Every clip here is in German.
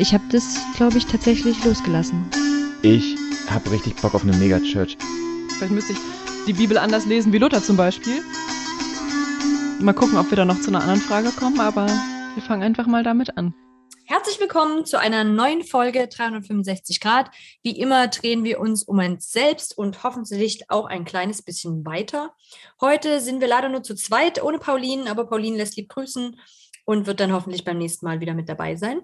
Ich habe das, glaube ich, tatsächlich losgelassen. Ich habe richtig Bock auf eine Megachurch. Vielleicht müsste ich die Bibel anders lesen wie Luther zum Beispiel. Mal gucken, ob wir da noch zu einer anderen Frage kommen, aber wir fangen einfach mal damit an. Herzlich willkommen zu einer neuen Folge 365 Grad. Wie immer drehen wir uns um uns selbst und hoffentlich auch ein kleines bisschen weiter. Heute sind wir leider nur zu zweit ohne Pauline, aber Pauline lässt lieb grüßen und wird dann hoffentlich beim nächsten Mal wieder mit dabei sein.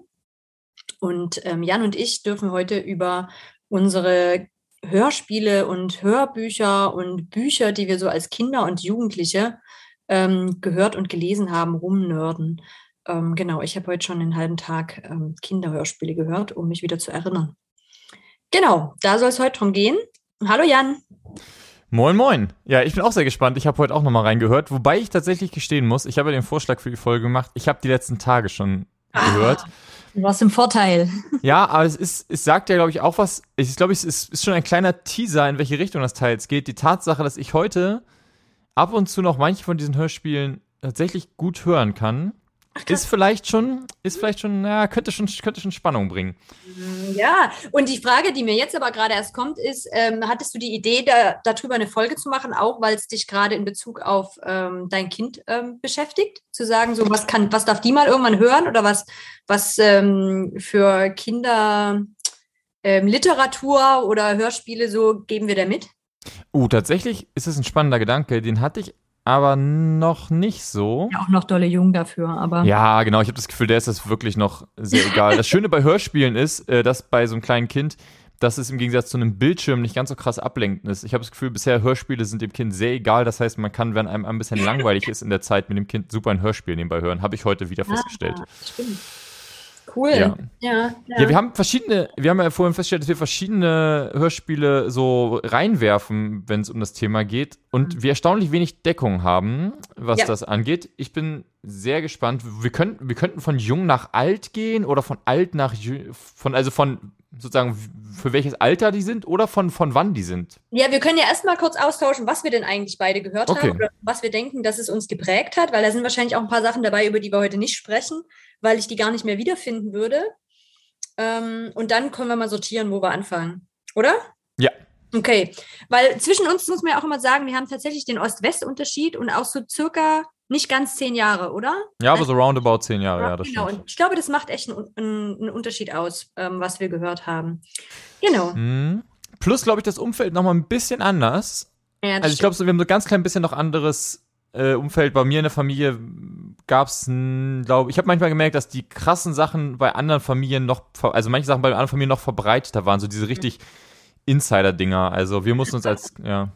Und ähm, Jan und ich dürfen heute über unsere Hörspiele und Hörbücher und Bücher, die wir so als Kinder und Jugendliche ähm, gehört und gelesen haben, rumnörden. Ähm, genau, ich habe heute schon einen halben Tag ähm, Kinderhörspiele gehört, um mich wieder zu erinnern. Genau, da soll es heute drum gehen. Hallo Jan. Moin, moin. Ja, ich bin auch sehr gespannt. Ich habe heute auch nochmal reingehört, wobei ich tatsächlich gestehen muss, ich habe ja den Vorschlag für die Folge gemacht. Ich habe die letzten Tage schon ah. gehört. Du warst im Vorteil. Ja, aber es ist, es sagt ja, glaube ich, auch was. Ich glaube, es ist, ist schon ein kleiner Teaser, in welche Richtung das Teil jetzt geht. Die Tatsache, dass ich heute ab und zu noch manche von diesen Hörspielen tatsächlich gut hören kann. Ach, ist vielleicht schon, ist vielleicht schon, na, könnte schon, könnte schon Spannung bringen. Ja, und die Frage, die mir jetzt aber gerade erst kommt, ist, ähm, hattest du die Idee, da, darüber eine Folge zu machen, auch weil es dich gerade in Bezug auf ähm, dein Kind ähm, beschäftigt? Zu sagen, so was kann, was darf die mal irgendwann hören oder was, was ähm, für Kinder ähm, Literatur oder Hörspiele so geben wir da mit? Uh, tatsächlich ist es ein spannender Gedanke. Den hatte ich aber noch nicht so. Ja, auch noch dolle jung dafür, aber. Ja, genau. Ich habe das Gefühl, der ist das wirklich noch sehr egal. das Schöne bei Hörspielen ist, äh, dass bei so einem kleinen Kind, dass es im Gegensatz zu einem Bildschirm nicht ganz so krass ablenkend ist. Ich habe das Gefühl, bisher Hörspiele sind dem Kind sehr egal. Das heißt, man kann, wenn einem ein bisschen langweilig ist in der Zeit mit dem Kind, super ein Hörspiel nebenbei hören. Habe ich heute wieder ah, festgestellt. Stimmt. Cool. Ja. Ja, ja. ja, wir haben verschiedene, wir haben ja vorhin festgestellt, dass wir verschiedene Hörspiele so reinwerfen, wenn es um das Thema geht. Und mhm. wir erstaunlich wenig Deckung haben, was ja. das angeht. Ich bin sehr gespannt. Wir könnten, wir könnten von jung nach alt gehen oder von alt nach von, also von sozusagen für welches Alter die sind oder von, von wann die sind. Ja, wir können ja erstmal kurz austauschen, was wir denn eigentlich beide gehört okay. haben oder was wir denken, dass es uns geprägt hat, weil da sind wahrscheinlich auch ein paar Sachen dabei, über die wir heute nicht sprechen weil ich die gar nicht mehr wiederfinden würde. Ähm, und dann können wir mal sortieren, wo wir anfangen. Oder? Ja. Okay, weil zwischen uns muss man ja auch immer sagen, wir haben tatsächlich den Ost-West-Unterschied und auch so circa nicht ganz zehn Jahre, oder? Ja, aber so roundabout zehn Jahre, ja, das genau. stimmt. Und ich glaube, das macht echt einen, einen Unterschied aus, ähm, was wir gehört haben. Genau. Mhm. Plus, glaube ich, das Umfeld nochmal ein bisschen anders. Ja, also ich glaube, so, wir haben so ein ganz klein bisschen noch anderes äh, Umfeld, bei mir in der Familie gab es, glaube ich, habe manchmal gemerkt, dass die krassen Sachen bei anderen Familien noch, also manche Sachen bei anderen Familien noch verbreiteter waren, so diese richtig Insider-Dinger. Also wir mussten uns als, ja.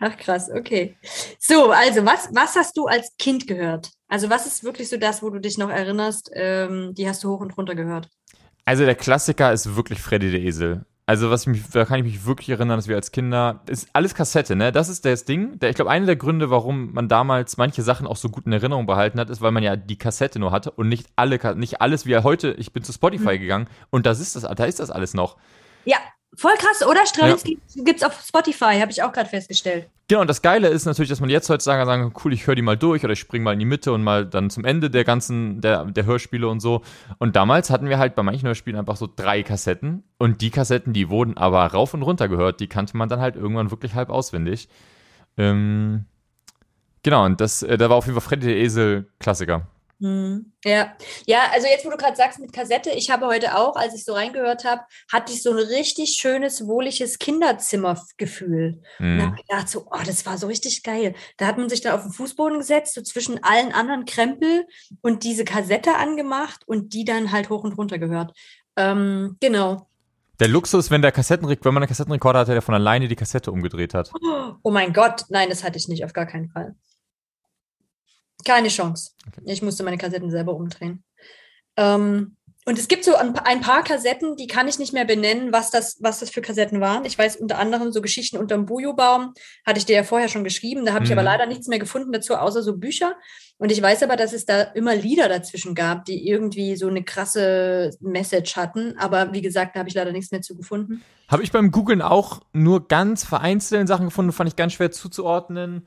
Ach krass, okay. So, also was, was hast du als Kind gehört? Also was ist wirklich so das, wo du dich noch erinnerst, ähm, die hast du hoch und runter gehört? Also der Klassiker ist wirklich Freddy der Esel. Also, was ich mich, da kann ich mich wirklich erinnern, dass wir als Kinder, ist alles Kassette, ne? Das ist das Ding. Der, ich glaube, einer der Gründe, warum man damals manche Sachen auch so gut in Erinnerung behalten hat, ist, weil man ja die Kassette nur hatte und nicht alle, nicht alles wie heute. Ich bin zu Spotify mhm. gegangen und das ist das, da ist das alles noch. Ja, Voll krass, oder? Stravinsky ja. gibt's auf Spotify, habe ich auch gerade festgestellt. Genau, und das Geile ist natürlich, dass man jetzt heutzutage sagen kann, cool, ich höre die mal durch oder ich springe mal in die Mitte und mal dann zum Ende der ganzen, der, der Hörspiele und so. Und damals hatten wir halt bei manchen Hörspielen einfach so drei Kassetten und die Kassetten, die wurden aber rauf und runter gehört, die kannte man dann halt irgendwann wirklich halb auswendig. Ähm, genau, und das, äh, da war auf jeden Fall Freddy der Esel Klassiker. Hm, ja, ja, also jetzt, wo du gerade sagst mit Kassette, ich habe heute auch, als ich so reingehört habe, hatte ich so ein richtig schönes, wohliges Kinderzimmergefühl. Mhm. Und habe gedacht, so, oh, das war so richtig geil. Da hat man sich dann auf den Fußboden gesetzt, so zwischen allen anderen Krempel und diese Kassette angemacht und die dann halt hoch und runter gehört. Ähm, genau. Der Luxus, wenn der Kassettenrekorder, wenn man einen Kassettenrekorder hatte, der von alleine die Kassette umgedreht hat. Oh mein Gott, nein, das hatte ich nicht, auf gar keinen Fall. Keine Chance. Okay. Ich musste meine Kassetten selber umdrehen. Ähm, und es gibt so ein, paar Kassetten, die kann ich nicht mehr benennen, was das, was das für Kassetten waren. Ich weiß unter anderem so Geschichten unterm Bujo-Baum, hatte ich dir ja vorher schon geschrieben. Da habe ich aber mhm. leider nichts mehr gefunden dazu, außer so Bücher. Und ich weiß aber, dass es da immer Lieder dazwischen gab, die irgendwie so eine krasse Message hatten. Aber wie gesagt, da habe ich leider nichts mehr zu gefunden. Habe ich beim Googlen auch nur ganz vereinzelte Sachen gefunden, fand ich ganz schwer zuzuordnen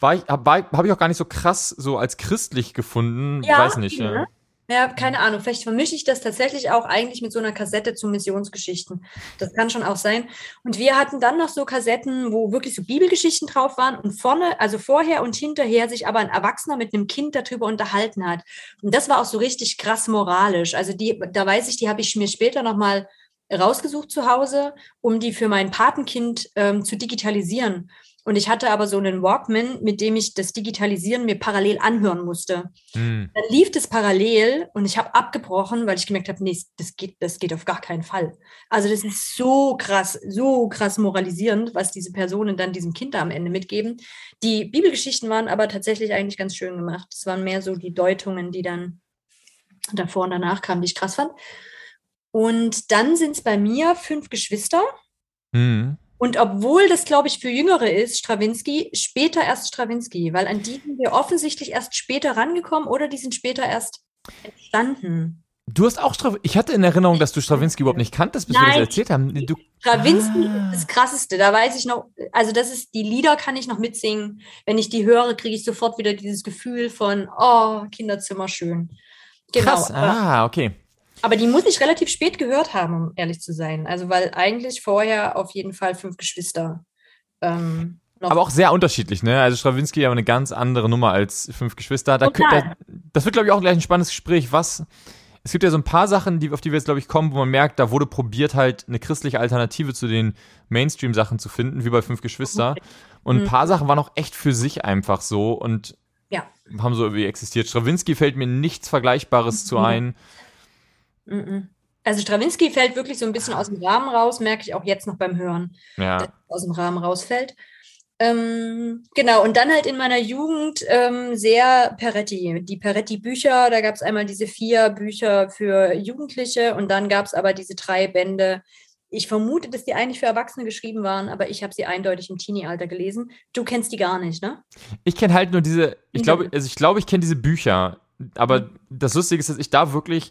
war ich, habe hab ich auch gar nicht so krass so als christlich gefunden. Ja, weiß nicht. Ja. Ne? Ja, keine Ahnung. Vielleicht vermische ich das tatsächlich auch eigentlich mit so einer Kassette zu Missionsgeschichten. Das kann schon auch sein. Und wir hatten dann noch so Kassetten, wo wirklich so Bibelgeschichten drauf waren und vorne, also vorher und hinterher sich aber ein Erwachsener mit einem Kind darüber unterhalten hat. Und das war auch so richtig krass moralisch. Also die, da weiß ich, die habe ich mir später nochmal rausgesucht zu Hause, um die für mein Patenkind ähm, zu digitalisieren. Und ich hatte aber so einen Walkman, mit dem ich das Digitalisieren mir parallel anhören musste. Mhm. Dann lief das parallel und ich habe abgebrochen, weil ich gemerkt habe, nee, das geht, das geht auf gar keinen Fall. Also das ist so krass, so krass moralisierend, was diese Personen dann diesem Kind da am Ende mitgeben. Die Bibelgeschichten waren aber tatsächlich eigentlich ganz schön gemacht. Es waren mehr so die Deutungen, die dann davor und danach kamen, die ich krass fand. Und dann sind es bei mir fünf Geschwister. Mhm. Und obwohl das, glaube ich, für Jüngere ist, Strawinski, später erst Strawinski, weil an die sind wir offensichtlich erst später rangekommen oder die sind später erst entstanden. Du hast auch Strawinski. Ich hatte in Erinnerung, dass du Strawinski überhaupt nicht kanntest, bis Nein, wir das erzählt haben. Du Strawinski ah. ist das krasseste. Da weiß ich noch, also das ist, die Lieder kann ich noch mitsingen. Wenn ich die höre, kriege ich sofort wieder dieses Gefühl von, oh, Kinderzimmer schön. Genau. Krass. Ah, okay. Aber die muss ich relativ spät gehört haben, um ehrlich zu sein. Also, weil eigentlich vorher auf jeden Fall fünf Geschwister. Ähm, aber auch sehr unterschiedlich, ne? Also Strawinski ja eine ganz andere Nummer als fünf Geschwister. Da, da, das wird, glaube ich, auch gleich ein spannendes Gespräch. Was. Es gibt ja so ein paar Sachen, die, auf die wir jetzt, glaube ich, kommen, wo man merkt, da wurde probiert, halt eine christliche Alternative zu den Mainstream-Sachen zu finden, wie bei Fünf Geschwister. Und ein paar mhm. Sachen waren auch echt für sich einfach so und ja. haben so irgendwie existiert. Strawinski fällt mir nichts Vergleichbares mhm. zu ein. Also Strawinski fällt wirklich so ein bisschen aus dem Rahmen raus, merke ich auch jetzt noch beim Hören, ja. dass aus dem Rahmen rausfällt. Ähm, genau, und dann halt in meiner Jugend ähm, sehr Peretti. Die Peretti-Bücher, da gab es einmal diese vier Bücher für Jugendliche und dann gab es aber diese drei Bände. Ich vermute, dass die eigentlich für Erwachsene geschrieben waren, aber ich habe sie eindeutig im Teenie-Alter gelesen. Du kennst die gar nicht, ne? Ich kenne halt nur diese, ich glaube, also ich glaube, ich kenne diese Bücher, aber mhm. das Lustige ist, dass ich da wirklich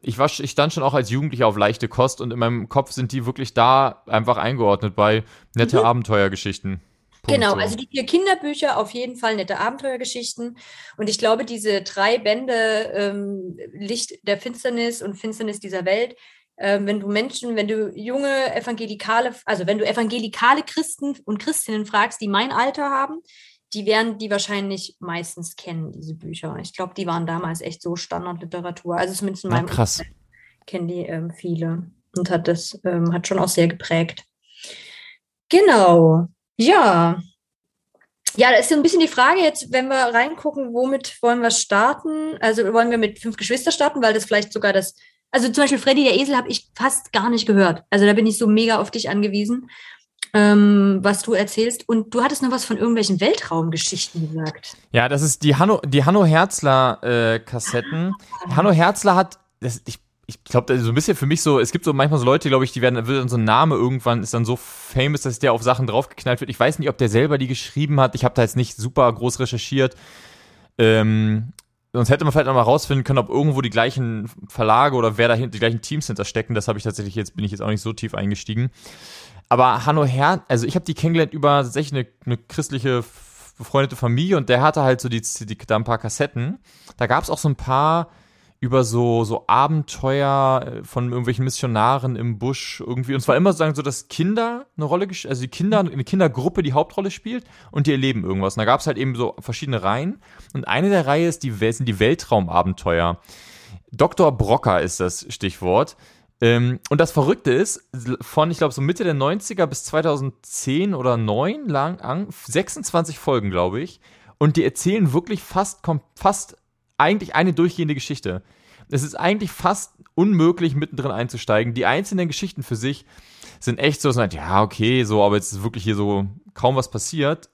ich, war, ich stand schon auch als Jugendlicher auf leichte Kost und in meinem Kopf sind die wirklich da einfach eingeordnet bei nette mhm. Abenteuergeschichten. Punkt genau, so. also die vier Kinderbücher auf jeden Fall nette Abenteuergeschichten. Und ich glaube, diese drei Bände ähm, Licht der Finsternis und Finsternis dieser Welt, ähm, wenn du Menschen, wenn du junge evangelikale, also wenn du evangelikale Christen und Christinnen fragst, die mein Alter haben, die werden die wahrscheinlich meistens kennen, diese Bücher. Ich glaube, die waren damals echt so Standardliteratur. Also zumindest in meinem ja, krass. kennen die ähm, viele und hat das ähm, hat schon auch sehr geprägt. Genau. Ja. Ja, da ist so ein bisschen die Frage jetzt, wenn wir reingucken, womit wollen wir starten? Also wollen wir mit fünf Geschwister starten, weil das vielleicht sogar das, also zum Beispiel Freddy der Esel habe ich fast gar nicht gehört. Also da bin ich so mega auf dich angewiesen ähm, was du erzählst. Und du hattest noch was von irgendwelchen Weltraumgeschichten gesagt. Ja, das ist die Hanno, die Hanno Herzler äh, Kassetten. Ah. Hanno Herzler hat, das, ich, ich glaube, so ein bisschen für mich so, es gibt so manchmal so Leute, glaube ich, die werden, wird dann so ein Name irgendwann, ist dann so famous, dass der auf Sachen draufgeknallt wird. Ich weiß nicht, ob der selber die geschrieben hat. Ich habe da jetzt nicht super groß recherchiert. Ähm, sonst hätte man vielleicht noch mal rausfinden können, ob irgendwo die gleichen Verlage oder wer dahinter, die gleichen Teams hinterstecken. Das habe ich tatsächlich jetzt, bin ich jetzt auch nicht so tief eingestiegen. Aber Hanno Herr, also ich habe die kennengelernt über tatsächlich eine, eine christliche befreundete Familie und der hatte halt so die, die da ein paar Kassetten. Da gab es auch so ein paar über so, so Abenteuer äh, von irgendwelchen Missionaren im Busch irgendwie. Und zwar immer sagen so, dass Kinder eine Rolle, also die Kinder, eine Kindergruppe die Hauptrolle spielt und die erleben irgendwas. Und da gab es halt eben so verschiedene Reihen. Und eine der Reihen ist die, sind die Weltraumabenteuer. Dr. Brocker ist das Stichwort. Ähm, und das Verrückte ist, von, ich glaube, so Mitte der 90er bis 2010 oder 9 lang an, 26 Folgen, glaube ich. Und die erzählen wirklich fast, fast eigentlich eine durchgehende Geschichte. Es ist eigentlich fast unmöglich, mittendrin einzusteigen. Die einzelnen Geschichten für sich sind echt so, sind, ja, okay, so, aber jetzt ist wirklich hier so kaum was passiert.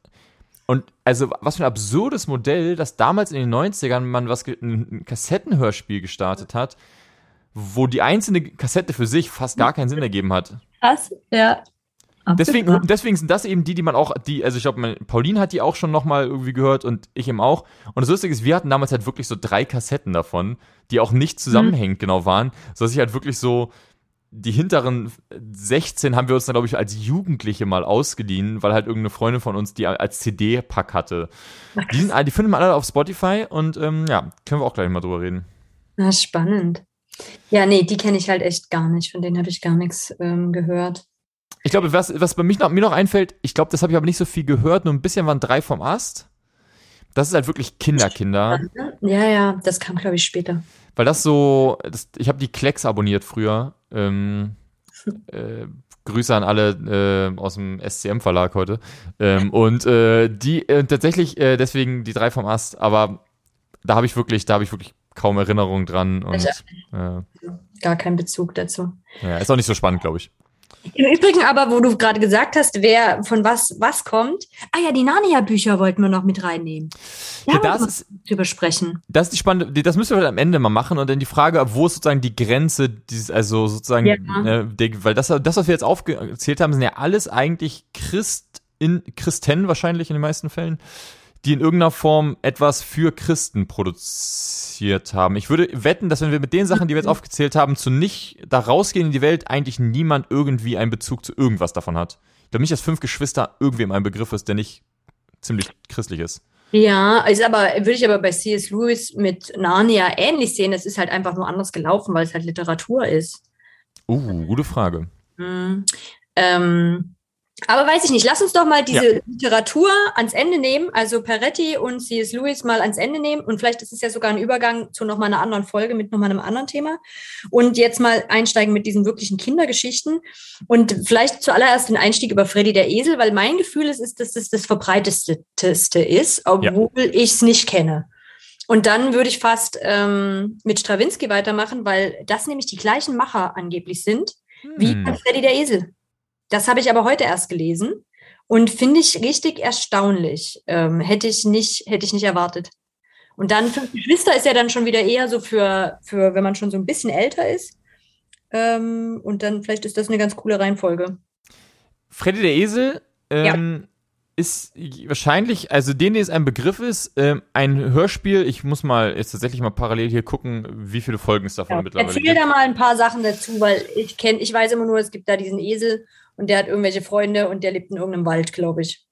Und also, was für ein absurdes Modell, dass damals in den 90ern man was, ein Kassettenhörspiel gestartet hat, wo die einzelne Kassette für sich fast gar keinen Sinn ergeben hat. Krass, ja. Deswegen, deswegen sind das eben die, die man auch, die, also ich glaube, Pauline hat die auch schon nochmal irgendwie gehört und ich eben auch. Und das Lustige ist, wir hatten damals halt wirklich so drei Kassetten davon, die auch nicht zusammenhängend mhm. genau waren, sodass ich halt wirklich so, die hinteren 16 haben wir uns dann, glaube ich, als Jugendliche mal ausgeliehen, weil halt irgendeine Freundin von uns die als CD-Pack hatte. Die, sind, die finden wir alle auf Spotify und ähm, ja, können wir auch gleich mal drüber reden. Na, spannend. Ja, nee, die kenne ich halt echt gar nicht. Von denen habe ich gar nichts ähm, gehört. Ich glaube, was, was bei mich noch, mir noch einfällt, ich glaube, das habe ich aber nicht so viel gehört, nur ein bisschen waren drei vom Ast. Das ist halt wirklich Kinderkinder. Kinder. Ja, ja, das kam, glaube ich, später. Weil das so, das, ich habe die Klecks abonniert früher. Ähm, äh, Grüße an alle äh, aus dem SCM-Verlag heute. Ähm, und äh, die äh, tatsächlich äh, deswegen die drei vom Ast, aber da habe ich wirklich, da habe ich wirklich kaum Erinnerungen dran. Und, äh, Gar keinen Bezug dazu. Ja, ist auch nicht so spannend, glaube ich. Im Übrigen aber, wo du gerade gesagt hast, wer von was was kommt. Ah ja, die Narnia-Bücher wollten wir noch mit reinnehmen. Ja, das ist zu besprechen. Das ist die spannende, das müssen wir am Ende mal machen und dann die Frage, wo ist sozusagen die Grenze, dieses, also sozusagen, ja. äh, der, weil das, das, was wir jetzt aufgezählt haben, sind ja alles eigentlich Christ in Christen wahrscheinlich in den meisten Fällen die in irgendeiner Form etwas für Christen produziert haben. Ich würde wetten, dass wenn wir mit den Sachen, die wir jetzt aufgezählt haben, zu nicht da rausgehen in die Welt, eigentlich niemand irgendwie einen Bezug zu irgendwas davon hat. Ich glaube nicht, dass fünf Geschwister irgendwem ein Begriff ist, der nicht ziemlich christlich ist. Ja, ist aber, würde ich aber bei C.S. Lewis mit Narnia ähnlich sehen. Es ist halt einfach nur anders gelaufen, weil es halt Literatur ist. Uh, gute Frage. Mhm. Ähm, aber weiß ich nicht, lass uns doch mal diese ja. Literatur ans Ende nehmen, also Peretti und C.S. Lewis mal ans Ende nehmen und vielleicht ist es ja sogar ein Übergang zu nochmal einer anderen Folge mit nochmal einem anderen Thema und jetzt mal einsteigen mit diesen wirklichen Kindergeschichten und vielleicht zuallererst den Einstieg über Freddy der Esel, weil mein Gefühl ist, ist dass das das verbreiteteste ist, obwohl ja. ich es nicht kenne. Und dann würde ich fast ähm, mit Strawinski weitermachen, weil das nämlich die gleichen Macher angeblich sind hm. wie Freddy der Esel. Das habe ich aber heute erst gelesen und finde ich richtig erstaunlich. Ähm, hätte ich nicht, hätte ich nicht erwartet. Und dann fünf Geschwister ist ja dann schon wieder eher so für, für wenn man schon so ein bisschen älter ist. Ähm, und dann vielleicht ist das eine ganz coole Reihenfolge. Freddy der Esel ähm, ja. ist wahrscheinlich, also denen es ein Begriff ist, ähm, ein Hörspiel. Ich muss mal jetzt tatsächlich mal parallel hier gucken, wie viele Folgen es davon ja. mittlerweile Erzähl gibt. Erzähl da mal ein paar Sachen dazu, weil ich kenne, ich weiß immer nur, es gibt da diesen Esel und der hat irgendwelche Freunde und der lebt in irgendeinem Wald, glaube ich.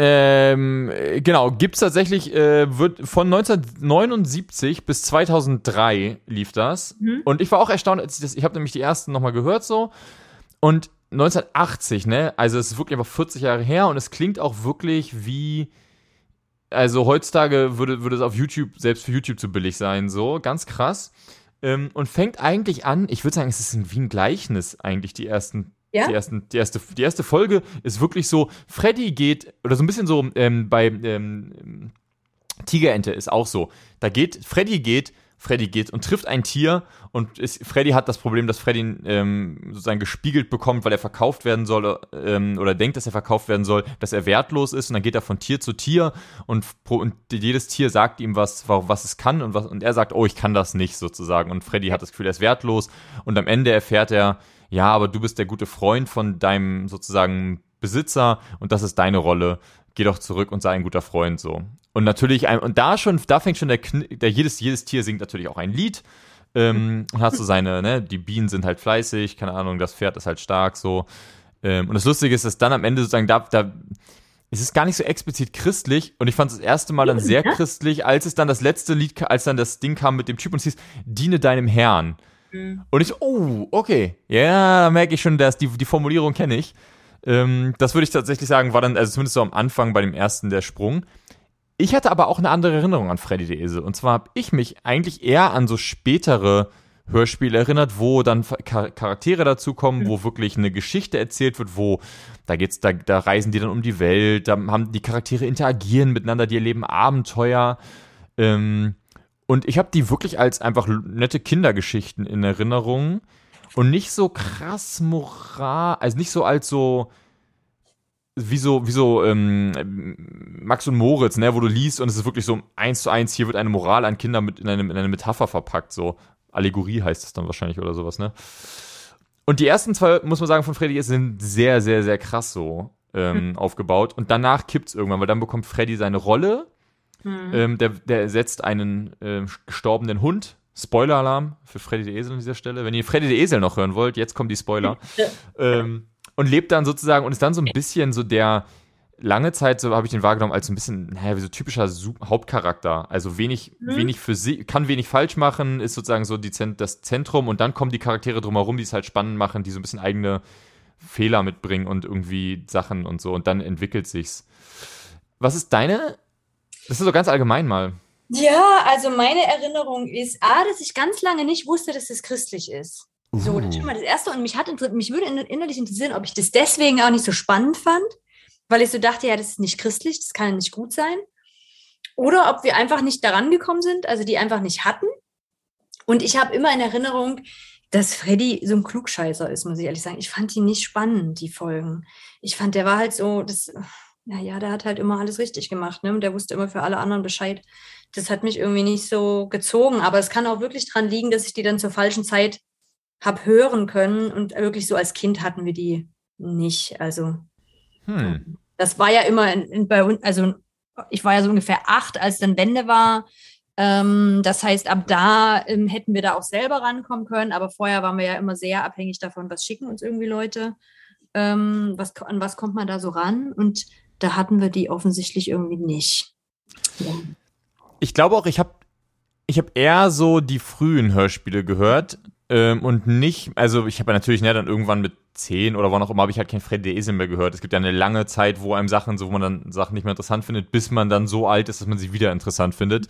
Ähm, genau, gibt's tatsächlich, äh, wird von 1979 bis 2003 lief das. Mhm. Und ich war auch erstaunt, als ich das, ich habe nämlich die ersten nochmal gehört so. Und 1980, ne, also es ist wirklich einfach 40 Jahre her und es klingt auch wirklich wie, also heutzutage würde, würde es auf YouTube, selbst für YouTube zu billig sein, so, ganz krass. Ähm, und fängt eigentlich an, ich würde sagen, es ist wie ein Gleichnis eigentlich, die ersten ja? Die, ersten, die, erste, die erste Folge ist wirklich so, Freddy geht, oder so ein bisschen so ähm, bei ähm, Tigerente ist auch so. Da geht, Freddy geht, Freddy geht und trifft ein Tier und ist, Freddy hat das Problem, dass Freddy ähm, sozusagen gespiegelt bekommt, weil er verkauft werden soll ähm, oder denkt, dass er verkauft werden soll, dass er wertlos ist und dann geht er von Tier zu Tier und, und jedes Tier sagt ihm was, was es kann und, was, und er sagt, oh, ich kann das nicht sozusagen und Freddy hat das Gefühl, er ist wertlos und am Ende erfährt er, ja, aber du bist der gute Freund von deinem sozusagen Besitzer und das ist deine Rolle. Geh doch zurück und sei ein guter Freund so. Und natürlich, und da schon, da fängt schon der, der jedes, jedes Tier singt natürlich auch ein Lied. Ähm, und hast so seine, ne, die Bienen sind halt fleißig, keine Ahnung, das Pferd ist halt stark so. Ähm, und das Lustige ist, dass dann am Ende sozusagen da, da es ist gar nicht so explizit christlich und ich fand es das erste Mal dann sehr christlich, als es dann das letzte Lied, als dann das Ding kam mit dem Typ und es hieß, diene deinem Herrn. Mhm. Und ich, oh, okay. Ja, da merke ich schon, dass die, die Formulierung kenne ich. Ähm, das würde ich tatsächlich sagen, war dann, also zumindest so am Anfang bei dem ersten der Sprung. Ich hatte aber auch eine andere Erinnerung an Freddy der Esel. Und zwar habe ich mich eigentlich eher an so spätere Hörspiele erinnert, wo dann Charaktere dazukommen, mhm. wo wirklich eine Geschichte erzählt wird, wo da geht's, da, da reisen die dann um die Welt, da haben die Charaktere interagieren miteinander, die erleben Abenteuer. Ähm, und ich habe die wirklich als einfach nette Kindergeschichten in Erinnerung und nicht so krass moral, also nicht so als so wie so, wie so ähm, Max und Moritz, ne, wo du liest und es ist wirklich so eins zu eins, hier wird eine Moral an Kinder mit in eine, in eine Metapher verpackt, so Allegorie heißt es dann wahrscheinlich oder sowas, ne? Und die ersten zwei, muss man sagen, von Freddy sind sehr, sehr, sehr krass so ähm, hm. aufgebaut. Und danach kippt es irgendwann, weil dann bekommt Freddy seine Rolle Mhm. Ähm, der, der ersetzt einen äh, gestorbenen Hund. Spoiler-Alarm für Freddy der Esel an dieser Stelle. Wenn ihr Freddy der Esel noch hören wollt, jetzt kommen die Spoiler. ähm, und lebt dann sozusagen und ist dann so ein bisschen so der, lange Zeit so habe ich den wahrgenommen als so ein bisschen, naja, wie so typischer Su Hauptcharakter. Also wenig, mhm. wenig für sie, kann wenig falsch machen, ist sozusagen so die, das Zentrum und dann kommen die Charaktere drumherum, die es halt spannend machen, die so ein bisschen eigene Fehler mitbringen und irgendwie Sachen und so und dann entwickelt sich's. Was ist deine? Das ist so ganz allgemein mal. Ja, also meine Erinnerung ist, A, dass ich ganz lange nicht wusste, dass es christlich ist. Uh. So, das ist schon mal das Erste. Und mich, hat, mich würde innerlich interessieren, ob ich das deswegen auch nicht so spannend fand, weil ich so dachte, ja, das ist nicht christlich, das kann ja nicht gut sein. Oder ob wir einfach nicht daran gekommen sind, also die einfach nicht hatten. Und ich habe immer in Erinnerung, dass Freddy so ein Klugscheißer ist, muss ich ehrlich sagen. Ich fand die nicht spannend, die Folgen. Ich fand, der war halt so, das, ja, ja, der hat halt immer alles richtig gemacht, ne? Und der wusste immer für alle anderen Bescheid. Das hat mich irgendwie nicht so gezogen, aber es kann auch wirklich dran liegen, dass ich die dann zur falschen Zeit habe hören können und wirklich so als Kind hatten wir die nicht. Also hm. das war ja immer in, in, bei uns, also ich war ja so ungefähr acht, als dann Wende war. Ähm, das heißt, ab da ähm, hätten wir da auch selber rankommen können, aber vorher waren wir ja immer sehr abhängig davon, was schicken uns irgendwie Leute, ähm, was, an was kommt man da so ran und da hatten wir die offensichtlich irgendwie nicht. Ja. Ich glaube auch, ich habe ich hab eher so die frühen Hörspiele gehört ähm, und nicht, also ich habe natürlich ne, dann irgendwann mit zehn oder wann auch immer habe ich halt kein Fred der Esel mehr gehört. Es gibt ja eine lange Zeit, wo einem Sachen, so wo man dann Sachen nicht mehr interessant findet, bis man dann so alt ist, dass man sie wieder interessant findet.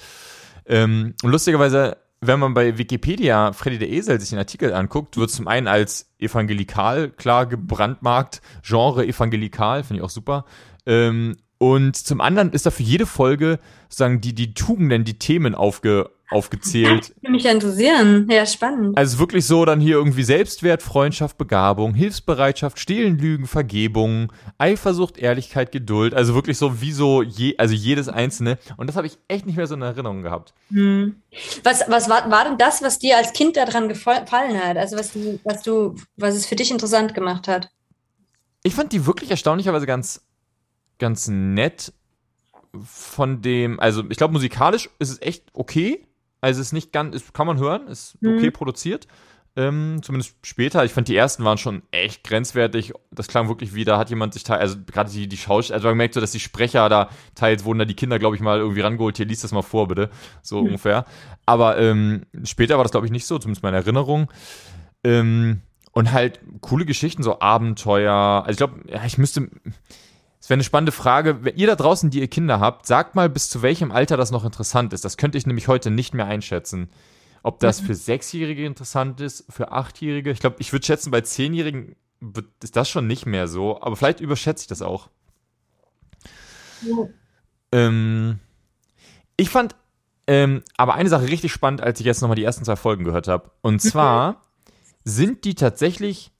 Ähm, und lustigerweise, wenn man bei Wikipedia Freddy der Esel sich den Artikel anguckt, wird zum einen als evangelikal klar gebrandmarkt, Genre evangelikal, finde ich auch super. Ähm, und zum anderen ist da für jede Folge sozusagen die, die Tugenden, die Themen aufge, aufgezählt. Das würde mich interessieren. Ja, spannend. Also wirklich so dann hier irgendwie Selbstwert, Freundschaft, Begabung, Hilfsbereitschaft, Stehlen, Lügen, Vergebung, Eifersucht, Ehrlichkeit, Geduld. Also wirklich so wie so je, also jedes einzelne. Und das habe ich echt nicht mehr so in Erinnerung gehabt. Hm. Was, was war, war denn das, was dir als Kind daran gefallen hat? Also was du, was du, was es für dich interessant gemacht hat? Ich fand die wirklich erstaunlicherweise ganz ganz nett von dem, also ich glaube musikalisch ist es echt okay. Also es ist nicht ganz, ist, kann man hören, ist okay mhm. produziert. Ähm, zumindest später. Ich fand die ersten waren schon echt grenzwertig. Das klang wirklich wie, da hat jemand sich teil, also gerade die, die Schauspieler, also man merkt so, dass die Sprecher da teils wurden da die Kinder, glaube ich, mal irgendwie rangeholt. Hier liest das mal vor, bitte. So mhm. ungefähr. Aber ähm, später war das, glaube ich, nicht so, zumindest meine Erinnerung. Ähm, und halt coole Geschichten, so Abenteuer. Also ich glaube, ja, ich müsste, wäre eine spannende Frage. Wenn ihr da draußen, die ihr Kinder habt, sagt mal, bis zu welchem Alter das noch interessant ist. Das könnte ich nämlich heute nicht mehr einschätzen. Ob das mhm. für Sechsjährige interessant ist, für Achtjährige. Ich glaube, ich würde schätzen, bei Zehnjährigen ist das schon nicht mehr so. Aber vielleicht überschätze ich das auch. Ja. Ähm, ich fand ähm, aber eine Sache richtig spannend, als ich jetzt nochmal die ersten zwei Folgen gehört habe. Und zwar sind die tatsächlich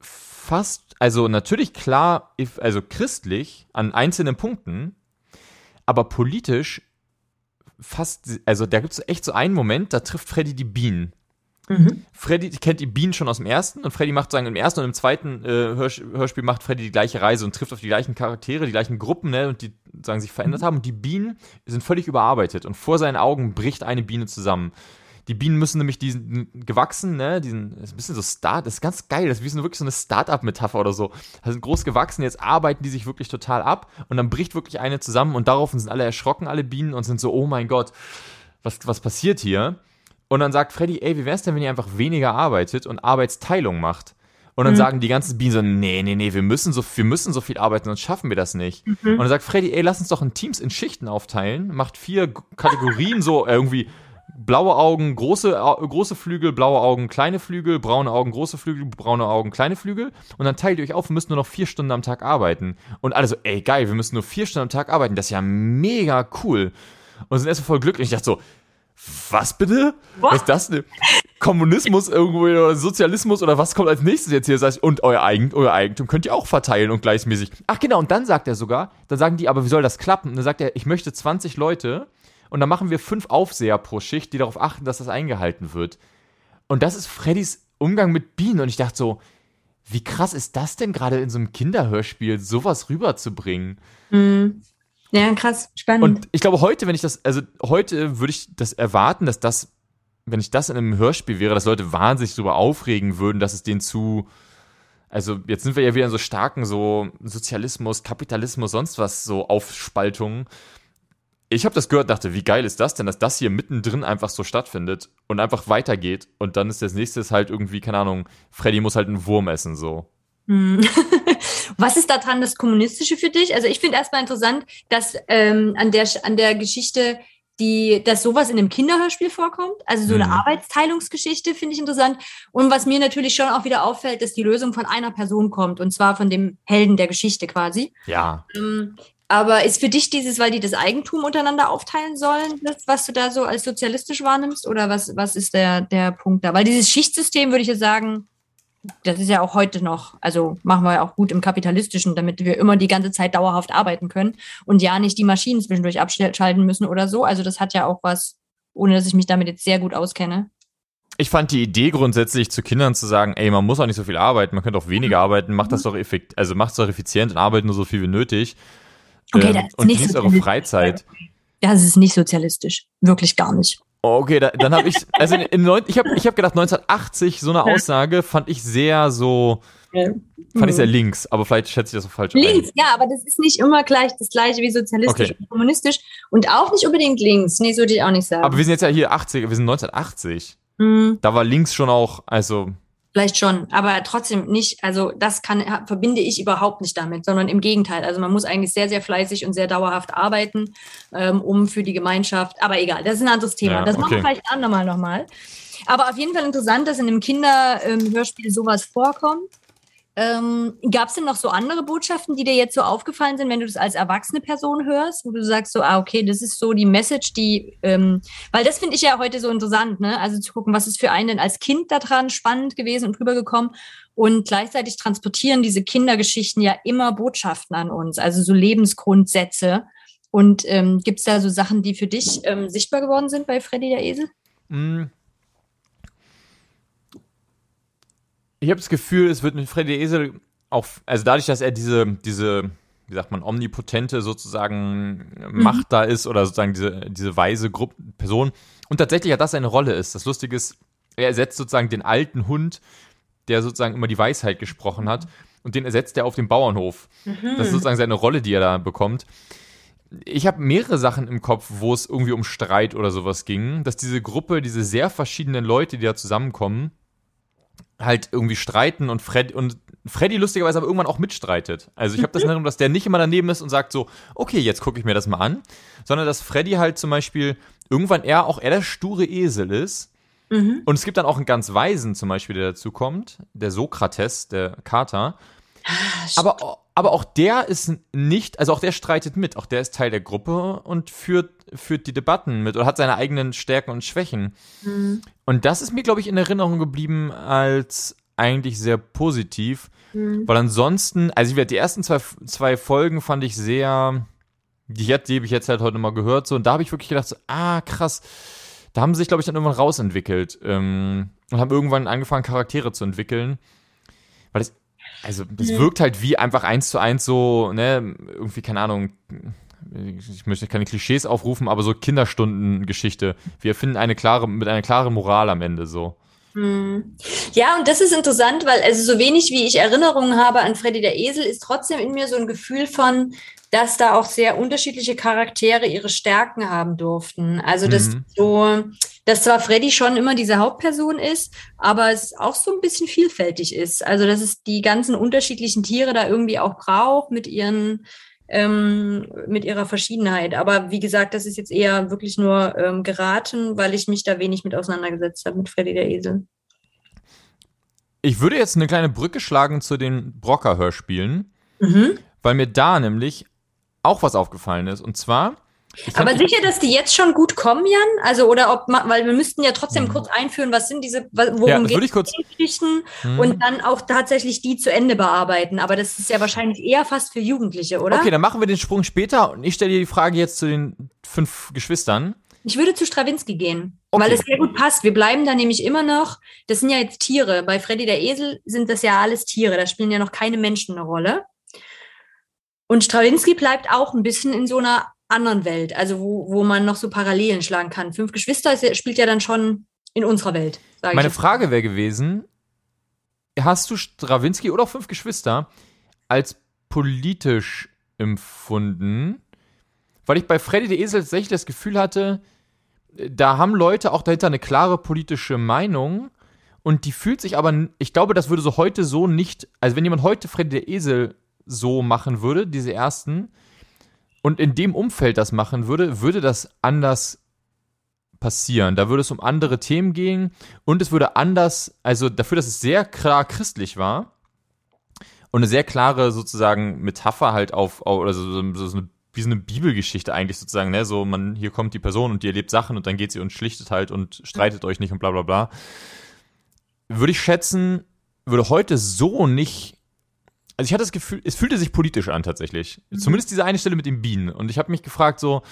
fast, also natürlich klar, also christlich an einzelnen Punkten, aber politisch fast, also da gibt es echt so einen Moment, da trifft Freddy die Bienen. Mhm. Freddy kennt die Bienen schon aus dem ersten und Freddy macht sagen im ersten und im zweiten äh, Hörs Hörspiel macht Freddy die gleiche Reise und trifft auf die gleichen Charaktere, die gleichen Gruppen, ne, und die sagen sich verändert mhm. haben und die Bienen sind völlig überarbeitet und vor seinen Augen bricht eine Biene zusammen. Die Bienen müssen nämlich diesen gewachsen, ne, diesen, das ist ein bisschen so Start, das ist ganz geil, das ist wie so, wirklich so eine Start-up-Metapher oder so. Das sind groß gewachsen, jetzt arbeiten die sich wirklich total ab und dann bricht wirklich eine zusammen und darauf sind alle erschrocken, alle Bienen und sind so, oh mein Gott, was, was passiert hier? Und dann sagt Freddy, ey, wie wär's denn, wenn ihr einfach weniger arbeitet und Arbeitsteilung macht? Und dann mhm. sagen die ganzen Bienen so, nee, nee, nee, wir müssen so, wir müssen so viel arbeiten, sonst schaffen wir das nicht. Mhm. Und dann sagt Freddy, ey, lass uns doch in Teams in Schichten aufteilen, macht vier Kategorien so irgendwie blaue Augen, große, große Flügel, blaue Augen, kleine Flügel, braune Augen, große Flügel, braune Augen, kleine Flügel. Und dann teilt ihr euch auf, wir müssen nur noch vier Stunden am Tag arbeiten. Und alle so, ey, geil, wir müssen nur vier Stunden am Tag arbeiten. Das ist ja mega cool. Und sind erstmal voll glücklich. Ich dachte so, was bitte? Was ist das denn? Kommunismus irgendwo oder Sozialismus oder was kommt als nächstes jetzt hier? Und euer, Eigen, euer Eigentum könnt ihr auch verteilen und gleichmäßig. Ach genau, und dann sagt er sogar, dann sagen die, aber wie soll das klappen? Und dann sagt er, ich möchte 20 Leute und dann machen wir fünf Aufseher pro Schicht, die darauf achten, dass das eingehalten wird. Und das ist Freddys Umgang mit Bienen. Und ich dachte so, wie krass ist das denn gerade in so einem Kinderhörspiel, sowas rüberzubringen? Mhm. Ja, krass, spannend. Und ich glaube, heute, wenn ich das, also heute würde ich das erwarten, dass das, wenn ich das in einem Hörspiel wäre, dass Leute wahnsinnig darüber aufregen würden, dass es denen zu, also jetzt sind wir ja wieder in so starken so Sozialismus, Kapitalismus, sonst was so Aufspaltungen. Ich habe das gehört, dachte, wie geil ist das denn, dass das hier mittendrin einfach so stattfindet und einfach weitergeht und dann ist das nächste halt irgendwie, keine Ahnung, Freddy muss halt einen Wurm essen, so. Hm. Was ist daran das Kommunistische für dich? Also ich finde erstmal interessant, dass ähm, an, der, an der Geschichte, die, dass sowas in einem Kinderhörspiel vorkommt. Also so eine Mhm. Arbeitsteilungsgeschichte finde ich interessant. Und was mir natürlich schon auch wieder auffällt, dass die Lösung von einer Person kommt und zwar von dem Helden der Geschichte quasi. Ja. Ähm, aber ist für dich dieses, weil die das Eigentum untereinander aufteilen sollen, das, was du da so als sozialistisch wahrnimmst? Oder was, was ist der, der Punkt da? Weil dieses Schichtsystem, würde ich ja sagen, das ist ja auch heute noch, also machen wir ja auch gut im Kapitalistischen, damit wir immer die ganze Zeit dauerhaft arbeiten können und ja nicht die Maschinen zwischendurch abschalten müssen oder so. Also das hat ja auch was, ohne dass ich mich damit jetzt sehr gut auskenne. Ich fand die Idee grundsätzlich zu Kindern zu sagen, ey, man muss auch nicht so viel arbeiten, man könnte auch weniger arbeiten, macht das doch effekt, also macht es doch effizient und arbeitet nur so viel wie nötig. Okay, Ähm, das ist und nicht genießt eure. Freizeit. Das ist nicht sozialistisch. Wirklich gar nicht. Okay, da, dann habe ich, also in, in neun, ich habe ich hab gedacht, 1980, so eine Aussage fand ich sehr so, fand ich sehr links, aber vielleicht schätze ich das so falsch Links, ja, aber das ist nicht immer gleich das gleiche wie sozialistisch Okay. und kommunistisch und auch nicht unbedingt links. Nee, so würde ich auch nicht sagen. ein. Aber wir sind jetzt ja hier 80, wir sind 1980. Hm, Da war links schon auch, also, vielleicht schon, aber trotzdem nicht. Also das kann verbinde ich überhaupt nicht damit, sondern im Gegenteil. Also man muss eigentlich sehr, sehr fleißig und sehr dauerhaft arbeiten, ähm, um für die Gemeinschaft. Aber egal, das ist ein anderes Thema. Ja, das machen wir okay. vielleicht ein andermal nochmal. Aber auf jeden Fall interessant, dass in einem Kinderhörspiel sowas vorkommt. Ähm, Gab es denn noch so andere Botschaften, die dir jetzt so aufgefallen sind, wenn du das als erwachsene Person hörst, wo du sagst so, ah, okay, das ist so die Message, die, ähm, weil das finde ich ja heute so interessant, ne? Also zu gucken, was ist für einen denn als Kind daran spannend gewesen und rübergekommen und gleichzeitig transportieren diese Kindergeschichten ja immer Botschaften an uns, also so Lebensgrundsätze. Und ähm, gibt es da so Sachen, die für dich ähm, sichtbar geworden sind bei Freddy der Esel? mh. Ich habe das Gefühl, es wird mit Freddy Esel auch, also dadurch, dass er diese, diese, wie sagt man, omnipotente sozusagen Macht da ist oder sozusagen diese, diese weise Gruppe, Person und tatsächlich ja das seine Rolle ist. Das Lustige ist, er ersetzt sozusagen den alten Hund, der sozusagen immer die Weisheit gesprochen hat und den ersetzt er auf dem Bauernhof. Das ist sozusagen seine Rolle, die er da bekommt. Ich habe mehrere Sachen im Kopf, wo es irgendwie um Streit oder sowas ging, dass diese Gruppe, diese sehr verschiedenen Leute, die da zusammenkommen, halt irgendwie streiten und Fred und Freddy lustigerweise aber irgendwann auch mitstreitet. Also ich habe das in Erinnerung, dass der nicht immer daneben ist und sagt so, okay, jetzt gucke ich mir das mal an, sondern dass Freddy halt zum Beispiel irgendwann eher auch er der sture Esel ist. Und es gibt dann auch einen ganz Weisen zum Beispiel, der dazu kommt, der Sokrates, der Kater. Aber, aber auch der ist nicht, also auch der streitet mit, auch der ist Teil der Gruppe und führt, führt die Debatten mit oder hat seine eigenen Stärken und Schwächen. Und das ist mir, glaube ich, in Erinnerung geblieben als eigentlich sehr positiv, weil ansonsten, also ich werde die ersten zwei, zwei Folgen fand ich sehr, die, die habe ich jetzt halt heute mal gehört, so, und da habe ich wirklich gedacht, so, ah, krass, da haben sie sich, glaube ich, dann irgendwann rausentwickelt ähm, und haben irgendwann angefangen, Charaktere zu entwickeln. Weil das, also, das wirkt halt wie einfach eins zu eins so, ne, irgendwie, keine Ahnung, ich möchte keine Klischees aufrufen, aber so Kinderstundengeschichte. Wir finden eine klare, mit einer klaren Moral am Ende so. Ja, und das ist interessant, weil also so wenig wie ich Erinnerungen habe an Freddy der Esel, ist trotzdem in mir so ein Gefühl von, dass da auch sehr unterschiedliche Charaktere ihre Stärken haben durften. Also dass Mhm. so, dass zwar Freddy schon immer diese Hauptperson ist, aber es auch so ein bisschen vielfältig ist. Also dass es die ganzen unterschiedlichen Tiere da irgendwie auch braucht mit ihren ähm, mit ihrer Verschiedenheit. Aber wie gesagt, das ist jetzt eher wirklich nur ähm, geraten, weil ich mich da wenig mit auseinandergesetzt habe mit Freddy der Esel. Ich würde jetzt eine kleine Brücke schlagen zu den Brocker-Hörspielen, Mhm. weil mir da nämlich auch was aufgefallen ist. Und zwar. Ich Aber sicher, dass die jetzt schon gut kommen, Jan? Also, oder ob man, weil wir müssten ja trotzdem kurz einführen, was sind diese, worum Mhm. Ja, geht die Geschichten Hm. und dann auch tatsächlich die zu Ende bearbeiten. Aber das ist ja wahrscheinlich eher fast für Jugendliche, oder? Okay, dann machen wir den Sprung später und ich stelle dir die Frage jetzt zu den fünf Geschwistern. Ich würde zu Stravinsky gehen, Okay. weil es sehr gut passt. Wir bleiben da nämlich immer noch, das sind ja jetzt Tiere. Bei Freddy der Esel sind das ja alles Tiere, da spielen ja noch keine Menschen eine Rolle. Und Stravinsky bleibt auch ein bisschen in so einer anderen Welt, also wo, wo man noch so Parallelen schlagen kann. Fünf Geschwister ist, spielt ja dann schon in unserer Welt. Meine. Frage wäre gewesen, hast du Strawinski oder auch fünf Geschwister als politisch empfunden? Weil ich bei Freddy der Esel tatsächlich das Gefühl hatte, da haben Leute auch dahinter eine klare politische Meinung und die fühlt sich aber, ich glaube, das würde so heute so nicht, also wenn jemand heute Freddy der Esel so machen würde, diese ersten, und in dem Umfeld das machen würde, würde das anders passieren. Da würde es um andere Themen gehen und es würde anders, also dafür, dass es sehr klar christlich war und eine sehr klare sozusagen Metapher halt auf, auf oder so, so, so eine wie so eine Bibelgeschichte eigentlich sozusagen, ne? So, man, hier kommt die Person und die erlebt Sachen und dann geht sie und schlichtet halt und streitet euch nicht und bla bla bla. Würde ich schätzen, würde heute so nicht. Also ich hatte das Gefühl, es fühlte sich politisch an tatsächlich. Mhm. Zumindest diese eine Stelle mit den Bienen. Und ich habe mich gefragt, so,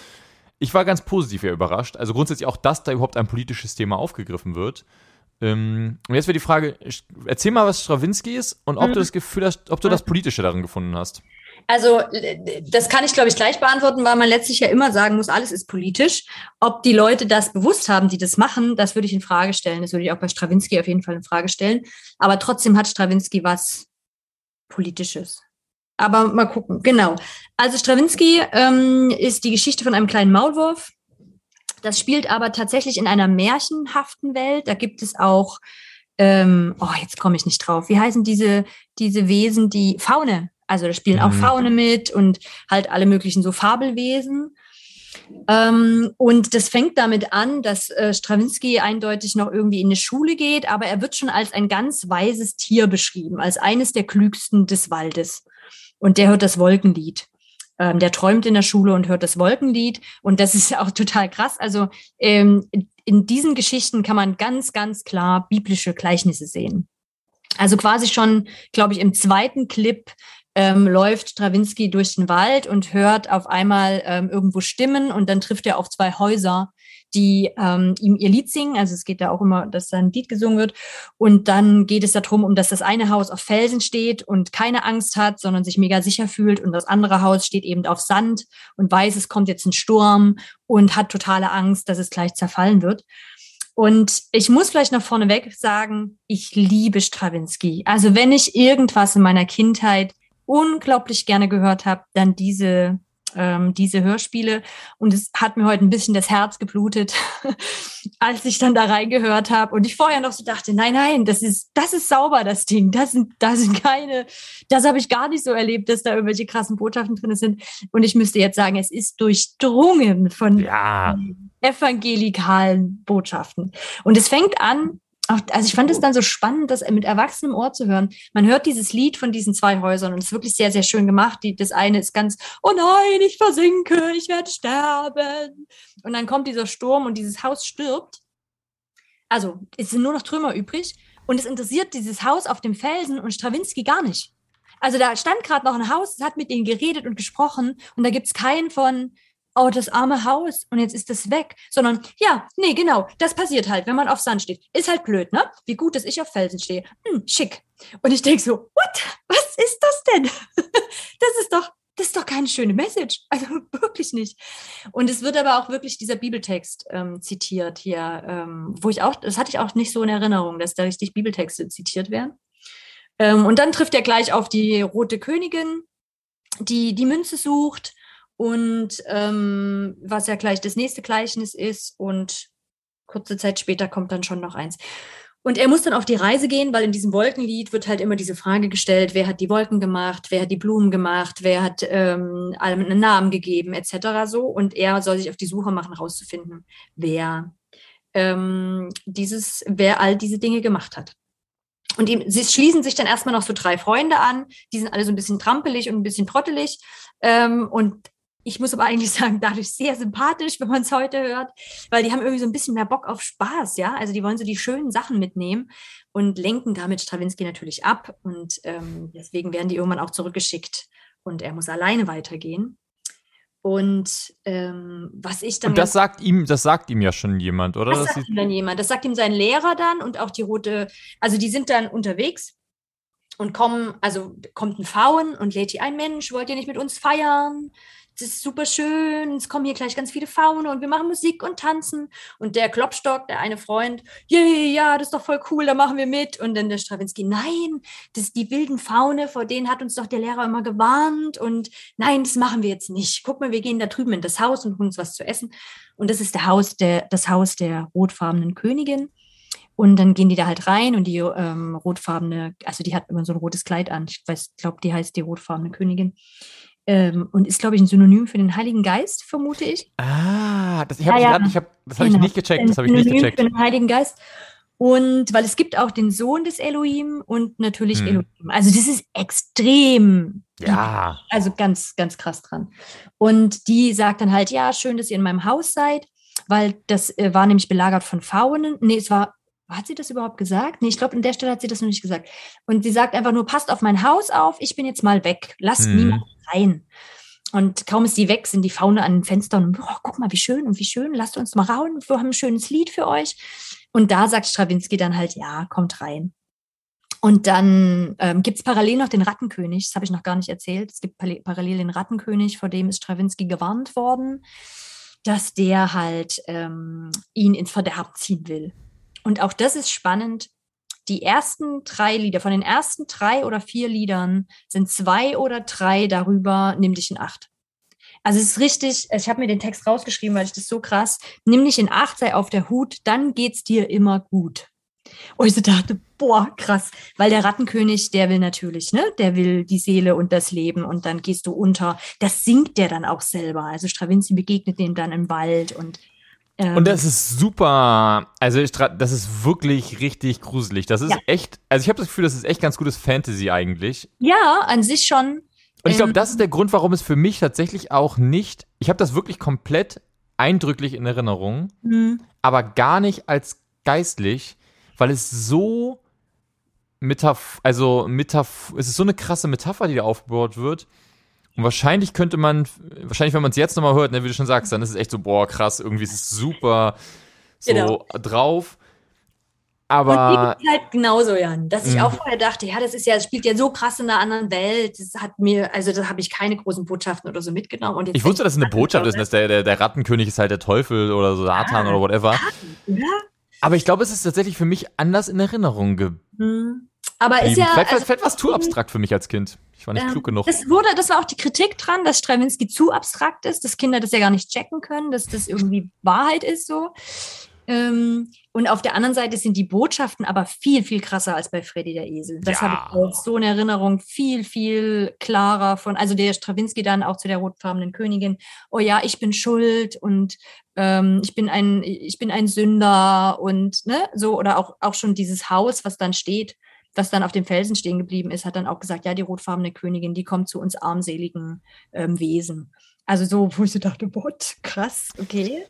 ich war ganz positiv ja überrascht. Also grundsätzlich auch, dass da überhaupt ein politisches Thema aufgegriffen wird. Ähm, und jetzt wäre die Frage, erzähl mal, was Strawinski ist und ob mhm. du das Gefühl hast, ob du das Politische darin gefunden hast. Also das kann ich, glaube ich, gleich beantworten, weil man letztlich ja immer sagen muss, alles ist politisch. Ob die Leute das bewusst haben, die das machen, das würde ich in Frage stellen. Das würde ich auch bei Strawinski auf jeden Fall in Frage stellen. Aber trotzdem hat Strawinski was Politisches. Aber mal gucken. Genau. Also Strawinski ähm, ist die Geschichte von einem kleinen Maulwurf. Das spielt aber tatsächlich in einer märchenhaften Welt. Da gibt es auch, ähm, oh, jetzt komme ich nicht drauf. Wie heißen diese, diese Wesen, die Faune? Also da spielen auch mhm. Faune mit und halt alle möglichen so Fabelwesen. Ähm, und das fängt damit an, dass äh, Strawinski eindeutig noch irgendwie in eine Schule geht, aber er wird schon als ein ganz weises Tier beschrieben, als eines der klügsten des Waldes. Und der hört das Wolkenlied. Ähm, der träumt in der Schule und hört das Wolkenlied. Und das ist auch total krass. Also ähm, in diesen Geschichten kann man ganz, ganz klar biblische Gleichnisse sehen. Also quasi schon, glaube ich, im zweiten Clip ähm, läuft Strawinski durch den Wald und hört auf einmal ähm, irgendwo Stimmen und dann trifft er auf zwei Häuser, die ähm, ihm ihr Lied singen. Also es geht da auch immer, dass da ein Lied gesungen wird. Und dann geht es darum, um dass das eine Haus auf Felsen steht und keine Angst hat, sondern sich mega sicher fühlt. Und das andere Haus steht eben auf Sand und weiß, es kommt jetzt ein Sturm und hat totale Angst, dass es gleich zerfallen wird. Und ich muss vielleicht noch vorneweg sagen, ich liebe Strawinski. Also wenn ich irgendwas in meiner Kindheit unglaublich gerne gehört habe, dann diese ähm, diese Hörspiele. Und es hat mir heute ein bisschen das Herz geblutet, als ich dann da reingehört habe. Und ich vorher noch so dachte, nein, nein, das ist, das ist sauber, das Ding. Das sind, das sind keine, das habe ich gar nicht so erlebt, dass da irgendwelche krassen Botschaften drin sind. Und ich müsste jetzt sagen, es ist durchdrungen von ja. evangelikalen Botschaften. Und es fängt an also ich fand es dann so spannend, das mit erwachsenem Ohr zu hören. Man hört dieses Lied von diesen zwei Häusern und es ist wirklich sehr, sehr schön gemacht. Die, das eine ist ganz, oh nein, ich versinke, ich werde sterben. Und dann kommt dieser Sturm und dieses Haus stirbt. Also es sind nur noch Trümmer übrig und es interessiert dieses Haus auf dem Felsen und Strawinski gar nicht. Also da stand gerade noch ein Haus, es hat mit ihnen geredet und gesprochen und da gibt es keinen von, oh, das arme Haus und jetzt ist das weg, sondern ja, nee, genau, das passiert halt, wenn man auf Sand steht. Ist halt blöd, ne? Wie gut, dass ich auf Felsen stehe. Hm, schick. Und ich denke so, what? Was ist das denn? das ist doch, das ist doch keine schöne Message. Also wirklich nicht. Und es wird aber auch wirklich dieser Bibeltext ähm, zitiert hier, ähm, wo ich auch, das hatte ich auch nicht so in Erinnerung, dass da richtig Bibeltexte zitiert werden. Ähm, und dann trifft er gleich auf die rote Königin, die die Münze sucht und ähm, was ja gleich das nächste Gleichnis ist und kurze Zeit später kommt dann schon noch eins. Und er muss dann auf die Reise gehen, weil in diesem Wolkenlied wird halt immer diese Frage gestellt, wer hat die Wolken gemacht, wer hat die Blumen gemacht, wer hat ähm, allem einen Namen gegeben, etc. so. Und er soll sich auf die Suche machen, rauszufinden, wer ähm, dieses, wer all diese Dinge gemacht hat. Und ihm, sie schließen sich dann erstmal noch so drei Freunde an, die sind alle so ein bisschen trampelig und ein bisschen trottelig. Ähm, und ich muss aber eigentlich sagen, dadurch sehr sympathisch, wenn man es heute hört, weil die haben irgendwie so ein bisschen mehr Bock auf Spaß, ja. Also die wollen so die schönen Sachen mitnehmen und lenken damit Strawinski natürlich ab. Und ähm, deswegen werden die irgendwann auch zurückgeschickt und er muss alleine weitergehen. Und ähm, was ich dann. Und das sagt ihm, das sagt ihm ja schon jemand, oder? Das sagt ihm dann jemand. Das sagt ihm sein Lehrer dann und auch die rote, also die sind dann unterwegs und kommen, also kommt ein Faun und lädt die ein, Mensch, wollt ihr nicht mit uns feiern? Es ist super schön, es kommen hier gleich ganz viele Faune und wir machen Musik und tanzen. Und der Klopstock, der eine Freund, yeah, ja, das ist doch voll cool, da machen wir mit. Und dann der Stravinsky, nein, das ist die wilden Faune, vor denen hat uns doch der Lehrer immer gewarnt. Und nein, das machen wir jetzt nicht. Guck mal, wir gehen da drüben in das Haus und holen uns was zu essen. Und das ist der Haus der, das Haus der rotfarbenen Königin. Und dann gehen die da halt rein und die ähm, rotfarbene, also die hat immer so ein rotes Kleid an. Ich weiß, glaube, die heißt die rotfarbene Königin. Ähm, und ist, glaube ich, ein Synonym für den Heiligen Geist, vermute ich. Ah, das, ich hab, ja, ja. Ich hab, das habe genau. ich nicht gecheckt. Das habe ich nicht gecheckt. Für den Heiligen Geist. Und weil es gibt auch den Sohn des Elohim und natürlich hm. Elohim. Also das ist extrem. Ja. Also ganz, ganz krass dran. Und die sagt dann halt, ja, schön, dass ihr in meinem Haus seid, weil das äh, war nämlich belagert von Faunen. Nee, es war hat sie das überhaupt gesagt? Nee, ich glaube, an der Stelle hat sie das noch nicht gesagt. Und sie sagt einfach nur, passt auf mein Haus auf, ich bin jetzt mal weg. Lasst hm. niemand rein. Und kaum ist die weg, sind die Faune an den Fenstern und, oh, guck mal, wie schön und wie schön, lasst uns mal rauen, wir haben ein schönes Lied für euch. Und da sagt Strawinski dann halt, ja, kommt rein. Und dann ähm, gibt es parallel noch den Rattenkönig, das habe ich noch gar nicht erzählt. Es gibt parallel den Rattenkönig, vor dem ist Strawinski gewarnt worden, dass der halt ähm, ihn ins Verderb ziehen will. Und auch das ist spannend. Die ersten drei Lieder, von den ersten drei oder vier Liedern sind zwei oder drei darüber, nimm dich in Acht. Also es ist richtig, ich habe mir den Text rausgeschrieben, weil ich das so krass, nimm dich in Acht, sei auf der Hut, dann geht's dir immer gut. Und ich so dachte, boah, krass, weil der Rattenkönig, der will natürlich, ne, der will die Seele und das Leben und dann gehst du unter. Das singt der dann auch selber. Also Stravinsky begegnet dem dann im Wald und ähm, und das ist super, also ich, das ist wirklich richtig gruselig. Das ist ja. echt, also ich habe das Gefühl, das ist echt ganz gutes Fantasy eigentlich. Ja, an sich schon. Und ich glaube, ähm, das ist der Grund, warum es für mich tatsächlich auch nicht, ich habe das wirklich komplett eindrücklich in Erinnerung, mhm. aber gar nicht als geistlich, weil es so Metaph also Metaph es ist so eine krasse Metapher, die da aufgebaut wird. Und wahrscheinlich könnte man, wahrscheinlich, wenn man es jetzt nochmal hört, ne, wie du schon sagst, dann ist es echt so, boah, krass, irgendwie ist es super so genau. drauf. Aber. Und halt genauso, Jan, dass ich mhm. auch vorher dachte, ja, das ist ja, das spielt ja so krass in einer anderen Welt. Das hat mir, also da habe ich keine großen Botschaften oder so mitgenommen. ich wusste, dass es eine Botschaft ist, dass der, der, der Rattenkönig ist halt der Teufel oder so Satan ah, oder whatever. Ja. Aber ich glaube, es ist tatsächlich für mich anders in Erinnerung geblieben. Mhm. Aber ist ja. Vielleicht, also, vielleicht war es zu abstrakt für mich als Kind. Ich war nicht ähm, klug genug. Das, wurde, das war auch die Kritik dran, dass Stravinsky zu abstrakt ist, dass Kinder das ja gar nicht checken können, dass das irgendwie Wahrheit ist so. Ähm, und auf der anderen Seite sind die Botschaften aber viel, viel krasser als bei Freddy der Esel. Das ja. habe ich auch so in Erinnerung, viel, viel klarer von, also der Stravinsky dann auch zu der rotfarbenen Königin, oh ja, ich bin schuld und ähm, ich bin ein, ich bin ein Sünder und ne, so, oder auch, auch schon dieses Haus, was dann steht, was dann auf dem Felsen stehen geblieben ist, hat dann auch gesagt, ja, die rotfarbene Königin, die kommt zu uns armseligen ähm, Wesen. Also so, wo ich so dachte, what, krass, okay.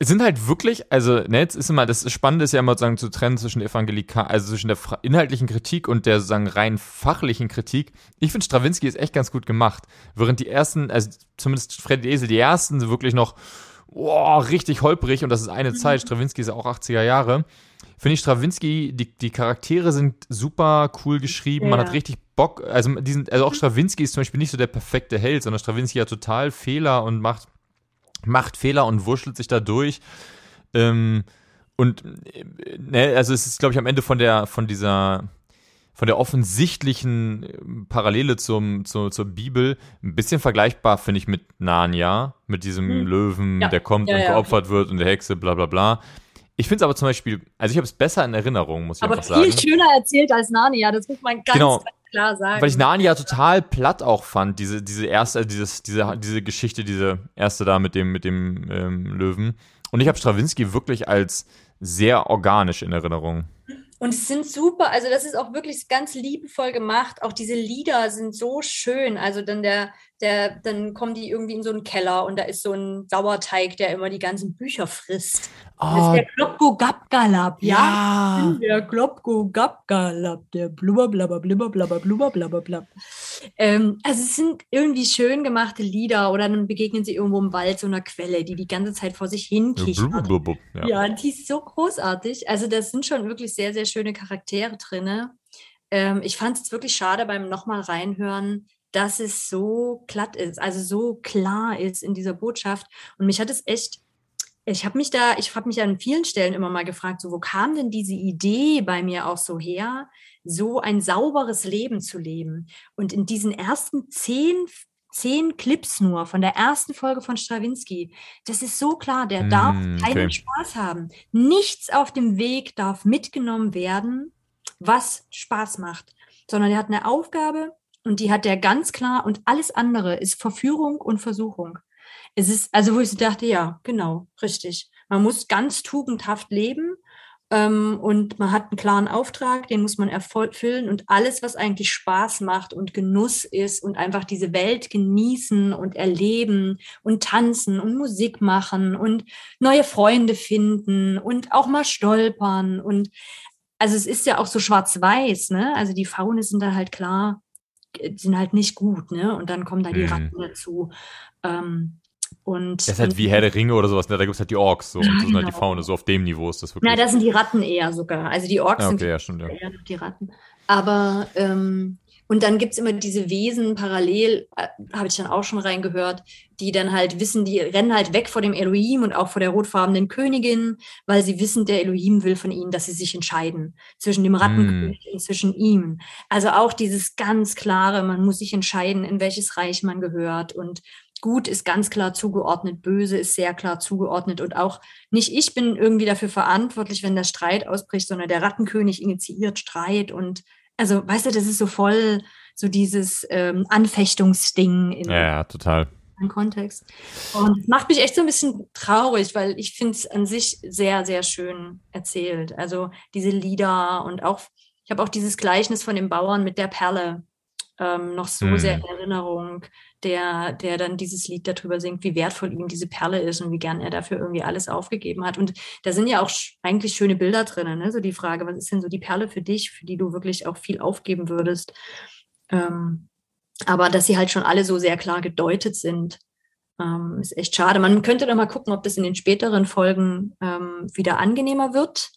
Es sind halt wirklich, also, ne, jetzt ist immer, das Spannende ist ja immer sozusagen zu trennen zwischen Evangelika, also zwischen der inhaltlichen Kritik und der sozusagen rein fachlichen Kritik. Ich finde, Strawinski ist echt ganz gut gemacht. Während die ersten, also zumindest Freddy Esel, die ersten wirklich noch, boah, richtig holprig und das ist eine mhm. Zeit. Strawinski ist ja auch 80er Jahre finde ich Strawinski, die, die Charaktere sind super cool geschrieben, ja. man hat richtig Bock, also, die sind, also auch Strawinski ist zum Beispiel nicht so der perfekte Held, sondern Strawinski hat total Fehler und macht, macht Fehler und wurschtelt sich da durch. Ähm, und ne, also es ist, glaube ich, am Ende von der, von dieser, von der offensichtlichen Parallele zum, zu, zur Bibel ein bisschen vergleichbar, finde ich, mit Narnia, mit diesem hm. Löwen, ja. der kommt ja, und geopfert wird und der Hexe, bla bla bla. Ich finde es aber zum Beispiel, also ich habe es besser in Erinnerung, muss ich aber einfach sagen. Aber viel schöner erzählt als Narnia, das muss man ganz, genau, ganz klar sagen. Weil ich Narnia total platt auch fand, diese, diese erste, äh, dieses, diese, diese Geschichte, diese erste da mit dem, mit dem ähm, Löwen. Und ich habe Strawinski wirklich als sehr organisch in Erinnerung. Und es sind super, also das ist auch wirklich ganz liebevoll gemacht. Auch diese Lieder sind so schön. Also dann der, der, dann kommen die irgendwie in so einen Keller und da ist so ein Sauerteig, der immer die ganzen Bücher frisst. Oh, das ist der Klopko Gabgalab, ja? ja. Der Klopko Gabgalab, der blubber blubber blubber blubber blubber blubber blubber. Ähm, also es sind irgendwie schön gemachte Lieder oder dann begegnen sie irgendwo im Wald so einer Quelle, die die ganze Zeit vor sich hin kichert. Ja, ja, die ist so großartig. Also das sind schon wirklich sehr, sehr schöne Charaktere drin. Ähm, ich fand es wirklich schade beim nochmal reinhören, dass es so glatt ist, also so klar ist in dieser Botschaft. Und mich hat es echt, ich habe mich da, ich habe mich an vielen Stellen immer mal gefragt, so wo kam denn diese Idee bei mir auch so her, so ein sauberes Leben zu leben? Und in diesen ersten zehn zehn Clips nur von der ersten Folge von Stravinsky. Das ist so klar, der mm, darf keinen okay. Spaß haben. Nichts auf dem Weg darf mitgenommen werden, was Spaß macht, sondern er hat eine Aufgabe und die hat er ganz klar und alles andere ist Verführung und Versuchung. Es ist, also wo ich so dachte, ja, genau, richtig. Man muss ganz tugendhaft leben ähm, und man hat einen klaren Auftrag, den muss man erfüllen und alles, was eigentlich Spaß macht und Genuss ist und einfach diese Welt genießen und erleben und tanzen und Musik machen und neue Freunde finden und auch mal stolpern und also es ist ja auch so schwarz-weiß, ne? Also die Faune sind da halt klar, sind halt nicht gut, ne? Und dann kommen da die mhm. Ratten dazu. Ähm, und, das ist halt wie Herr der Ringe oder sowas, ne? da gibt es halt die Orks so, und das sind halt die genau. Faune, so auf dem Niveau ist das wirklich. Na, das sind die Ratten eher sogar. Also die Orks ah, okay, sind ja, stimmt, ja. eher die Ratten. Aber ähm, und dann gibt es immer diese Wesen parallel, äh, habe ich dann auch schon reingehört, die dann halt wissen, die rennen halt weg vor dem Elohim und auch vor der rotfarbenen Königin, weil sie wissen, der Elohim will von ihnen, dass sie sich entscheiden zwischen dem Rattenkönig mm. und zwischen ihm. Also auch dieses ganz klare, man muss sich entscheiden, in welches Reich man gehört und Gut ist ganz klar zugeordnet, böse ist sehr klar zugeordnet und auch nicht ich bin irgendwie dafür verantwortlich, wenn der Streit ausbricht, sondern der Rattenkönig initiiert Streit und also weißt du, das ist so voll so dieses ähm, Anfechtungsding in ja, ja, total. Kontext. Und das macht mich echt so ein bisschen traurig, weil ich finde es an sich sehr, sehr schön erzählt. Also diese Lieder und auch, ich habe auch dieses Gleichnis von dem Bauern mit der Perle ähm, noch so hm. sehr in Erinnerung der, der dann dieses Lied darüber singt, wie wertvoll ihm diese Perle ist und wie gern er dafür irgendwie alles aufgegeben hat. Und da sind ja auch eigentlich schöne Bilder drin, ne? So die Frage, was ist denn so die Perle für dich, für die du wirklich auch viel aufgeben würdest? Ähm, aber dass sie halt schon alle so sehr klar gedeutet sind, ähm, ist echt schade. Man könnte doch mal gucken, ob das in den späteren Folgen ähm, wieder angenehmer wird.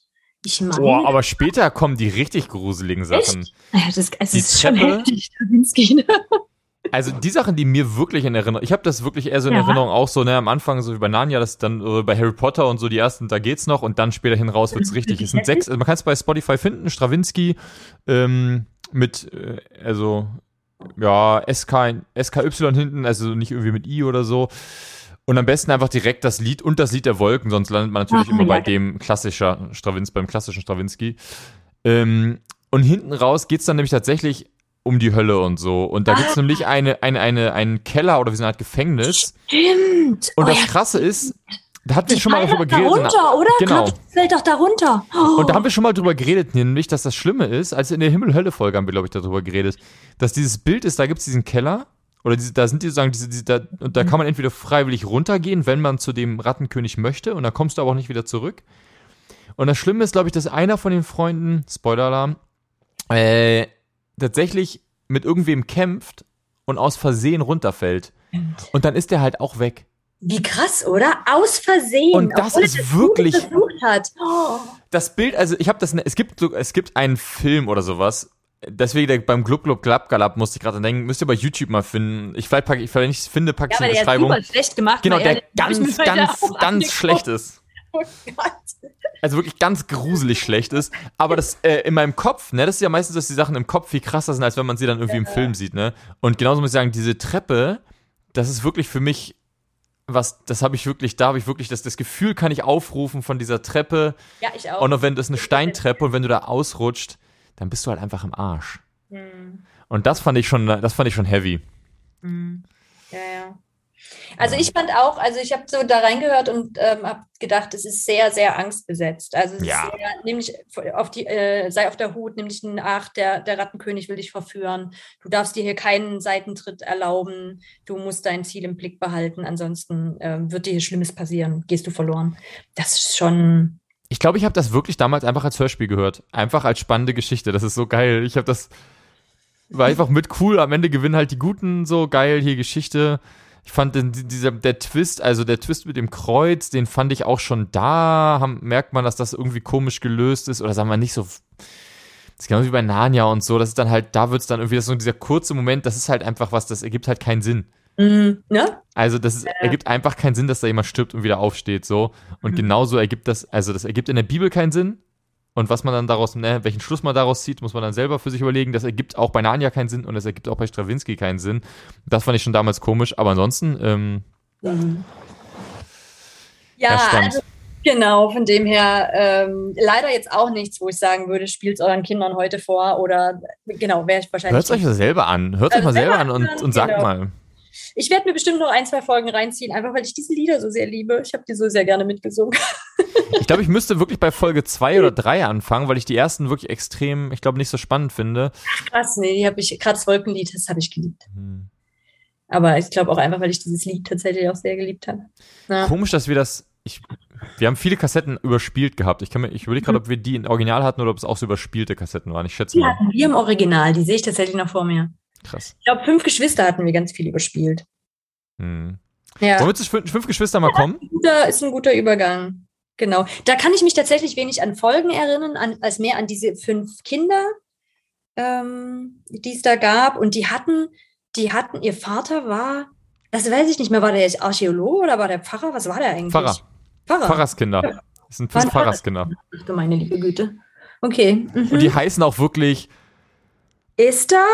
Ich meine, Boah, aber später kommen die richtig gruseligen Sachen. Echt? Ja, das, es die ist Treppe, schon heftig, ne? Also die Sachen, die mir wirklich in Erinnerung, ich habe das wirklich eher so in ja. Erinnerung auch so, ne, am Anfang so wie bei Narnia, das dann äh, bei Harry Potter und so die ersten, da geht's noch und dann später hin raus wird's richtig. Es sind sechs, also man kann es bei Spotify finden, Stravinsky ähm, mit, äh, also ja, SK, SKY hinten, also nicht irgendwie mit I oder so. Und am besten einfach direkt das Lied und das Lied der Wolken, sonst landet man natürlich Ach, immer ja. bei dem klassischer Strawins, beim klassischen Stravinsky. Ähm, und hinten raus geht's dann nämlich tatsächlich um die Hölle und so. Und da gibt es ah. nämlich eine, eine, eine, einen Keller oder wie so eine Art Gefängnis. Stimmt. Und oh, das Krasse ist, da hatten wir schon mal drüber geredet. Darunter, oder? Genau. Gott, fällt doch darunter. Oh. Und da haben wir schon mal drüber geredet, nämlich, dass das Schlimme ist, als in der Himmel-Hölle-Folge haben wir, glaube ich, darüber geredet, dass dieses Bild ist, da gibt es diesen Keller, oder diese, da sind die sozusagen diese, diese da, und da kann man entweder freiwillig runtergehen, wenn man zu dem Rattenkönig möchte, und dann kommst du aber auch nicht wieder zurück. Und das Schlimme ist, glaube ich, dass einer von den Freunden, Spoiler-Alarm, äh, tatsächlich mit irgendwem kämpft und aus Versehen runterfällt. Und dann ist der halt auch weg. Wie krass, oder? Aus Versehen. Und das ist das wirklich. Oh. Das Bild, also ich habe das, es gibt, es gibt einen Film oder sowas. Deswegen beim Glub Glub Glab Galab musste ich gerade denken, müsst ihr bei YouTube mal finden. Ich vielleicht packe, ich, wenn ich finde, packe ich ja, in die Beschreibung. Der ist schlecht gemacht. Genau, der ganz, ganz, ganz schlecht ist. Oh Gott also wirklich ganz gruselig schlecht ist. Aber das äh, in meinem Kopf, ne, das ist ja meistens, dass die Sachen im Kopf viel krasser sind, als wenn man sie dann irgendwie im Film sieht, ne? Und genauso muss ich sagen, diese Treppe, das ist wirklich für mich was, das habe ich wirklich, da habe ich wirklich, das, das Gefühl kann ich aufrufen von dieser Treppe. Ja, ich auch. Und noch wenn das eine Steintreppe und wenn du da ausrutscht, dann bist du halt einfach im Arsch. Hm. Und das fand ich schon, das fand ich schon heavy. Hm. Ja, ja. Also ich fand auch, also ich habe so da reingehört und ähm, habe gedacht, es ist sehr, sehr angstbesetzt. Also es ja. ist sehr, nämlich auf die, äh, sei auf der Hut, nämlich ach, der, der Rattenkönig will dich verführen. Du darfst dir hier keinen Seitentritt erlauben. Du musst dein Ziel im Blick behalten. Ansonsten ähm, wird dir hier Schlimmes passieren. Gehst du verloren. Das ist schon. Ich glaube, ich habe das wirklich damals einfach als Hörspiel gehört. Einfach als spannende Geschichte. Das ist so geil. Ich habe das war einfach mit cool. Am Ende gewinnen halt die Guten so geil hier Geschichte. Ich fand den, dieser, der Twist, also der Twist mit dem Kreuz, den fand ich auch schon da. Haben, merkt man, dass das irgendwie komisch gelöst ist oder sagen wir nicht so. Das ist genau wie bei Narnia und so. Das ist dann halt, da wird es dann irgendwie, das so dieser kurze Moment, das ist halt einfach was, das ergibt halt keinen Sinn. Mhm. Ne? Also das ist, ergibt einfach keinen Sinn, dass da jemand stirbt und wieder aufsteht, so. Und Mhm. genauso ergibt das, also das ergibt in der Bibel keinen Sinn. Und was man dann daraus, ne, welchen Schluss man daraus zieht, muss man dann selber für sich überlegen. Das ergibt auch bei Narnia keinen Sinn und das ergibt auch bei Stravinsky keinen Sinn. Das fand ich schon damals komisch, aber ansonsten, ähm, Ja, Erstaunt. also, genau, von dem her ähm, leider jetzt auch nichts, wo ich sagen würde, spielt euren Kindern heute vor oder genau, wäre ich wahrscheinlich. hört es euch das selber an. Hört es euch Also mal selber an und, anhören, und sagt genau. mal. Ich werde mir bestimmt noch ein, zwei Folgen reinziehen, einfach weil ich diese Lieder so sehr liebe. Ich habe die so sehr gerne mitgesungen. Ich glaube, ich müsste wirklich bei Folge 2 oder 3 anfangen, weil ich die ersten wirklich extrem, ich glaube, nicht so spannend finde. Krass, nee, die habe ich, gerade das Wolkenlied, das habe ich geliebt. Hm. Aber ich glaube auch einfach, weil ich dieses Lied tatsächlich auch sehr geliebt habe. Ja. Komisch, dass wir das. Ich, wir haben viele Kassetten überspielt gehabt. Ich, kann mir- ich überlege gerade, ob wir die in Original hatten oder ob es auch so überspielte Kassetten waren. Ich schätze mal. hatten wir im Original, die sehe ich tatsächlich noch vor mir. Krass. Ich glaube, fünf Geschwister hatten wir ganz viel überspielt. Hm. Ja. Wollen wir zu fünf, Geschwister mal kommen? guter, ist ein guter Übergang. Genau. Da kann ich mich tatsächlich wenig an Folgen erinnern, an, als mehr an diese fünf Kinder, ähm, die es da gab. Und die hatten, die hatten, ihr Vater war, das weiß ich nicht mehr, war der jetzt Archäologe oder war der Pfarrer? Was war der eigentlich? Pfarrer. Pfarrer. Pfarrerskinder. Das sind fünf Pfarrerskinder. Ach du meine liebe Güte. Okay. Mhm. Und die heißen auch wirklich, Esther?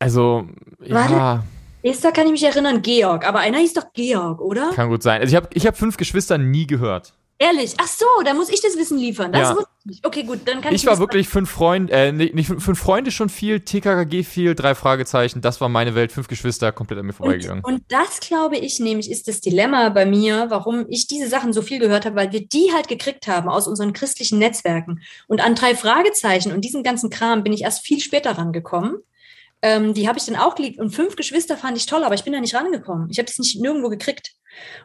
Also, Warte. ja, Esther kann ich mich erinnern, Georg. Aber einer hieß doch Georg, oder? kann gut sein. Also ich habe ich hab fünf Geschwister nie gehört. Ehrlich. Ach so, da muss ich das Wissen liefern. Das Ja. wusste ich nicht. Okay, gut, dann kann ich Ich war wirklich fünf Freunde, äh, nicht, nicht fünf Freunde schon viel, TKKG viel, drei Fragezeichen, das war meine Welt, fünf Geschwister, komplett an mir vorbeigegangen. Und, und das, glaube ich, nämlich ist das Dilemma bei mir, warum ich diese Sachen so viel gehört habe, weil wir die halt gekriegt haben aus unseren christlichen Netzwerken. Und an drei Fragezeichen und diesen ganzen Kram bin ich erst viel später rangekommen. Ähm, die habe ich dann auch geliebt. Und fünf Geschwister fand ich toll, aber ich bin da nicht rangekommen. Ich habe das nicht nirgendwo gekriegt.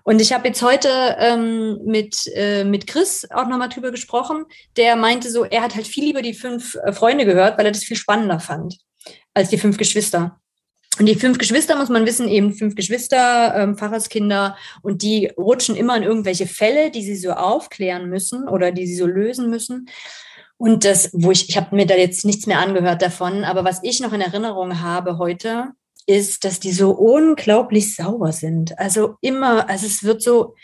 Und ich habe jetzt heute ähm, mit, äh, mit Chris auch nochmal drüber gesprochen. Der meinte so, er hat halt viel lieber die fünf äh, Freunde gehört, weil er das viel spannender fand als die fünf Geschwister. Und die fünf Geschwister, muss man wissen, eben fünf Geschwister, ähm, Pfarrerskinder, und die rutschen immer in irgendwelche Fälle, die sie so aufklären müssen oder die sie so lösen müssen. Und das, wo ich, ich habe mir da jetzt nichts mehr angehört davon, aber was ich noch in Erinnerung habe heute, ist, dass die so unglaublich sauber sind. Also immer, also es wird so,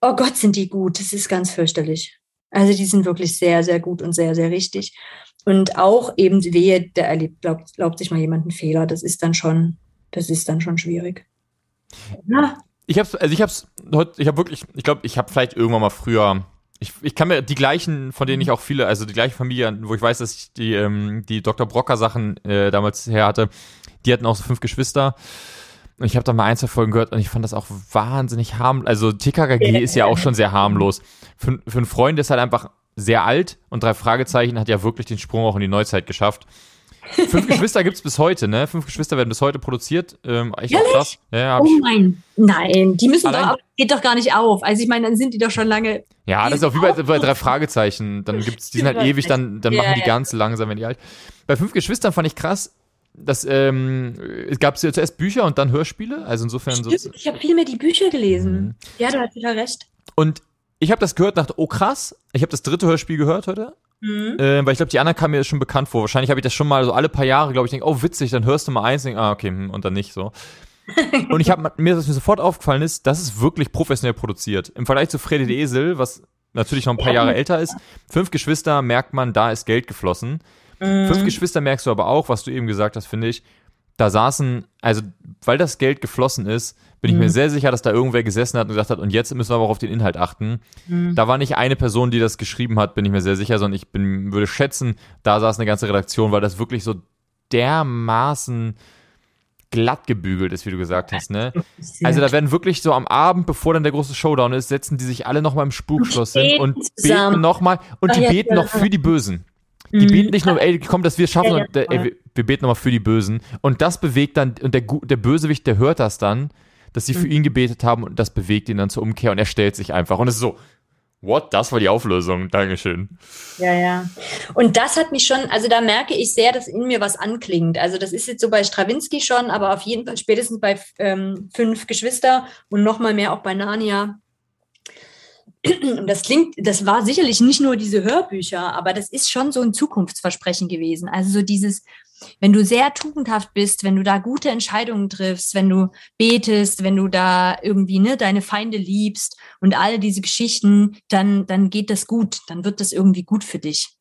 oh Gott, sind die gut. Das ist ganz fürchterlich. Also die sind wirklich sehr, sehr gut und sehr, sehr richtig. Und auch eben wehe, der erlebt, glaubt, glaubt sich mal jemand einen Fehler. Das ist dann schon, das ist dann schon schwierig. Ja, Ich hab's, also ich hab's heute, ich habe wirklich, ich glaube, ich habe vielleicht irgendwann mal früher, ich, ich kann mir die gleichen, von denen ich auch viele, also die gleiche Familie, wo ich weiß, dass ich die, ähm, die Dr. Brocker Sachen äh, damals her hatte, die hatten auch so fünf Geschwister. Und ich habe da mal ein, zwei Folgen gehört und ich fand das auch wahnsinnig harmlos. Also TKKG ist ja auch schon sehr harmlos. Für, für einen Freund ist halt einfach sehr alt und drei Fragezeichen hat ja wirklich den Sprung auch in die Neuzeit geschafft. Fünf Geschwister gibt's bis heute, ne? Fünf Geschwister werden bis heute produziert. Ähm, echt Ehrlich? krass. Ja, oh mein, nein, die müssen Allein- doch, geht doch gar nicht auf. Also ich meine, dann sind die doch schon lange. Ja, das ist auch wie bei, bei drei Fragezeichen. Dann gibt's, die sind halt ewig, dann, dann Ja, machen die ja. ganz langsam, wenn die alt. Bei fünf Geschwistern fand ich krass, dass ähm, es gab ja zuerst Bücher und dann Hörspiele. Also insofern so. Stimmt, ich habe viel mehr die Bücher gelesen. Mhm. Ja, du hast total recht. Und ich habe das gehört, dachte, oh krass. Ich habe das dritte Hörspiel gehört heute. Mhm. Äh, weil ich glaube, die anderen kamen mir schon bekannt vor. Wahrscheinlich habe ich das schon mal so alle paar Jahre, glaube ich, denke, oh witzig, dann hörst du mal eins, denk, ah, okay, hm, und dann nicht so. und ich habe mir, was mir sofort aufgefallen ist, das ist wirklich professionell produziert. Im Vergleich zu Freddy de Esel, was natürlich noch ein paar Jahre älter ist, fünf Geschwister merkt man, da ist Geld geflossen. Mhm. Fünf Geschwister merkst du aber auch, was du eben gesagt hast, finde ich. Da saßen, also weil das Geld geflossen ist, bin ich mir Mhm. sehr sicher, dass da irgendwer gesessen hat und gesagt hat, und jetzt müssen wir aber auch auf den Inhalt achten. Mhm. Da war nicht eine Person, die das geschrieben hat, bin ich mir sehr sicher, sondern ich bin, würde schätzen, da saß eine ganze Redaktion, weil das wirklich so dermaßen glatt gebügelt ist, wie du gesagt hast, ne? Also da werden wirklich so am Abend, bevor dann der große Showdown ist, setzen die sich alle nochmal im Spukschloss hin und beten nochmal und die beten noch für die Bösen. Die Mhm. beten nicht nur, ey, komm, dass wir es schaffen, Ja, ja, und, äh, ey, wir, wir beten nochmal für die Bösen. Und das bewegt dann, und der, der Bösewicht, der hört das dann, dass sie Mhm. für ihn gebetet haben und das bewegt ihn dann zur Umkehr und er stellt sich einfach. Und es ist so, what? Das war die Auflösung. Dankeschön. Ja, ja. Und das hat mich schon, also da merke ich sehr, dass in mir was anklingt. Also das ist jetzt so bei Strawinski schon, aber auf jeden Fall spätestens bei ähm, fünf Geschwister und noch mal mehr auch bei Narnia. Und das klingt, das war sicherlich nicht nur diese Hörbücher, aber das ist schon so ein Zukunftsversprechen gewesen. Also so dieses, wenn du sehr tugendhaft bist, wenn du da gute Entscheidungen triffst, wenn du betest, wenn du da irgendwie ne, deine Feinde liebst und all diese Geschichten, dann, dann geht das gut, dann wird das irgendwie gut für dich.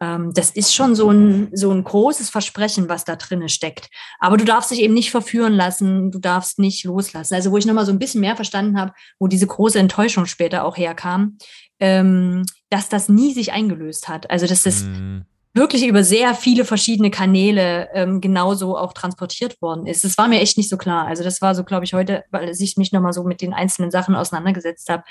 Ähm, das ist schon so ein, so ein großes Versprechen, was da drinne steckt. Aber du darfst dich eben nicht verführen lassen, du darfst nicht loslassen. Also wo ich nochmal so ein bisschen mehr verstanden habe, wo diese große Enttäuschung später auch herkam, ähm, dass das nie sich eingelöst hat. Also dass das mm. wirklich über sehr viele verschiedene Kanäle ähm, genauso auch transportiert worden ist. Das war mir echt nicht so klar. Also das war so, glaube ich, heute, weil ich mich nochmal so mit den einzelnen Sachen auseinandergesetzt habe,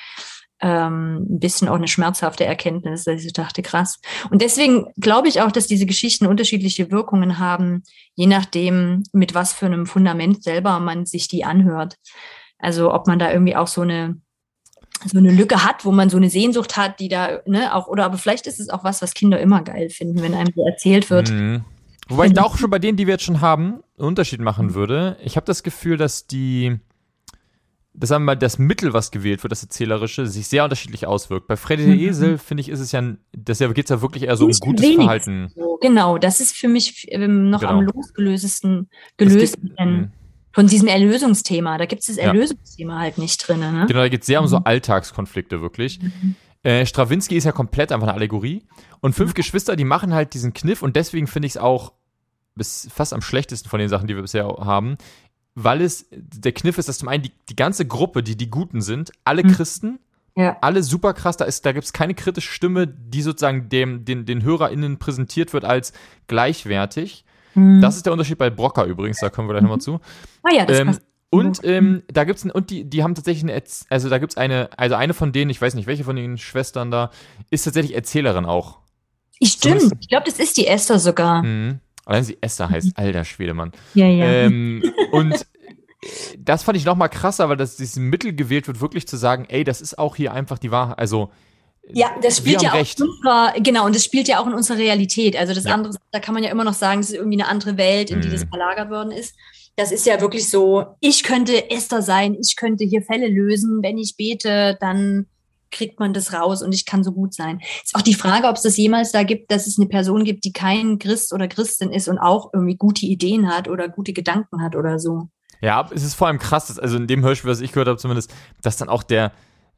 ähm, ein bisschen auch eine schmerzhafte Erkenntnis, dass ich dachte, krass. Und deswegen glaube ich auch, dass diese Geschichten unterschiedliche Wirkungen haben, je nachdem, mit was für einem Fundament selber man sich die anhört. Also ob man da irgendwie auch so eine so eine Lücke hat, wo man so eine Sehnsucht hat, die da, ne, auch, oder aber vielleicht ist es auch was, was Kinder immer geil finden, wenn einem so erzählt wird. Mhm. Wobei ich da auch schon bei denen, die wir jetzt schon haben, einen Unterschied machen würde. Ich habe das Gefühl, dass die, das sagen wir mal, das Mittel, was gewählt wird, das Erzählerische, sich sehr unterschiedlich auswirkt. Bei Freddy der mhm. Esel, finde ich, ist es ja, das ja, geht es ja wirklich eher so um gutes Verhalten. So. Genau, das ist für mich ähm, noch genau. am losgelöstesten, gelösten mhm. von diesem Erlösungsthema. Da gibt es das Erlösungsthema ja. halt nicht drin. Ne? Genau, da geht es sehr um so mhm. Alltagskonflikte, wirklich. Mhm. Äh, Strawinski ist ja komplett einfach eine Allegorie. Und fünf mhm. Geschwister, die machen halt diesen Kniff und deswegen finde ich es auch bis fast am schlechtesten von den Sachen, die wir bisher haben, weil es der Kniff ist, dass zum einen die, die ganze Gruppe, die die Guten sind, alle mhm. Christen, ja. alle super krass, da, da gibt es keine kritische Stimme, die sozusagen dem, den, den HörerInnen präsentiert wird als gleichwertig. Mhm. Das ist der Unterschied bei Brocker übrigens, da kommen wir gleich mhm. nochmal zu. Ah ja, das ähm, passt. Und ähm, da gibt's und die, die haben tatsächlich eine, also da gibt's eine, also eine von denen, ich weiß nicht, welche von den Schwestern da, ist tatsächlich Erzählerin auch. Stimmt, ich glaube, das ist die Esther sogar. Mhm. Allein sie Esther heißt, alter Schwedemann. Ja, ja. Ähm, und das fand ich noch mal krasser, weil das dieses Mittel gewählt wird, wirklich zu sagen, ey, das ist auch hier einfach die Wahrheit. Also ja, das spielt ja auch recht. in unserer, genau, und das spielt ja auch in unserer Realität. Also das ja. andere, da kann man ja immer noch sagen, es ist irgendwie eine andere Welt, in die das mhm. verlagert worden ist. Das ist ja wirklich so, ich könnte Esther sein, ich könnte hier Fälle lösen, wenn ich bete, dann kriegt man das raus und ich kann so gut sein. Ist auch die Frage, ob es das jemals da gibt, dass es eine Person gibt, die kein Christ oder Christin ist und auch irgendwie gute Ideen hat oder gute Gedanken hat oder so. Ja, es ist vor allem krass, dass, also in dem Hörspiel, was ich gehört habe zumindest, dass dann auch der,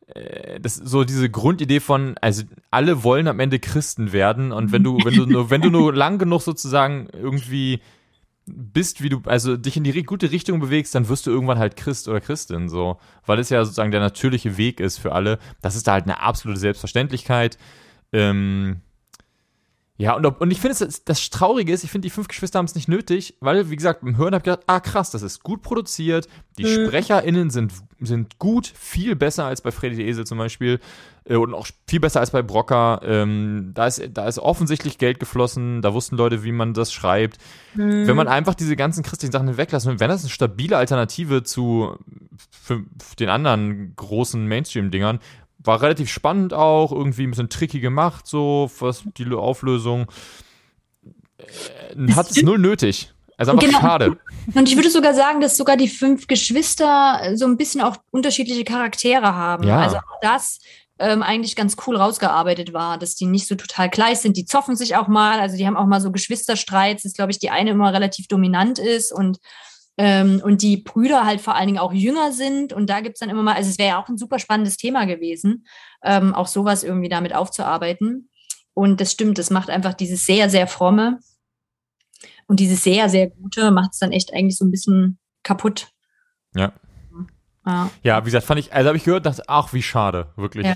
äh, das so diese Grundidee von, also alle wollen am Ende Christen werden und wenn du, wenn du nur, wenn du nur lang genug sozusagen irgendwie bist, wie du, also dich in die gute Richtung bewegst, dann wirst du irgendwann halt Christ oder Christin, so. Weil es ja sozusagen der natürliche Weg ist für alle. Das ist da halt eine absolute Selbstverständlichkeit. Ähm, ja, und, und ich finde, das, das Traurige ist, ich finde, die fünf Geschwister haben es nicht nötig, weil, wie gesagt, im Hören habe ich gedacht, ah krass, das ist gut produziert, die mhm. SprecherInnen sind, sind gut, viel besser als bei Freddy die Esel zum Beispiel äh, und auch viel besser als bei Brocker. Ähm, da, ist, da ist offensichtlich Geld geflossen, da wussten Leute, wie man das schreibt. Mhm. Wenn man einfach diese ganzen christlichen Sachen weglässt, wenn das eine stabile Alternative zu den anderen großen Mainstream-Dingern, war relativ spannend auch, irgendwie ein bisschen tricky gemacht, so was die Auflösung. Äh, hat es null nötig. Also einfach genau. schade. Und ich würde sogar sagen, dass sogar die fünf Geschwister so ein bisschen auch unterschiedliche Charaktere haben. Ja. Also auch das ähm, eigentlich ganz cool rausgearbeitet war, dass die nicht so total gleich sind. Die zoffen sich auch mal. Also die haben auch mal so Geschwisterstreits, dass, glaube ich, die eine immer relativ dominant ist und ähm, und die Brüder halt vor allen Dingen auch jünger sind. Und da gibt es dann immer mal, also es wäre ja auch ein super spannendes Thema gewesen, ähm, auch sowas irgendwie damit aufzuarbeiten. Und das stimmt, das macht einfach dieses sehr, sehr fromme und dieses sehr, sehr gute macht es dann echt eigentlich so ein bisschen kaputt. Ja. Ja, ja wie gesagt, fand ich, also habe ich gehört, dachte, ach, wie schade, wirklich. Ja.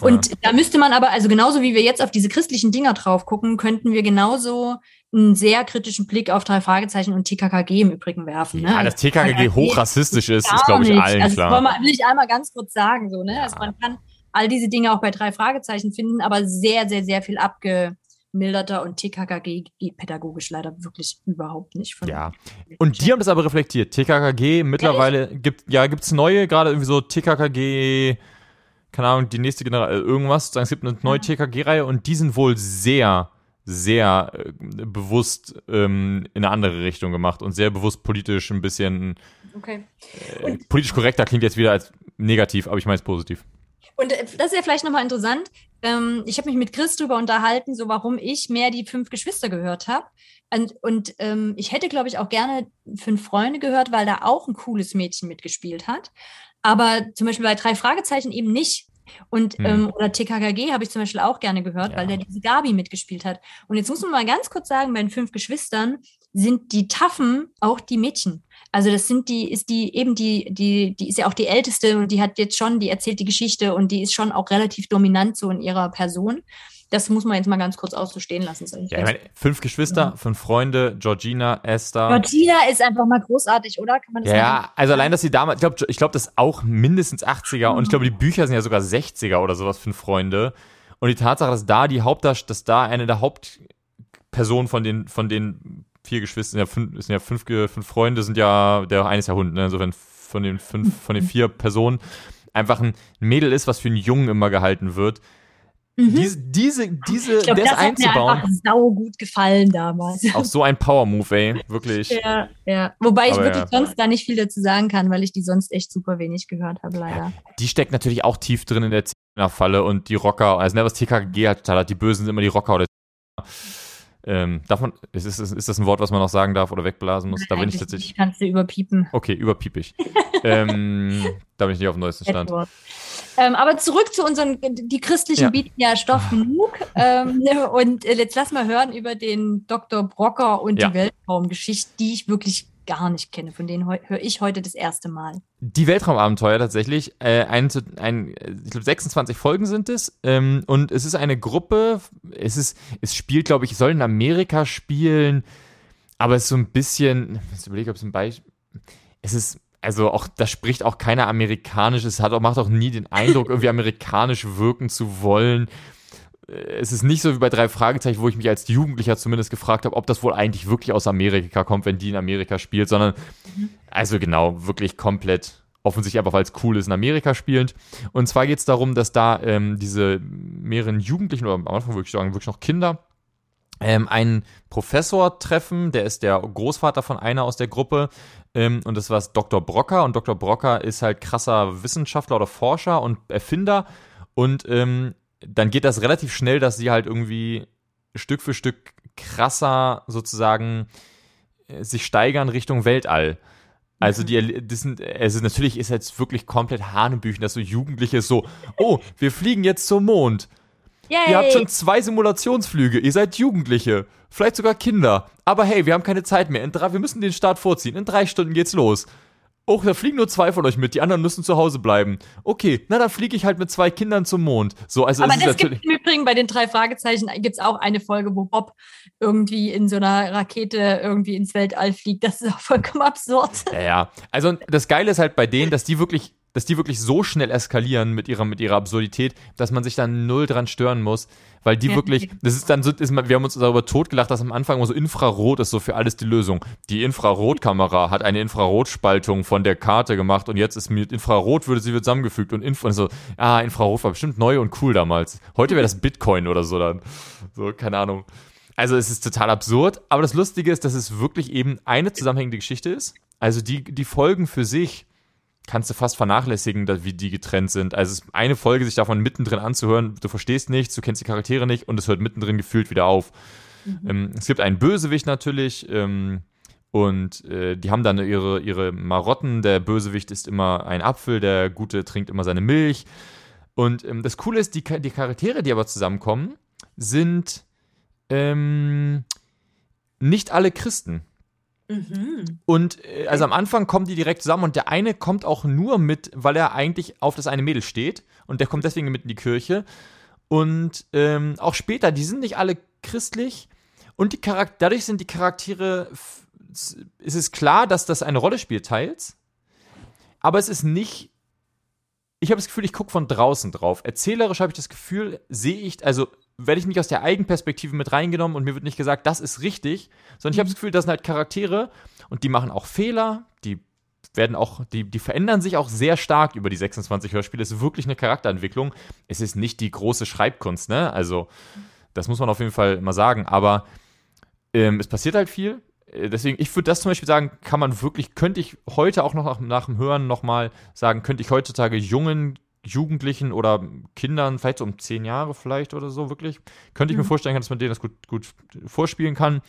Und ja. da müsste man aber, also genauso wie wir jetzt auf diese christlichen Dinger drauf gucken, könnten wir genauso einen sehr kritischen Blick auf drei Fragezeichen und TKKG im Übrigen werfen. Ne? Ja, dass TKKG hochrassistisch ist, ist, glaube ich, nicht. allen also, klar. Das will ich einmal ganz kurz sagen. So, ne? Ja. Also man kann all diese Dinge auch bei drei Fragezeichen finden, aber sehr, sehr, sehr viel abgemilderter und TKKG geht pädagogisch leider wirklich überhaupt nicht. ja, und die haben das aber reflektiert. TKKG mittlerweile Ehrlich? gibt ja gibt's neue, gerade irgendwie so TKKG keine Ahnung, die nächste Generation, äh, irgendwas, es gibt eine neue TKG-Reihe und die sind wohl sehr, sehr äh, bewusst ähm, in eine andere Richtung gemacht und sehr bewusst politisch ein bisschen. Okay. Äh, politisch korrekter klingt jetzt wieder als negativ, aber ich meine es positiv. Und äh, das ist ja vielleicht nochmal interessant. Ähm, ich habe mich mit Chris darüber unterhalten, so warum ich mehr die fünf Geschwister gehört habe. Und, und ähm, ich hätte, glaube ich, auch gerne fünf Freunde gehört, weil da auch ein cooles Mädchen mitgespielt hat. Aber zum Beispiel bei drei Fragezeichen eben nicht. Und hm. ähm, oder TKKG habe ich zum Beispiel auch gerne gehört, ja. weil der diese Gabi mitgespielt hat. Und jetzt muss man mal ganz kurz sagen, bei den fünf Geschwistern sind die Taffen auch die Mädchen. Also das sind die, ist die eben die, die, die ist ja auch die älteste und die hat jetzt schon, die erzählt die Geschichte und die ist schon auch relativ dominant so in ihrer Person. Das muss man jetzt mal ganz kurz auszustehen lassen. Ja, ich meine, fünf Geschwister, ja. fünf Freunde, Georgina, Esther. Georgina ist einfach mal großartig, oder? Kann man das ja, sagen? also allein, dass sie damals, ich glaube, ich glaub, das ist auch mindestens 80er mhm. und ich glaube, die Bücher sind ja sogar 60er oder sowas, fünf Freunde. Und die Tatsache, dass da die Hauptdarsteller, dass da eine der Hauptpersonen von den, von den vier Geschwister, sind ja fünf, sind ja fünf, fünf Freunde, sind ja, der eine ist ja Hund, ne? insofern von den fünf, von den vier Personen einfach ein Mädel ist, was für einen Jungen immer gehalten wird. Mhm. Diese, diese, diese, ich glaub, das, das einzubauen. Hat mir einfach sau gut gefallen damals. Auch so ein Power-Move, ey, wirklich. Ja, ja. Wobei ich Aber wirklich ja. sonst da nicht viel dazu sagen kann, weil ich die sonst echt super wenig gehört habe, leider. Die steckt natürlich auch tief drin in der Falle und die Rocker, also ne, was TKG hat die Bösen sind immer die Rocker oder ähm, darf man, ist, ist, ist das ein Wort, was man noch sagen darf oder wegblasen muss? Da bin ich tatsächlich. Kannst du überpiepen. Okay, überpiepig. ähm, da bin ich nicht auf dem neuesten Stand. Ähm, aber zurück zu unseren, die christlichen ja. bieten ja Stoff genug. Ähm, und jetzt lass mal hören über den Dr. Brocker und ja. die Weltraumgeschichte, die ich wirklich gar nicht kenne. Von denen höre ich heute das erste Mal. Die Weltraumabenteuer tatsächlich. Äh, ein, ein, ich glaube, 26 Folgen sind es. Ähm, und es ist eine Gruppe. Es, ist, es spielt, glaube ich, soll in Amerika spielen. Aber es ist so ein bisschen. Ich überlege, ob es ein Beispiel. Es ist. Also auch, da spricht auch keiner amerikanisch. Es hat auch, macht auch nie den Eindruck, irgendwie amerikanisch wirken zu wollen es ist nicht so wie bei drei Fragezeichen, wo ich mich als Jugendlicher zumindest gefragt habe, ob das wohl eigentlich wirklich aus Amerika kommt, wenn die in Amerika spielt, sondern also genau, wirklich komplett offensichtlich einfach, weil es cool ist, in Amerika spielend. Und zwar geht es darum, dass da ähm, diese mehreren Jugendlichen, oder am Anfang würde ich sagen, wirklich noch Kinder, ähm, einen Professor treffen, der ist der Großvater von einer aus der Gruppe ähm, und das war Dr. Brocker und Dr. Brocker ist halt krasser Wissenschaftler oder Forscher und Erfinder und ähm, dann geht das relativ schnell, dass sie halt irgendwie Stück für Stück krasser sozusagen äh, sich steigern Richtung Weltall. Also mhm. die, das sind, also natürlich ist jetzt wirklich komplett Hanebüchen, dass so Jugendliche so, oh, wir fliegen jetzt zum Mond. Yay. Ihr habt schon zwei Simulationsflüge, ihr seid Jugendliche, vielleicht sogar Kinder. Aber hey, wir haben keine Zeit mehr. In drei, wir müssen den Start vorziehen. In drei Stunden geht's los. Oh, da fliegen nur zwei von euch mit, die anderen müssen zu Hause bleiben. Okay, na dann fliege ich halt mit zwei Kindern zum Mond. So, also Aber es das gibt im Übrigen bei den drei Fragezeichen gibt es auch eine Folge, wo Bob irgendwie in so einer Rakete irgendwie ins Weltall fliegt. Das ist auch vollkommen absurd. Ja, ja. Also das Geile ist halt bei denen, dass die wirklich dass die wirklich so schnell eskalieren mit ihrer, mit ihrer Absurdität, dass man sich dann null dran stören muss, weil die wirklich, das ist dann so, ist, wir haben uns darüber totgelacht, dass am Anfang immer so Infrarot ist so für alles die Lösung. Die Infrarotkamera hat eine Infrarotspaltung von der Karte gemacht und jetzt ist mit Infrarot würde sie wird zusammengefügt und Infra, so, ah, Infrarot war bestimmt neu und cool damals. Heute wäre das Bitcoin oder so dann. So, keine Ahnung. Also es ist total absurd, aber das Lustige ist, dass es wirklich eben eine zusammenhängende Geschichte ist. Also die, die Folgen für sich kannst du fast vernachlässigen, wie die getrennt sind. Also es ist eine Folge, sich davon mittendrin anzuhören, du verstehst nichts, du kennst die Charaktere nicht und es hört mittendrin gefühlt wieder auf. Mhm. Ähm, es gibt einen Bösewicht natürlich ähm, und äh, die haben dann ihre, ihre Marotten. Der Bösewicht ist immer ein Apfel, der Gute trinkt immer seine Milch. Und ähm, das Coole ist, die, die Charaktere, die aber zusammenkommen, sind ähm, nicht alle Christen. Mhm. Und äh, also am Anfang kommen die direkt zusammen und der eine kommt auch nur mit, weil er eigentlich auf das eine Mädel steht und der kommt deswegen mit in die Kirche. Und ähm, auch später, die sind nicht alle christlich und die Charakter dadurch sind die Charaktere, ist es klar, dass das eine Rolle spielt, teils. Aber es ist nicht ich habe das Gefühl, ich gucke von draußen drauf. Erzählerisch habe ich das Gefühl, sehe ich, also werde ich nicht aus der Eigenperspektive mit reingenommen und mir wird nicht gesagt, das ist richtig, sondern ich habe das Gefühl, das sind halt Charaktere und die machen auch Fehler, die werden auch, die, die verändern sich auch sehr stark über die 26 Hörspiele. Es ist wirklich eine Charakterentwicklung. Es ist nicht die große Schreibkunst, ne? Also, das muss man auf jeden Fall mal sagen, aber ähm, es passiert halt viel. Äh, deswegen, ich würde das zum Beispiel sagen, kann man wirklich, könnte ich heute auch noch nach, nach dem Hören nochmal sagen, könnte ich heutzutage jungen Jugendlichen oder Kindern, vielleicht so um zehn Jahre vielleicht oder so, wirklich. Könnte ich mhm. mir vorstellen, dass man denen das gut, gut vorspielen kann.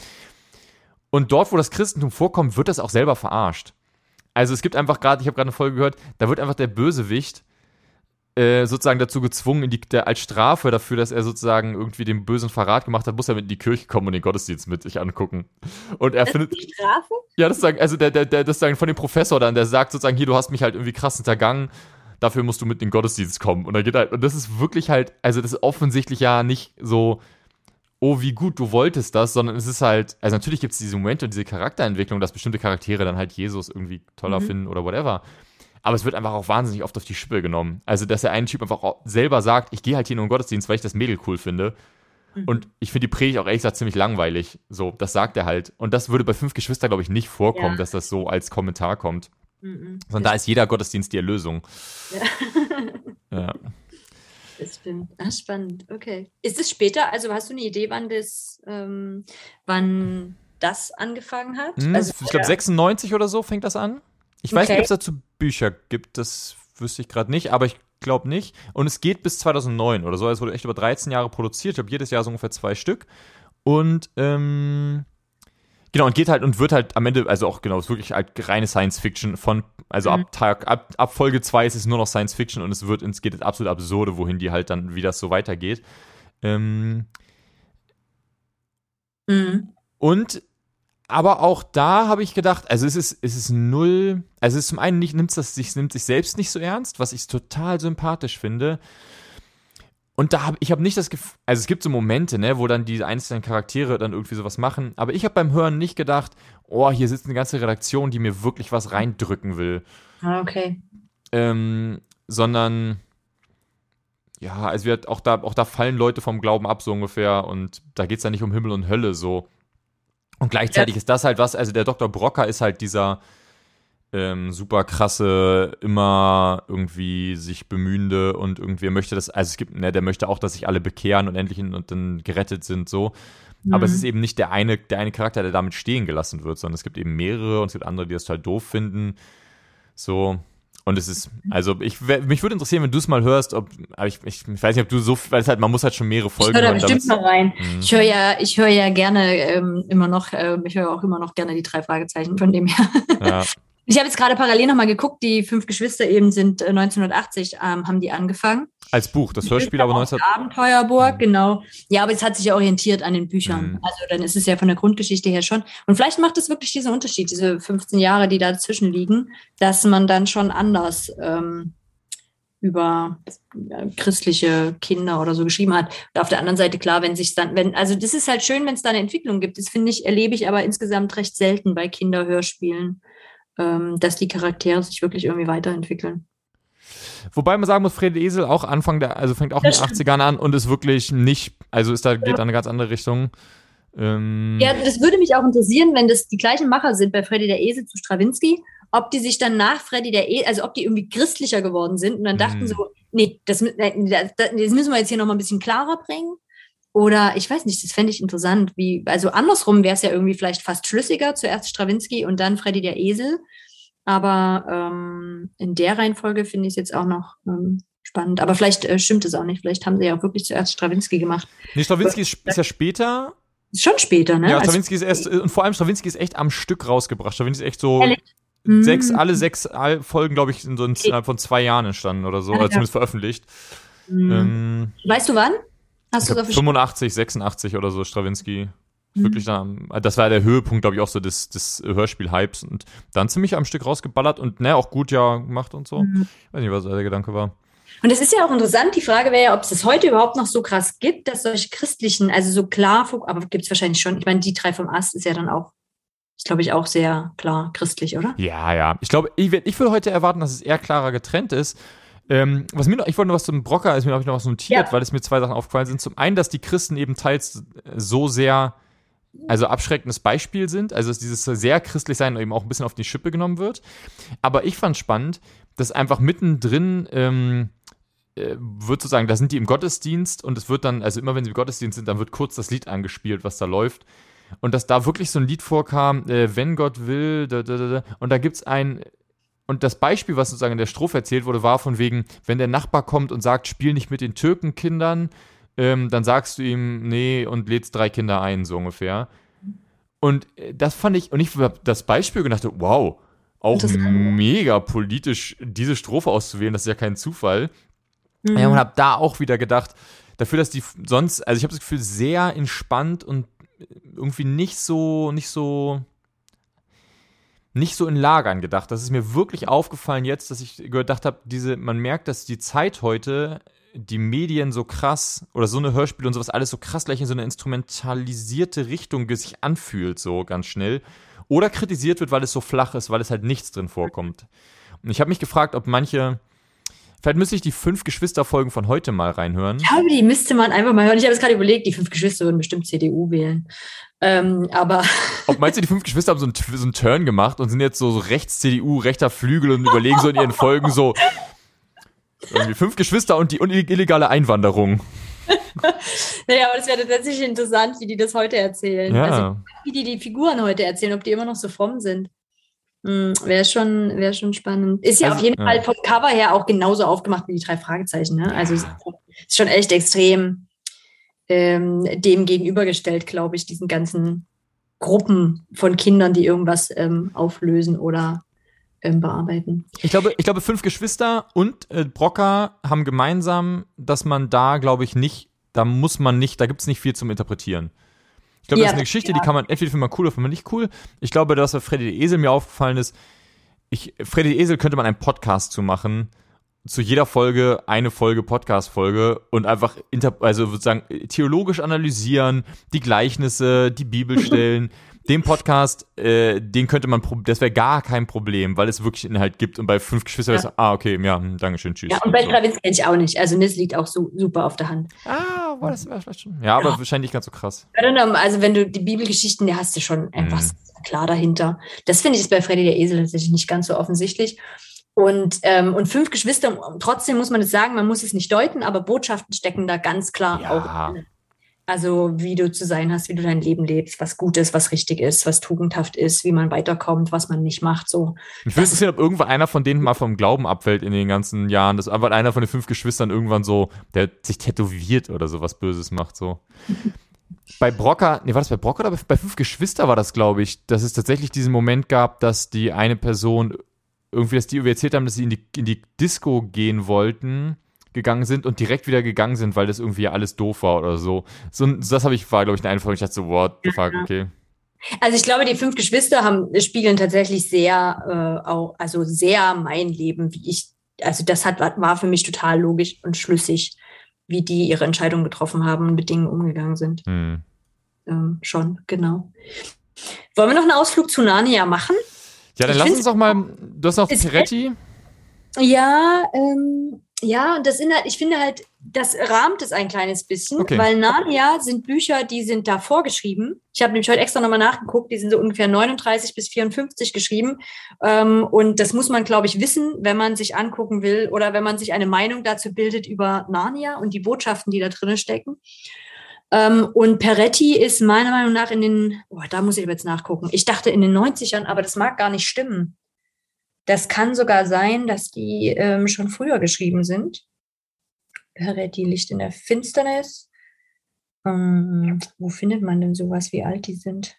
Und dort, wo das Christentum vorkommt, wird das auch selber verarscht. Also es gibt einfach gerade, ich habe gerade eine Folge gehört, da wird einfach der Bösewicht äh, sozusagen dazu gezwungen, die, der, als Strafe dafür, dass er sozusagen irgendwie den bösen Verrat gemacht hat, muss er mit in die Kirche kommen und den Gottesdienst mit sich angucken. Und er das findet. Ist die Strafe? Ja, das sagen, also der, der, der, das sagen von dem Professor dann, der sagt sozusagen, hier, du hast mich halt irgendwie krass hintergangen, dafür musst du mit in den Gottesdienst kommen. Und geht halt, und das ist wirklich halt, also das ist offensichtlich ja nicht so, oh, wie gut, du wolltest das, sondern es ist halt, also natürlich gibt es diese Momente und diese Charakterentwicklung, dass bestimmte Charaktere dann halt Jesus irgendwie toller mhm. finden oder whatever aber es wird einfach auch wahnsinnig oft auf die Schippe genommen. Also, dass der eine Typ einfach selber sagt, ich gehe halt hier nur in den Gottesdienst, weil ich das Mädel cool finde. Mhm. Und ich finde die Predigt auch ehrlich gesagt ziemlich langweilig. So, das sagt er halt. Und das würde bei fünf Geschwistern, glaube ich, nicht vorkommen, ja. dass das so als Kommentar kommt. Mhm. Sondern da ist jeder Gottesdienst die Erlösung. Ja. ja. Das stimmt. Ach, spannend. Okay. Ist es später? Also hast du eine Idee, wann das, ähm, wann das angefangen hat? Hm, also, ich glaube, 96 oder so fängt das an. Ich weiß nicht, ob es dazu Bücher gibt, das wüsste ich gerade nicht, aber ich glaube nicht. Und es geht bis 2009 oder so. Es wurde echt über 13 Jahre produziert. Ich habe jedes Jahr so ungefähr zwei Stück. Und ähm, genau, und geht halt und wird halt am Ende, also auch genau, es ist wirklich halt reine Science Fiction von, also mhm. ab Tag, ab, ab Folge 2 ist es nur noch Science Fiction und es wird, es geht absolut absurde, wohin die halt dann, wie das so weitergeht. Ähm, mhm. Und aber auch da habe ich gedacht, also es ist, es ist null, also es ist zum einen nicht, nimmt es sich, nimmt sich selbst nicht so ernst, was ich total sympathisch finde. Und da habe ich habe nicht das Gefühl, also es gibt so Momente, ne, wo dann die einzelnen Charaktere dann irgendwie sowas machen, aber ich habe beim Hören nicht gedacht, oh, hier sitzt eine ganze Redaktion, die mir wirklich was reindrücken will. Ah, okay. Ähm, sondern ja, also wir, auch da, auch da fallen Leute vom Glauben ab, so ungefähr, und da geht es ja nicht um Himmel und Hölle so. Und gleichzeitig ja. ist das halt was, also der Dr. Brocker ist halt dieser ähm, super krasse, immer irgendwie sich bemühende und irgendwie möchte das, also es gibt, ne, der möchte auch, dass sich alle bekehren und endlich in, und dann gerettet sind, so. Mhm. Aber es ist eben nicht der eine, der eine Charakter, der damit stehen gelassen wird, sondern es gibt eben mehrere und es gibt andere, die das halt doof finden. So. Und es ist, also ich, mich würde interessieren, wenn du es mal hörst, ob, aber ich, ich, ich, weiß nicht, ob du so, weil es halt, man muss halt schon mehrere Folgen hören. Ich höre da bestimmt mal rein. Mh. Ich höre ja, ich höre ja gerne ähm, immer noch, äh, ich höre auch immer noch gerne die drei Fragezeichen von dem her. Ja. Ich habe jetzt gerade parallel nochmal geguckt, die fünf Geschwister eben sind äh, 1980, ähm, haben die angefangen. Als Buch, das Hörspiel aber 19... Abenteuerburg, mhm. genau. Ja, aber es hat sich ja orientiert an den Büchern. Mhm. Also dann ist es ja von der Grundgeschichte her schon. Und vielleicht macht es wirklich diesen Unterschied, diese 15 Jahre, die dazwischen liegen, dass man dann schon anders ähm, über christliche Kinder oder so geschrieben hat. Und auf der anderen Seite, klar, wenn sich dann, wenn, also das ist halt schön, wenn es da eine Entwicklung gibt. Das finde ich, erlebe ich aber insgesamt recht selten bei Kinderhörspielen dass die Charaktere sich wirklich irgendwie weiterentwickeln. Wobei man sagen muss, Fred Esel auch Anfang der, also fängt auch das in den 80ern an und ist wirklich nicht, also ist da, geht ja. da eine ganz andere Richtung. Ähm ja, das würde mich auch interessieren, wenn das die gleichen Macher sind bei Freddy der Esel zu Stravinsky, ob die sich dann nach Freddy der Esel, also ob die irgendwie christlicher geworden sind und dann dachten mhm. so, nee, das, das, das müssen wir jetzt hier nochmal ein bisschen klarer bringen. Oder ich weiß nicht, das fände ich interessant. Wie, also andersrum wäre es ja irgendwie vielleicht fast schlüssiger, zuerst Strawinski und dann Freddy der Esel. Aber ähm, in der Reihenfolge finde ich es jetzt auch noch ähm, spannend. Aber vielleicht äh, stimmt es auch nicht. Vielleicht haben sie ja auch wirklich zuerst Strawinski gemacht. Nee, Strawinski ist, ist ja später. Ist schon später, ne? Ja, also Strawinski ist erst, und vor allem Strawinski ist echt am Stück rausgebracht. Strawinski ist echt so. Ehrlich? Sechs, mhm. alle sechs Folgen, glaube ich, sind so innerhalb von zwei Jahren entstanden oder so, ja, oder zumindest veröffentlicht. Mhm. Ähm, weißt du wann? Hast du glaub, 85, 86 oder so, Stravinsky. Mhm. Wirklich dann, das war der Höhepunkt, glaube ich, auch so des, des Hörspiel-Hypes und dann ziemlich am Stück rausgeballert und ne, auch gut ja gemacht und so. Mhm. Ich weiß nicht, was der Gedanke war. Und es ist ja auch interessant, die Frage wäre ja, ob es das heute überhaupt noch so krass gibt, dass solche christlichen, also so klar, aber gibt es wahrscheinlich schon. Ich meine, die drei vom Ast ist ja dann auch, ist glaube ich auch sehr klar christlich, oder? Ja, ja. Ich glaube, ich, ich würde heute erwarten, dass es eher klarer getrennt ist. Ähm, was mir noch, ich wollte noch was zum Brocker, ist mir habe ich noch was notiert, ja. weil es mir zwei Sachen aufgefallen sind. Zum einen, dass die Christen eben teils so sehr, also abschreckendes Beispiel sind, also dass dieses sehr christlich sein eben auch ein bisschen auf die Schippe genommen wird. Aber ich fand spannend, dass einfach mittendrin ähm, äh, wird sozusagen, da sind die im Gottesdienst und es wird dann, also immer wenn sie im Gottesdienst sind, dann wird kurz das Lied angespielt, was da läuft. Und dass da wirklich so ein Lied vorkam, äh, wenn Gott will, da, da, da, und da gibt es ein und das Beispiel, was sozusagen in der Strophe erzählt wurde, war von wegen, wenn der Nachbar kommt und sagt, spiel nicht mit den Türkenkindern, ähm, dann sagst du ihm, nee, und lädst drei Kinder ein, so ungefähr. Und äh, das fand ich, und ich habe das Beispiel gedacht, wow, auch mega politisch, diese Strophe auszuwählen, das ist ja kein Zufall. Mhm. Ja, und habe da auch wieder gedacht, dafür, dass die sonst, also ich habe das Gefühl, sehr entspannt und irgendwie nicht so, nicht so, nicht so in Lagern gedacht. Das ist mir wirklich aufgefallen jetzt, dass ich gedacht habe, diese, man merkt, dass die Zeit heute die Medien so krass oder so eine Hörspiele und sowas alles so krass gleich in so eine instrumentalisierte Richtung sich anfühlt, so ganz schnell. Oder kritisiert wird, weil es so flach ist, weil es halt nichts drin vorkommt. Und ich habe mich gefragt, ob manche Vielleicht müsste ich die fünf Geschwisterfolgen von heute mal reinhören. Ich glaube, die müsste man einfach mal hören. Ich habe es gerade überlegt, die fünf Geschwister würden bestimmt CDU wählen. Ähm, aber. Ob meinst du, die fünf Geschwister haben so einen, so einen Turn gemacht und sind jetzt so, so rechts CDU, rechter Flügel und überlegen so in ihren Folgen so, irgendwie fünf Geschwister und die illegale Einwanderung. naja, aber das wäre tatsächlich interessant, wie die das heute erzählen. Ja. Also, wie die die Figuren heute erzählen, ob die immer noch so fromm sind. Hm, wäre schon, wär schon spannend. Ist ja also, auf jeden ja. Fall vom Cover her auch genauso aufgemacht wie die drei Fragezeichen. Ne? Also ja. ist schon echt extrem ähm, dem gegenübergestellt, glaube ich, diesen ganzen Gruppen von Kindern, die irgendwas ähm, auflösen oder ähm, bearbeiten. Ich glaube, ich glaube, fünf Geschwister und äh, Brocker haben gemeinsam, dass man da, glaube ich, nicht, da muss man nicht, da gibt es nicht viel zum Interpretieren. Ich glaube, ja, das ist eine Geschichte, ja. die kann man entweder findet man cool oder findet man nicht cool. Ich glaube, dass bei Freddy der Esel mir aufgefallen ist, ich, Freddy der Esel könnte man einen Podcast zu machen, zu jeder Folge eine Folge Podcast-Folge und einfach inter, also sozusagen theologisch analysieren, die Gleichnisse, die Bibelstellen. den Podcast, äh, den könnte man, das wäre gar kein Problem, weil es wirklich Inhalt gibt. Und bei fünf Geschwistern ja. ist ah, okay, ja, hm, danke schön, tschüss. Ja, und bei so. kenne ich auch nicht. Also das liegt auch so super auf der Hand. Ah, war das vielleicht schon. Ja, aber ja. wahrscheinlich nicht ganz so krass. Also wenn du die Bibelgeschichten, die hast du schon einfach mhm. klar dahinter. Das finde ich ist bei Freddy der Esel tatsächlich nicht ganz so offensichtlich. Und, ähm, und fünf Geschwister, trotzdem muss man es sagen, man muss es nicht deuten, aber Botschaften stecken da ganz klar ja. auch drin. Also wie du zu sein hast, wie du dein Leben lebst, was gut ist, was richtig ist, was tugendhaft ist, wie man weiterkommt, was man nicht macht. So. Ich will sehen, ob irgendwann einer von denen mal vom Glauben abfällt in den ganzen Jahren, dass einfach einer von den fünf Geschwistern irgendwann so, der sich tätowiert oder so was Böses macht. So. bei Brocker, nee, war das bei Brocker oder bei fünf Geschwister war das, glaube ich, dass es tatsächlich diesen Moment gab, dass die eine Person irgendwie, dass die erzählt haben, dass sie in die, in die Disco gehen wollten gegangen sind und direkt wieder gegangen sind, weil das irgendwie alles doof war oder so. so das habe ich, war, glaube ich, eine Folge. Ich dachte so, what the fuck, okay. Also ich glaube, die fünf Geschwister haben, spiegeln tatsächlich sehr äh, auch, also sehr mein Leben, wie ich, also das hat, war für mich total logisch und schlüssig, wie die ihre Entscheidungen getroffen haben und mit Dingen umgegangen sind. Hm. Ähm, schon, genau. Wollen wir noch einen Ausflug zu Narnia machen? Ja, dann ich lass uns doch mal, du hast noch Peretti. Ja, ähm, ja, und das sind halt, ich finde halt, das rahmt es ein kleines bisschen, okay. weil Narnia sind Bücher, die sind da vorgeschrieben. Ich habe nämlich heute extra nochmal nachgeguckt, die sind so ungefähr 39 bis 54 geschrieben. Ähm, und das muss man, glaube ich, wissen, wenn man sich angucken will oder wenn man sich eine Meinung dazu bildet über Narnia und die Botschaften, die da drin stecken. Ähm, und Peretti ist meiner Meinung nach in den, oh, da muss ich jetzt nachgucken. Ich dachte in den 90ern, aber das mag gar nicht stimmen. Das kann sogar sein, dass die ähm, schon früher geschrieben sind. Peretti Licht in der Finsternis. Ähm, wo findet man denn sowas, wie alt die sind?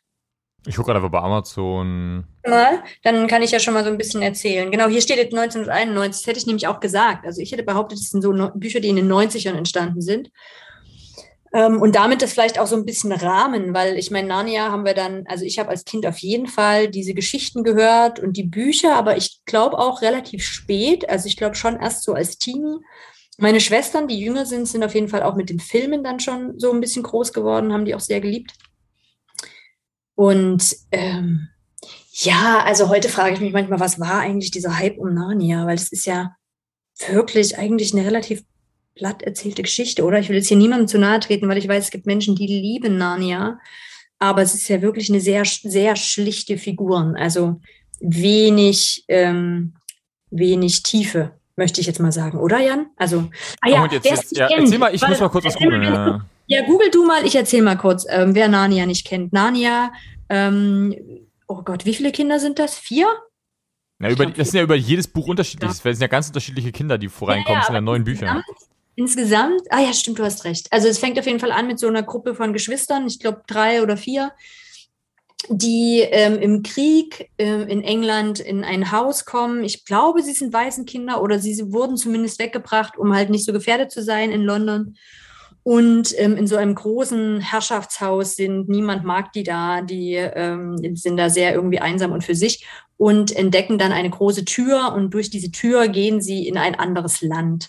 Ich gucke gerade bei Amazon. Mal, dann kann ich ja schon mal so ein bisschen erzählen. Genau, hier steht jetzt 1991. Das hätte ich nämlich auch gesagt. Also ich hätte behauptet, es sind so Bücher, die in den 90ern entstanden sind. Ähm, und damit das vielleicht auch so ein bisschen Rahmen, weil ich meine, Narnia haben wir dann, also ich habe als Kind auf jeden Fall diese Geschichten gehört und die Bücher, aber ich glaube auch relativ spät, also ich glaube schon erst so als Teenie. Meine Schwestern, die jünger sind, sind auf jeden Fall auch mit den Filmen dann schon so ein bisschen groß geworden, haben die auch sehr geliebt. Und ähm, ja, also heute frage ich mich manchmal, was war eigentlich dieser Hype um Narnia? Weil es ist ja wirklich eigentlich eine relativ platt erzählte Geschichte, oder? Ich will jetzt hier niemandem zu nahe treten, weil ich weiß, es gibt Menschen, die lieben Narnia. Aber es ist ja wirklich eine sehr, sehr schlichte Figuren. Also wenig, ähm, wenig Tiefe, möchte ich jetzt mal sagen, oder Jan? Also, ah ja, jetzt, jetzt, ja erzähl mal, ich weil, muss mal kurz was googeln. Ja. ja, google du mal, ich erzähl mal kurz, ähm, wer Narnia nicht kennt. Narnia, ähm, oh Gott, wie viele Kinder sind das? Vier? Na, über, das sind ja über jedes Buch unterschiedlich. Es sind ja ganz unterschiedliche Kinder, die voreinkommen. Ja, ja, das sind ja neun Bücher. Insgesamt, ah ja, stimmt, du hast recht. Also es fängt auf jeden Fall an mit so einer Gruppe von Geschwistern, ich glaube drei oder vier, die ähm, im Krieg ähm, in England in ein Haus kommen. Ich glaube, sie sind Waisenkinder oder sie, sie wurden zumindest weggebracht, um halt nicht so gefährdet zu sein in London. Und ähm, in so einem großen Herrschaftshaus sind, niemand mag die da, die ähm, sind da sehr irgendwie einsam und für sich und entdecken dann eine große Tür und durch diese Tür gehen sie in ein anderes Land.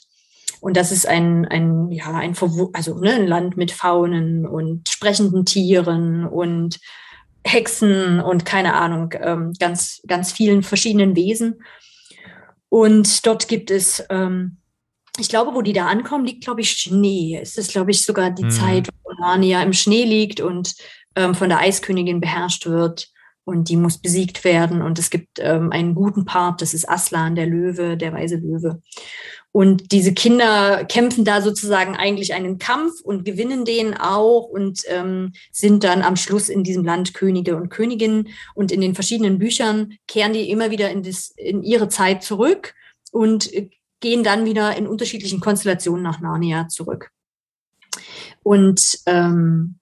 Und das ist ein, ein ja, ein, also, ne, ein Land mit Faunen und sprechenden Tieren und Hexen und keine Ahnung, ähm, ganz, ganz vielen verschiedenen Wesen. Und dort gibt es, ähm, ich glaube, wo die da ankommen, liegt, glaube ich, Schnee. Es ist, glaube ich, sogar die mhm. Zeit, wo Narnia im Schnee liegt und ähm, von der Eiskönigin beherrscht wird. Und die muss besiegt werden. Und es gibt ähm, einen guten Part, das ist Aslan, der Löwe, der weise Löwe. Und diese Kinder kämpfen da sozusagen eigentlich einen Kampf und gewinnen den auch und ähm, sind dann am Schluss in diesem Land Könige und Königinnen. Und in den verschiedenen Büchern kehren die immer wieder in, das, in ihre Zeit zurück und äh, gehen dann wieder in unterschiedlichen Konstellationen nach Narnia zurück. Und ähm,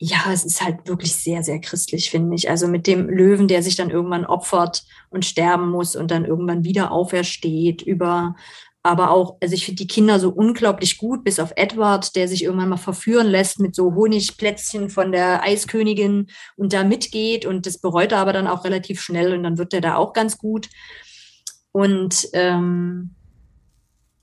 ja, es ist halt wirklich sehr, sehr christlich, finde ich. Also mit dem Löwen, der sich dann irgendwann opfert und sterben muss und dann irgendwann wieder aufersteht, über aber auch, also ich finde die Kinder so unglaublich gut, bis auf Edward, der sich irgendwann mal verführen lässt mit so Honigplätzchen von der Eiskönigin und da mitgeht und das bereut er aber dann auch relativ schnell und dann wird er da auch ganz gut. Und ähm,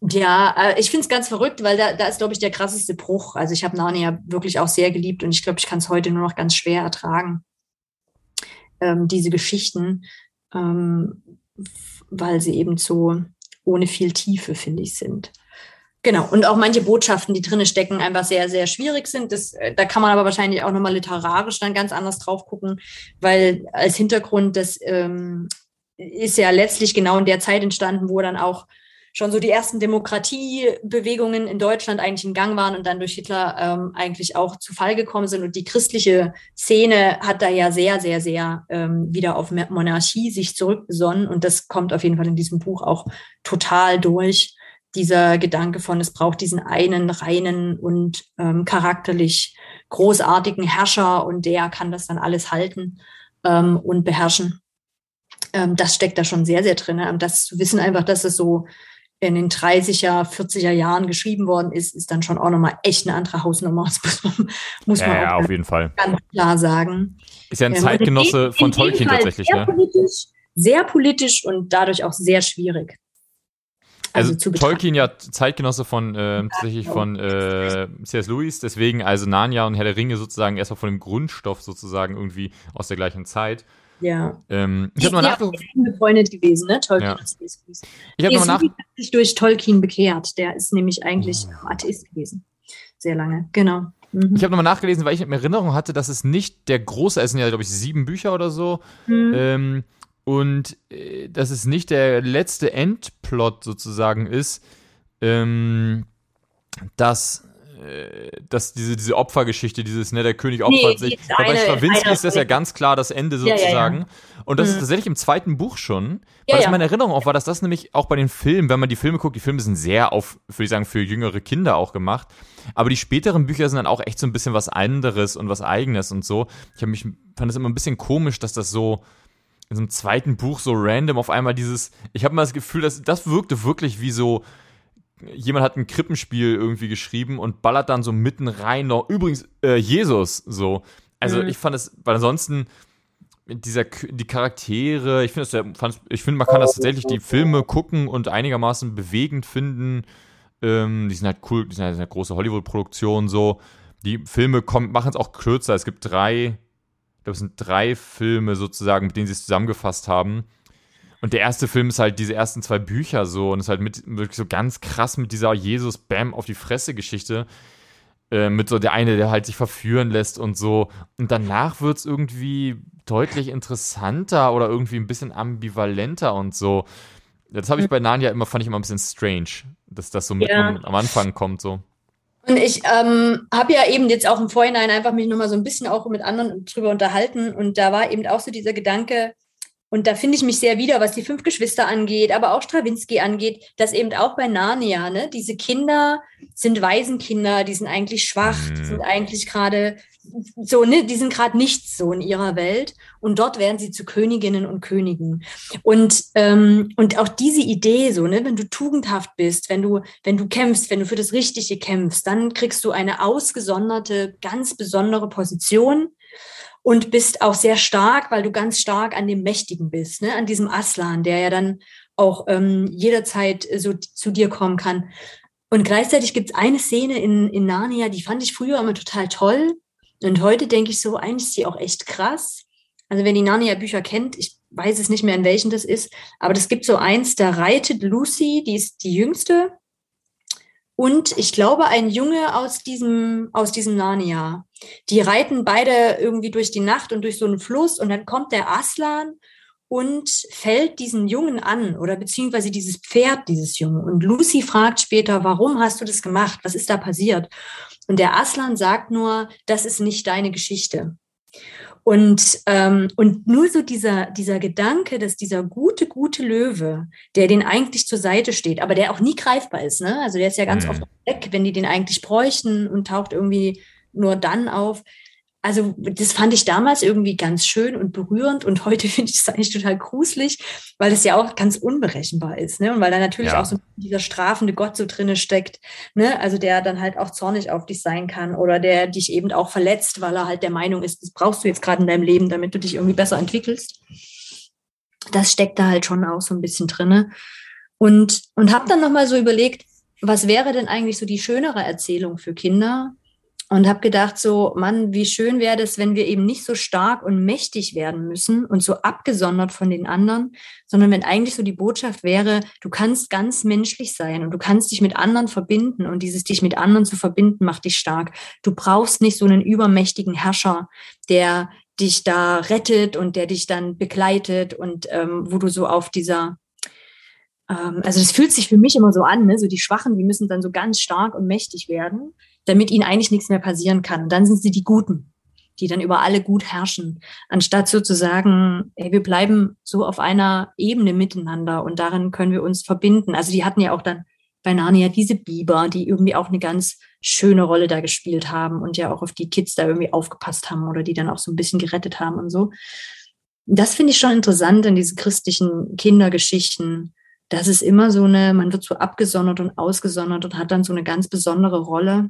ja, äh, ich finde es ganz verrückt, weil da, da ist, glaube ich, der krasseste Bruch. Also ich habe Narnia wirklich auch sehr geliebt und ich glaube, ich kann es heute nur noch ganz schwer ertragen, ähm, diese Geschichten, ähm, weil sie eben so ohne viel Tiefe, finde ich, sind. Genau, und auch manche Botschaften, die drinne stecken, einfach sehr, sehr schwierig sind. Das, äh, da kann man aber wahrscheinlich auch nochmal literarisch dann ganz anders drauf gucken, weil als Hintergrund, das ähm, ist ja letztlich genau in der Zeit entstanden, wo dann auch schon so die ersten Demokratiebewegungen in Deutschland eigentlich in Gang waren und dann durch Hitler ähm, eigentlich auch zu Fall gekommen sind. Und die christliche Szene hat da ja sehr, sehr, sehr ähm, wieder auf Monarchie sich zurückbesonnen. Und das kommt auf jeden Fall in diesem Buch auch total durch. Dieser Gedanke von, es braucht diesen einen reinen und ähm, charakterlich großartigen Herrscher und der kann das dann alles halten ähm, und beherrschen. Ähm, das steckt da schon sehr, sehr drin. Und das zu wissen einfach, dass es so in den 30er, 40er Jahren geschrieben worden ist, ist dann schon auch nochmal echt eine andere Hausnummer. Das muss man, muss man ja, auf jeden Fall. ganz klar sagen. Ist ja ein ähm, Zeitgenosse von Tolkien tatsächlich. Sehr, ne? politisch, sehr politisch und dadurch auch sehr schwierig. Also, also Tolkien ja Zeitgenosse von äh, tatsächlich von äh, C.S. Lewis, deswegen also Narnia und Herr der Ringe sozusagen erstmal von dem Grundstoff sozusagen irgendwie aus der gleichen Zeit. Ja. Ähm, ich habe mal nachgeguckt. befreundet gewesen, ne? Tolkien ja. Ich habe mal nach sich durch Tolkien bekehrt. Der ist nämlich eigentlich oh. Atheist gewesen. Sehr lange, genau. Mhm. Ich habe nochmal nachgelesen, weil ich in Erinnerung hatte, dass es nicht der große, es sind ja, glaube ich, sieben Bücher oder so. Mhm. Ähm, und äh, dass es nicht der letzte Endplot sozusagen ist, ähm, dass dass diese, diese Opfergeschichte, dieses, ne, der König opfert nee, sich. Bei Stravinsky ist das ja ganz klar das Ende sozusagen. Ja, ja, ja. Und das mhm. ist tatsächlich im zweiten Buch schon. Weil das meine Erinnerung auch war, dass das nämlich auch bei den Filmen, wenn man die Filme guckt, die Filme sind sehr auf, würde ich sagen, für jüngere Kinder auch gemacht. Aber die späteren Bücher sind dann auch echt so ein bisschen was anderes und was Eigenes und so. Ich habe mich, fand es immer ein bisschen komisch, dass das so in so einem zweiten Buch so random auf einmal dieses, ich habe mal das Gefühl, dass das wirkte wirklich wie so, jemand hat ein Krippenspiel irgendwie geschrieben und ballert dann so mitten rein noch. Übrigens, äh, Jesus, so. Also mhm. ich fand es, weil ansonsten dieser die Charaktere, ich finde ich finde, man kann das tatsächlich die Filme gucken und einigermaßen bewegend finden. Ähm, die sind halt cool, die sind halt eine große Hollywood-Produktion so. Die Filme machen es auch kürzer. Es gibt drei, ich glaube, es sind drei Filme sozusagen, mit denen sie es zusammengefasst haben. Und der erste Film ist halt diese ersten zwei Bücher so und ist halt mit wirklich so ganz krass mit dieser Jesus Bam auf die Fresse Geschichte. Äh, mit so der eine, der halt sich verführen lässt und so. Und danach wird es irgendwie deutlich interessanter oder irgendwie ein bisschen ambivalenter und so. Das habe ich bei Narnia immer, fand ich immer ein bisschen strange, dass das so ja. am Anfang kommt so. Und ich ähm, habe ja eben jetzt auch im Vorhinein einfach mich nochmal so ein bisschen auch mit anderen drüber unterhalten und da war eben auch so dieser Gedanke, und da finde ich mich sehr wieder, was die fünf Geschwister angeht, aber auch Strawinski angeht, dass eben auch bei Narnia, ne, diese Kinder sind Waisenkinder, die sind eigentlich schwach, die Mhm. sind eigentlich gerade so, ne, die sind gerade nichts so in ihrer Welt. Und dort werden sie zu Königinnen und Königen. Und, ähm, und auch diese Idee, so, ne, wenn du tugendhaft bist, wenn du, wenn du kämpfst, wenn du für das Richtige kämpfst, dann kriegst du eine ausgesonderte, ganz besondere Position und bist auch sehr stark, weil du ganz stark an dem Mächtigen bist, ne? an diesem Aslan, der ja dann auch ähm, jederzeit so zu dir kommen kann. Und gleichzeitig gibt es eine Szene in, in Narnia, die fand ich früher immer total toll. Und heute denke ich so, eigentlich ist die auch echt krass. Also wenn die Narnia-Bücher kennt, ich weiß es nicht mehr, in welchen das ist, aber das gibt so eins, da reitet Lucy, die ist die jüngste, und ich glaube, ein Junge aus diesem, aus diesem Narnia. Die reiten beide irgendwie durch die Nacht und durch so einen Fluss und dann kommt der Aslan und fällt diesen Jungen an oder beziehungsweise dieses Pferd dieses Jungen. Und Lucy fragt später, warum hast du das gemacht? Was ist da passiert? Und der Aslan sagt nur, das ist nicht deine Geschichte. Und, ähm, und nur so dieser, dieser Gedanke, dass dieser gute, gute Löwe, der den eigentlich zur Seite steht, aber der auch nie greifbar ist, ne? Also der ist ja ganz Mhm. oft weg, wenn die den eigentlich bräuchten und taucht irgendwie nur dann auf. Also das fand ich damals irgendwie ganz schön und berührend und heute finde ich es eigentlich total gruselig, weil es ja auch ganz unberechenbar ist, ne? Und weil da natürlich Ja. auch so dieser strafende Gott so drinne steckt, ne? Also der dann halt auch zornig auf dich sein kann oder der dich eben auch verletzt, weil er halt der Meinung ist, das brauchst du jetzt gerade in deinem Leben, damit du dich irgendwie besser entwickelst. Das steckt da halt schon auch so ein bisschen drinne. Und, und habe dann nochmal so überlegt, was wäre denn eigentlich so die schönere Erzählung für Kinder? Und habe gedacht, so, Mann, wie schön wäre das, wenn wir eben nicht so stark und mächtig werden müssen und so abgesondert von den anderen, sondern wenn eigentlich so die Botschaft wäre, du kannst ganz menschlich sein und du kannst dich mit anderen verbinden und dieses dich mit anderen zu verbinden macht dich stark. Du brauchst nicht so einen übermächtigen Herrscher, der dich da rettet und der dich dann begleitet und ähm, wo du so auf dieser ähm, also das fühlt sich für mich immer so an, ne? so die Schwachen, die müssen dann so ganz stark und mächtig werden, damit ihnen eigentlich nichts mehr passieren kann. Und dann sind sie die Guten, die dann über alle gut herrschen, anstatt so zu sagen, ey, wir bleiben so auf einer Ebene miteinander und darin können wir uns verbinden. Also die hatten ja auch dann bei Narnia diese Biber, die irgendwie auch eine ganz schöne Rolle da gespielt haben und ja auch auf die Kids da irgendwie aufgepasst haben oder die dann auch so ein bisschen gerettet haben und so. Das finde ich schon interessant in diesen christlichen Kindergeschichten, das ist immer so eine, man wird so abgesondert und ausgesondert und hat dann so eine ganz besondere Rolle,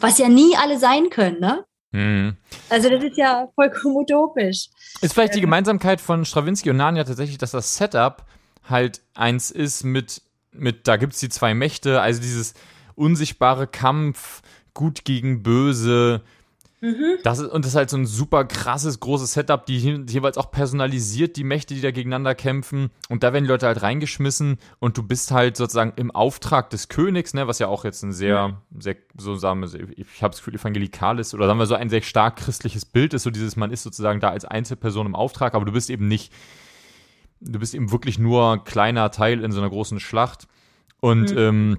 was ja nie alle sein können, ne? Mhm. Also das ist ja vollkommen utopisch. Ist vielleicht die Gemeinsamkeit von Stravinsky und Narnia tatsächlich, dass das Setup halt eins ist mit, mit da gibt es die zwei Mächte, also dieses unsichtbare Kampf, gut gegen böse. Mhm. Das ist, und das ist halt so ein super krasses, großes Setup, die je- jeweils auch personalisiert, die Mächte, die da gegeneinander kämpfen. Und da werden die Leute halt reingeschmissen und du bist halt sozusagen im Auftrag des Königs, ne, was ja auch jetzt ein sehr, sehr, so sagen wir, ich habe das Gefühl, evangelikal ist oder sagen wir so ein sehr stark christliches Bild ist, so dieses, man ist sozusagen da als Einzelperson im Auftrag, aber du bist eben nicht, du bist eben wirklich nur ein kleiner Teil in so einer großen Schlacht. Und Mhm. ähm,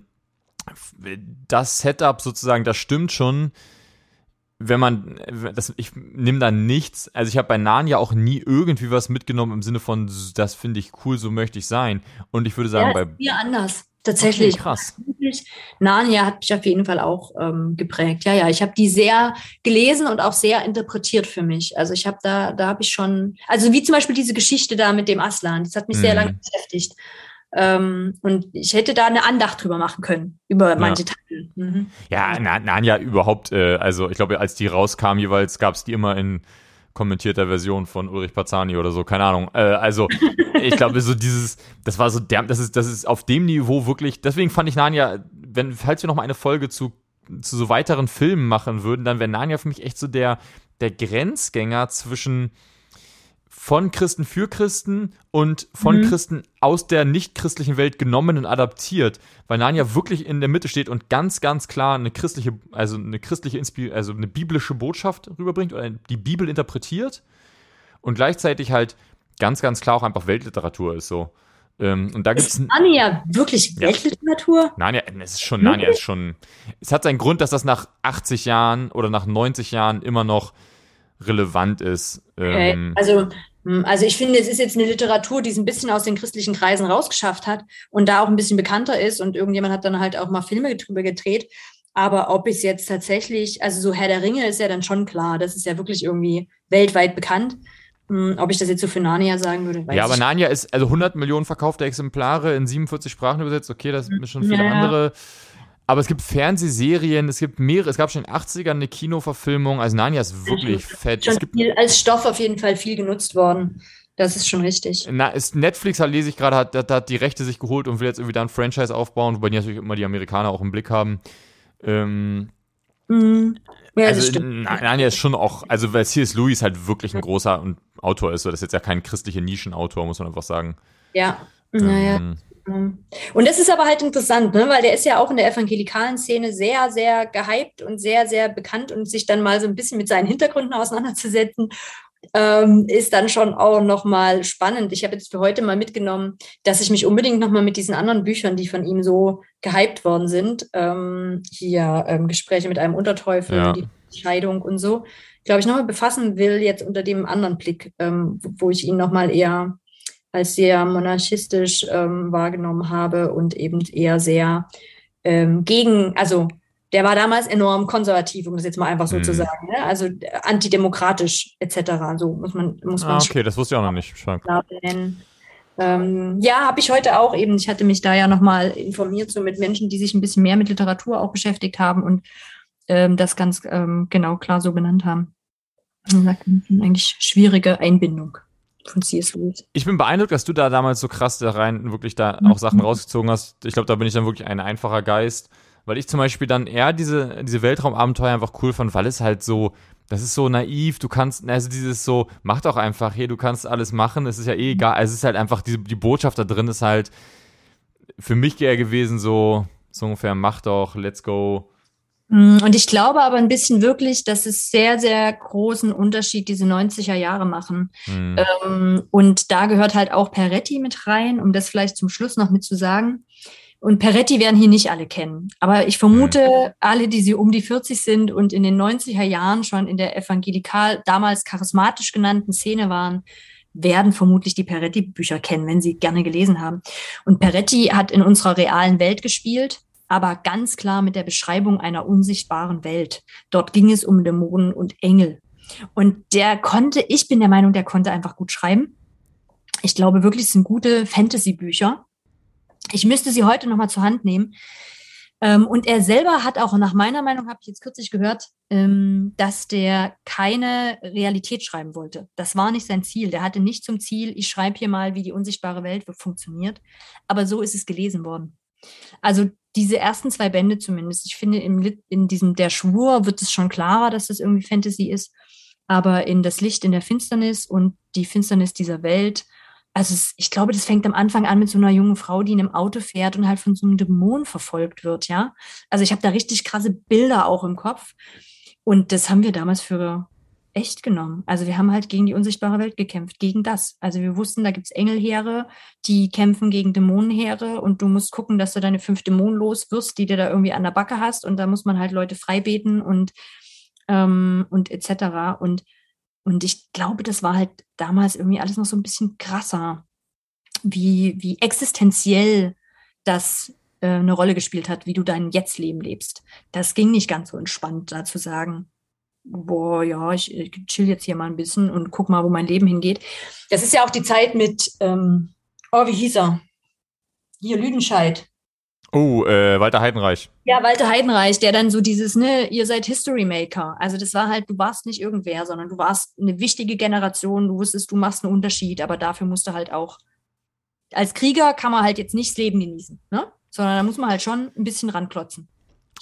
das Setup sozusagen, das stimmt schon wenn man, das, ich nehme da nichts, also ich habe bei Narnia auch nie irgendwie was mitgenommen im Sinne von, das finde ich cool, so möchte ich sein. Und ich würde sagen, ja, bei. mir anders. Tatsächlich. Okay, krass. Narnia hat mich auf jeden Fall auch ähm, geprägt. Ja, ja, ich habe die sehr gelesen und auch sehr interpretiert für mich. Also ich habe da, da habe ich schon, also wie zum Beispiel diese Geschichte da mit dem Aslan, das hat mich sehr Mhm. lange beschäftigt. Ähm, und ich hätte da eine Andacht drüber machen können, über manche Teile. Mhm. Ja, Na- Narnia überhaupt, äh, also ich glaube, als die rauskam, jeweils gab es die immer in kommentierter Version von Ulrich Pazani oder so, keine Ahnung. Äh, also ich glaube, so dieses, das war so der, das ist, das ist auf dem Niveau wirklich, deswegen fand ich Narnia, wenn, falls wir noch mal eine Folge zu, zu so weiteren Filmen machen würden, dann wäre Narnia für mich echt so der, der Grenzgänger zwischen von Christen für Christen und von Mhm. Christen aus der nicht-christlichen Welt genommen und adaptiert, weil Narnia wirklich in der Mitte steht und ganz, ganz klar eine christliche, also eine christliche, Inspir also eine biblische Botschaft rüberbringt oder die Bibel interpretiert und gleichzeitig halt ganz, ganz klar auch einfach Weltliteratur ist so. Ähm, und da gibt's Ist Narnia wirklich Ja. Weltliteratur? Narnia, es ist schon, Narnia ist schon, es hat seinen Grund, dass das nach 80 Jahren oder nach 90 Jahren immer noch relevant ist. Ähm, also, also ich finde, es ist jetzt eine Literatur, die es ein bisschen aus den christlichen Kreisen rausgeschafft hat und da auch ein bisschen bekannter ist und irgendjemand hat dann halt auch mal Filme drüber gedreht. Aber ob es jetzt tatsächlich, also so Herr der Ringe ist ja dann schon klar, das ist ja wirklich irgendwie weltweit bekannt. Ob ich das jetzt so für Narnia sagen würde, weiß Ja, aber Narnia ist also 100 Millionen verkaufte Exemplare in 47 Sprachen übersetzt. Okay, das sind schon viele ja, andere. Aber es gibt Fernsehserien, es gibt mehrere, es gab schon in den 80ern eine Kinoverfilmung. Also Narnia ist wirklich fett. Schon viel, als Stoff auf jeden Fall viel genutzt worden. Das ist schon richtig. Na, ist Netflix, halt, lese ich gerade, hat, hat, hat die Rechte sich geholt und will jetzt irgendwie da ein Franchise aufbauen, wobei die natürlich immer die Amerikaner auch im Blick haben. Ähm, mm. Ja, also, das stimmt. Narnia ist schon auch, also weil C.S. Lewis halt wirklich ein großer Autor ist, so das ist jetzt ja kein christlicher Nischenautor, muss man einfach sagen. Ja, naja. Ähm, und das ist aber halt interessant, ne? weil der ist ja auch in der evangelikalen Szene sehr, sehr gehypt und sehr, sehr bekannt und sich dann mal so ein bisschen mit seinen Hintergründen auseinanderzusetzen, ähm, ist dann schon auch nochmal spannend. Ich habe jetzt für heute mal mitgenommen, dass ich mich unbedingt nochmal mit diesen anderen Büchern, die von ihm so gehypt worden sind, ähm, hier ähm, Gespräche mit einem Unterteufel, ja. die Scheidung und so, glaube ich, nochmal befassen will, jetzt unter dem anderen Blick, ähm, wo ich ihn nochmal eher als sehr monarchistisch ähm, wahrgenommen habe und eben eher sehr ähm, gegen, also der war damals enorm konservativ, um das jetzt mal einfach so mhm. zu sagen, ne? also antidemokratisch etc. So muss man muss man. Ah, okay, das wusste ich auch noch nicht. Ähm, ja, habe ich heute auch eben. Ich hatte mich da ja nochmal informiert, so mit Menschen, die sich ein bisschen mehr mit Literatur auch beschäftigt haben und ähm, das ganz ähm, genau klar so benannt haben. Und sagt, eigentlich schwierige Einbindung von C.S. Lewis. Ich bin beeindruckt, dass du da damals so krass da rein wirklich da auch Sachen mhm. rausgezogen hast. Ich glaube, da bin ich dann wirklich ein einfacher Geist, weil ich zum Beispiel dann eher diese, diese Weltraumabenteuer einfach cool fand, weil es halt so, das ist so naiv, du kannst, also dieses so, mach doch einfach, hier, du kannst alles machen, es ist ja eh egal, es ist halt einfach, die, die Botschaft da drin ist halt für mich eher gewesen so, so ungefähr, mach doch, let's go, und ich glaube aber ein bisschen wirklich, dass es sehr, sehr großen Unterschied diese 90er Jahre machen. Mhm. Ähm, und da gehört halt auch Peretti mit rein, um das vielleicht zum Schluss noch mit zu sagen. Und Peretti werden hier nicht alle kennen. Aber ich vermute, mhm. alle, die sie um die 40 sind und in den 90er Jahren schon in der evangelikal, damals charismatisch genannten Szene waren, werden vermutlich die Peretti-Bücher kennen, wenn sie gerne gelesen haben. Und Peretti hat in unserer realen Welt gespielt aber ganz klar mit der Beschreibung einer unsichtbaren Welt. Dort ging es um Dämonen und Engel. Und der konnte, ich bin der Meinung, der konnte einfach gut schreiben. Ich glaube wirklich, es sind gute Fantasy-Bücher. Ich müsste sie heute nochmal zur Hand nehmen. Ähm, und er selber hat auch, nach meiner Meinung, habe ich jetzt kürzlich gehört, ähm, dass der keine Realität schreiben wollte. Das war nicht sein Ziel. Der hatte nicht zum Ziel, ich schreibe hier mal, wie die unsichtbare Welt funktioniert. Aber so ist es gelesen worden. Also diese ersten zwei Bände zumindest. Ich finde, im, in diesem Der Schwur wird es schon klarer, dass das irgendwie Fantasy ist. Aber in das Licht in der Finsternis und die Finsternis dieser Welt, also es, ich glaube, das fängt am Anfang an mit so einer jungen Frau, die in einem Auto fährt und halt von so einem Dämon verfolgt wird, ja. Also ich habe da richtig krasse Bilder auch im Kopf. Und das haben wir damals für echt genommen. Also wir haben halt gegen die unsichtbare Welt gekämpft, gegen das. Also wir wussten, da gibt's Engelheere, die kämpfen gegen Dämonenheere und du musst gucken, dass du deine fünf Dämonen los wirst, die dir da irgendwie an der Backe hast und da muss man halt Leute freibeten und, ähm, und etc. Und, und ich glaube, das war halt damals irgendwie alles noch so ein bisschen krasser, wie, wie existenziell das äh, eine Rolle gespielt hat, wie du dein Jetzt-Leben lebst. Das ging nicht ganz so entspannt, da zu sagen, boah, ja, ich, ich chill jetzt hier mal ein bisschen und guck mal, wo mein Leben hingeht. Das ist ja auch die Zeit mit, ähm, oh, wie hieß er? Hier, Lüdenscheid. Oh, äh, Walter Heidenreich. Ja, Walter Heidenreich, der dann so dieses, ne, ihr seid History Maker. Also das war halt, du warst nicht irgendwer, sondern du warst eine wichtige Generation, du wusstest, du machst einen Unterschied, aber dafür musst du halt auch, als Krieger kann man halt jetzt nicht das Leben genießen, ne? Sondern da muss man halt schon ein bisschen ranklotzen.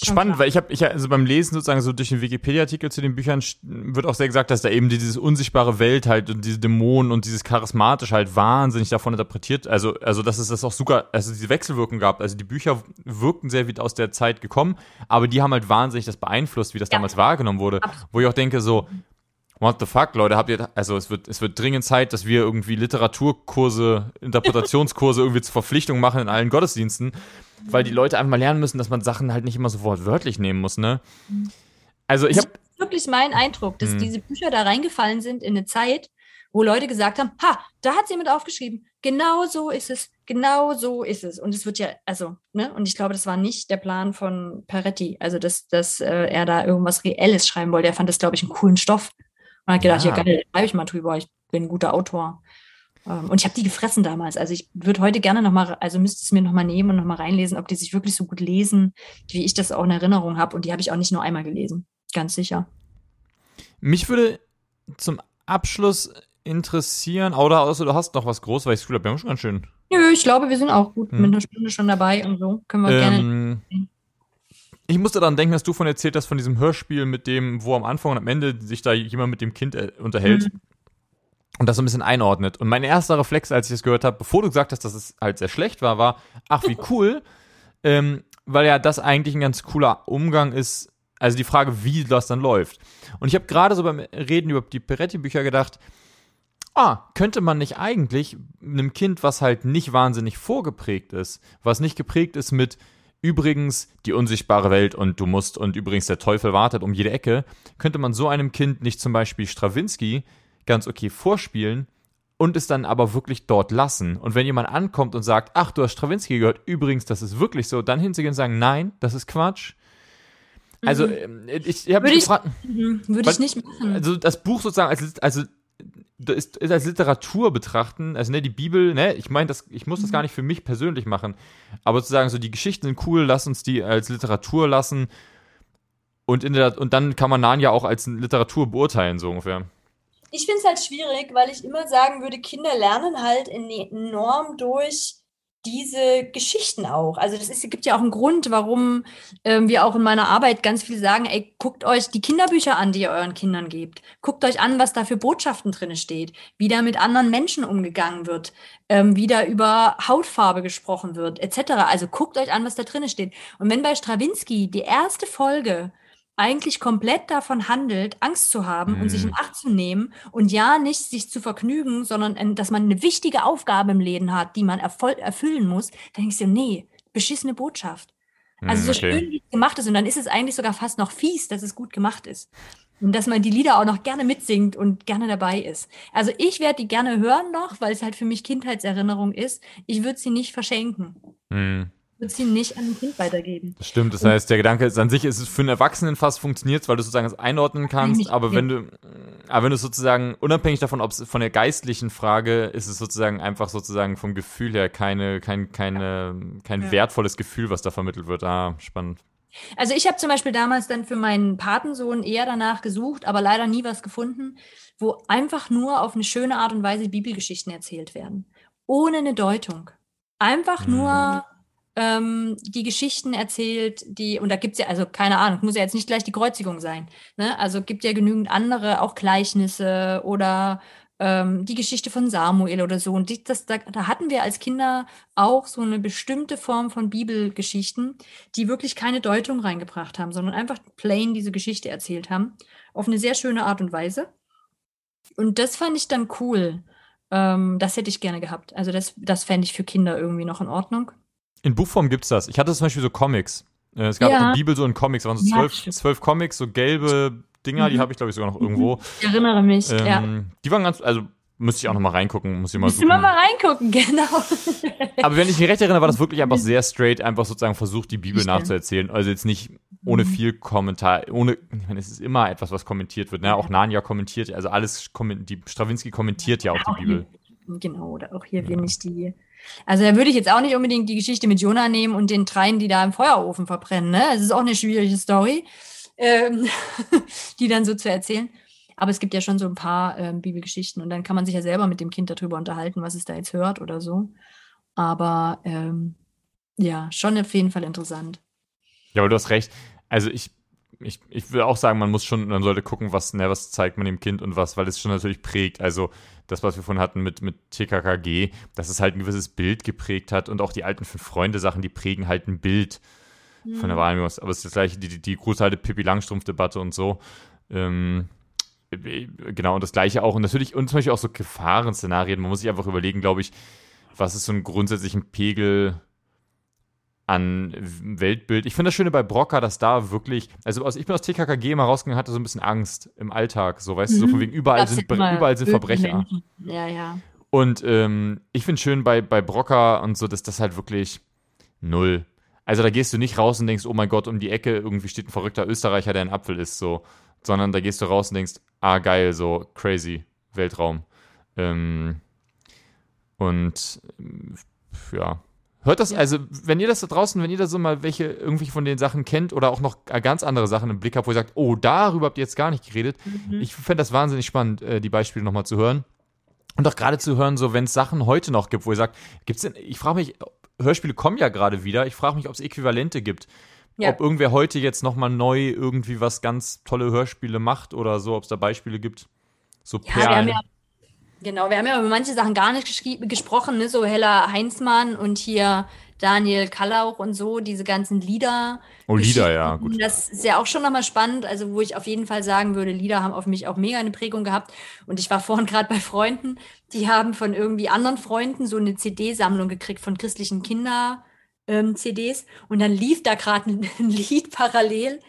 Spannend, weil ich habe, ich also beim Lesen sozusagen so durch den Wikipedia-Artikel zu den Büchern wird auch sehr gesagt, dass da eben diese unsichtbare Welt halt und diese Dämonen und dieses charismatisch halt wahnsinnig davon interpretiert, also also dass es das auch sogar, also diese Wechselwirkung gab, also die Bücher wirkten sehr wie aus der Zeit gekommen, aber die haben halt wahnsinnig das beeinflusst, wie das ja. damals wahrgenommen wurde, wo ich auch denke so, What the fuck, Leute, habt ihr, also es wird, es wird dringend Zeit, dass wir irgendwie Literaturkurse, Interpretationskurse irgendwie zur Verpflichtung machen in allen Gottesdiensten, weil die Leute einfach mal lernen müssen, dass man Sachen halt nicht immer so wortwörtlich nehmen muss, ne? Also ich habe wirklich mein Eindruck, dass Hm. diese Bücher da reingefallen sind in eine Zeit, wo Leute gesagt haben, ha, da hat jemand aufgeschrieben. Genau so ist es. Genau so ist es. Und es wird ja, also, ne, und ich glaube, das war nicht der Plan von Peretti, also dass, dass äh, er da irgendwas Reelles schreiben wollte. Er fand das, glaube ich, einen coolen Stoff. Und hat gedacht, ja, Ja. geil, da schreibe ich mal drüber, ich bin ein guter Autor. Ähm, und ich habe die gefressen damals. Also ich würde heute gerne nochmal, also müsste es mir nochmal nehmen und nochmal reinlesen, ob die sich wirklich so gut lesen, wie ich das auch in Erinnerung habe. Und die habe ich auch nicht nur einmal gelesen. Ganz sicher. Mich würde zum Abschluss interessieren, oder außer du hast noch was groß, weil ich das Gefühl habe, wir haben schon ganz schön. Nö, ich glaube, wir sind auch gut Hm. mit einer Stunde schon dabei und so. Können wir gerne. Ich musste daran denken, dass du von erzählt hast, von diesem Hörspiel mit dem, wo am Anfang und am Ende sich da jemand mit dem Kind äh, unterhält Mhm. und das so ein bisschen einordnet. Und mein erster Reflex, als ich das gehört habe, bevor du gesagt hast, dass es halt sehr schlecht war, war, ach, wie cool, ähm, weil ja das eigentlich ein ganz cooler Umgang ist. Also die Frage, wie das dann läuft. Und ich habe gerade so beim Reden über die Peretti-Bücher gedacht, ah, könnte man nicht eigentlich einem Kind, was halt nicht wahnsinnig vorgeprägt ist, was nicht geprägt ist mit übrigens die unsichtbare Welt und du musst und übrigens der Teufel wartet um jede Ecke, könnte man so einem Kind nicht zum Beispiel Strawinski ganz okay vorspielen und es dann aber wirklich dort lassen. Und wenn jemand ankommt und sagt, ach, du hast Strawinski gehört, übrigens, das ist wirklich so, dann hinzugehen und sagen, nein, das ist Quatsch. Also, ähm, ich, ich habe Würde mich ich- gefragt, Mhm, Würde ich nicht machen. also das Buch sozusagen also das ist, ist als Literatur betrachten, also ne, die Bibel, ne, ich meine, das, ich muss das gar nicht für mich persönlich machen, aber zu sagen, so die Geschichten sind cool, lass uns die als Literatur lassen und in der, und dann kann man Narnia auch als Literatur beurteilen, so ungefähr. Ich finde es halt schwierig, weil ich immer sagen würde, Kinder lernen halt enorm durch diese Geschichten auch. Also das ist, gibt ja auch einen Grund, warum ähm, wir auch in meiner Arbeit ganz viel sagen, ey, guckt euch die Kinderbücher an, die ihr euren Kindern gebt. Guckt euch an, was da für Botschaften drin steht, wie da mit anderen Menschen umgegangen wird, ähm, wie da über Hautfarbe gesprochen wird, etc. Also guckt euch an, was da drin steht. Und wenn bei Strawinski die erste Folge eigentlich komplett davon handelt, Angst zu haben und sich in Mhm. Acht zu nehmen und ja nicht sich zu vergnügen, sondern dass man eine wichtige Aufgabe im Leben hat, die man erfüllen muss, dann denkst du, nee, beschissene Botschaft. Also so Hm, okay. schön, wie es gemacht ist. Und dann ist es eigentlich sogar fast noch fies, dass es gut gemacht ist. Und dass man die Lieder auch noch gerne mitsingt und gerne dabei ist. Also ich werde die gerne hören noch, weil es halt für mich Kindheitserinnerung ist. Ich würde sie nicht verschenken. Hm. Würde sie nicht an ein Kind weitergeben. Stimmt, das heißt, der Gedanke ist an sich, ist es für einen Erwachsenen fast funktioniert, weil du sozusagen es einordnen kannst, aber wenn du, aber wenn du sozusagen, unabhängig davon, ob es von der geistlichen Frage, ist es sozusagen einfach sozusagen vom Gefühl her keine, kein, keine, kein Ja. wertvolles Gefühl, was da vermittelt wird. Ah, spannend. Also ich habe zum Beispiel damals dann für meinen Patensohn eher danach gesucht, aber leider nie was gefunden, wo einfach nur auf eine schöne Art und Weise Bibelgeschichten erzählt werden. Ohne eine Deutung. Einfach Mhm. nur ähm, die Geschichten erzählt, die, und da gibt's ja, also keine Ahnung, muss ja jetzt nicht gleich die Kreuzigung sein. Ne? Also gibt ja genügend andere, auch Gleichnisse oder ähm, die Geschichte von Samuel oder so. Und das, da, da hatten wir als Kinder auch so eine bestimmte Form von Bibelgeschichten, die wirklich keine Deutung reingebracht haben, sondern einfach plain diese Geschichte erzählt haben. Auf eine sehr schöne Art und Weise. Und das fand ich dann cool. Ähm, das hätte ich gerne gehabt. Also das, das fände ich für Kinder irgendwie noch in Ordnung. In Buchform gibt's das. Ich hatte zum Beispiel so Comics. Äh, Es gab Ja. die Bibel so in Comics, da waren so Ja, zwölf, stimmt. zwölf Comics, so gelbe Dinger, die Mhm. habe ich glaube ich sogar noch irgendwo. Ich erinnere mich, Ähm, ja. Die waren ganz, also müsste ich auch noch mal reingucken, muss ich mal Müssen wir mal reingucken, genau. Aber wenn ich mich recht erinnere, war das wirklich einfach sehr straight, einfach sozusagen versucht, die Bibel nachzuerzählen. Also jetzt nicht ohne Mhm. viel Kommentar, ohne, ich meine, es ist immer etwas, was kommentiert wird. Ne? Auch Narnia kommentiert, also alles, die Strawinski kommentiert ja auch die Bibel. hier, genau, oder auch hier will ich die. Also da würde ich jetzt auch nicht unbedingt die Geschichte mit Jonah nehmen und den dreien, die da im Feuerofen verbrennen. Ne? Es ist auch eine schwierige Story, ähm, die dann so zu erzählen. Aber es gibt ja schon so ein paar ähm, Bibelgeschichten und dann kann man sich ja selber mit dem Kind darüber unterhalten, was es da jetzt hört oder so. Aber ähm, ja, schon auf jeden Fall interessant. Ja, aber du hast recht. Also ich, ich, ich würde auch sagen, man muss schon, man sollte gucken, was, ne, was zeigt man dem Kind und was, weil es schon natürlich prägt. Also das, was wir vorhin hatten mit, mit TKKG, dass es halt ein gewisses Bild geprägt hat und auch die alten Fünf-Freunde-Sachen, die prägen halt ein Bild von der Wahrnehmung. Aber es ist das gleiche, die, die, die große alte Pippi Langstrumpf-Debatte und so. Ähm, äh, genau, und das gleiche auch. Und natürlich, und zum Beispiel auch so Gefahrenszenarien. Man muss sich einfach überlegen, glaube ich, was ist so ein grundsätzlichen Pegel an Weltbild. Ich finde das Schöne bei Brocker, dass da wirklich, also ich bin aus TKKG immer rausgegangen, hatte so ein bisschen Angst im Alltag, so weißt mhm. du, so von wegen überall sind, überall sind Verbrecher. Menschen. Ja, ja. Und ähm, ich finde schön bei, bei Brocker und so, dass das halt wirklich null. Also da gehst du nicht raus und denkst, oh mein Gott, um die Ecke irgendwie steht ein verrückter Österreicher, der ein Apfel ist, so. Sondern da gehst du raus und denkst, ah geil, so crazy, Weltraum. Ähm, und ja, Hört das, ja. also, wenn ihr das da draußen, wenn ihr da so mal welche irgendwie von den Sachen kennt oder auch noch ganz andere Sachen im Blick habt, wo ihr sagt, oh, darüber habt ihr jetzt gar nicht geredet. Mhm. Ich fände das wahnsinnig spannend, äh, die Beispiele nochmal zu hören. Und auch gerade zu hören, so wenn es Sachen heute noch gibt, wo ihr sagt, gibt's denn, ich frage mich, Hörspiele kommen ja gerade wieder, ich frage mich, ob es Äquivalente gibt. Ja. Ob irgendwer heute jetzt nochmal neu irgendwie was ganz tolle Hörspiele macht oder so, ob es da Beispiele gibt. So ja, Perlen. Wir haben ja Genau, wir haben ja über manche Sachen gar nicht gesprochen, ne? so Hella Heinzmann und hier Daniel Kallauch und so, diese ganzen Lieder. Oh, Lieder, ja, gut. Das ist ja auch schon nochmal spannend, also wo ich auf jeden Fall sagen würde, Lieder haben auf mich auch mega eine Prägung gehabt. Und ich war vorhin gerade bei Freunden, die haben von irgendwie anderen Freunden so eine CD-Sammlung gekriegt von christlichen Kinder-CDs. Ähm, und dann lief da gerade ein, ein Lied parallel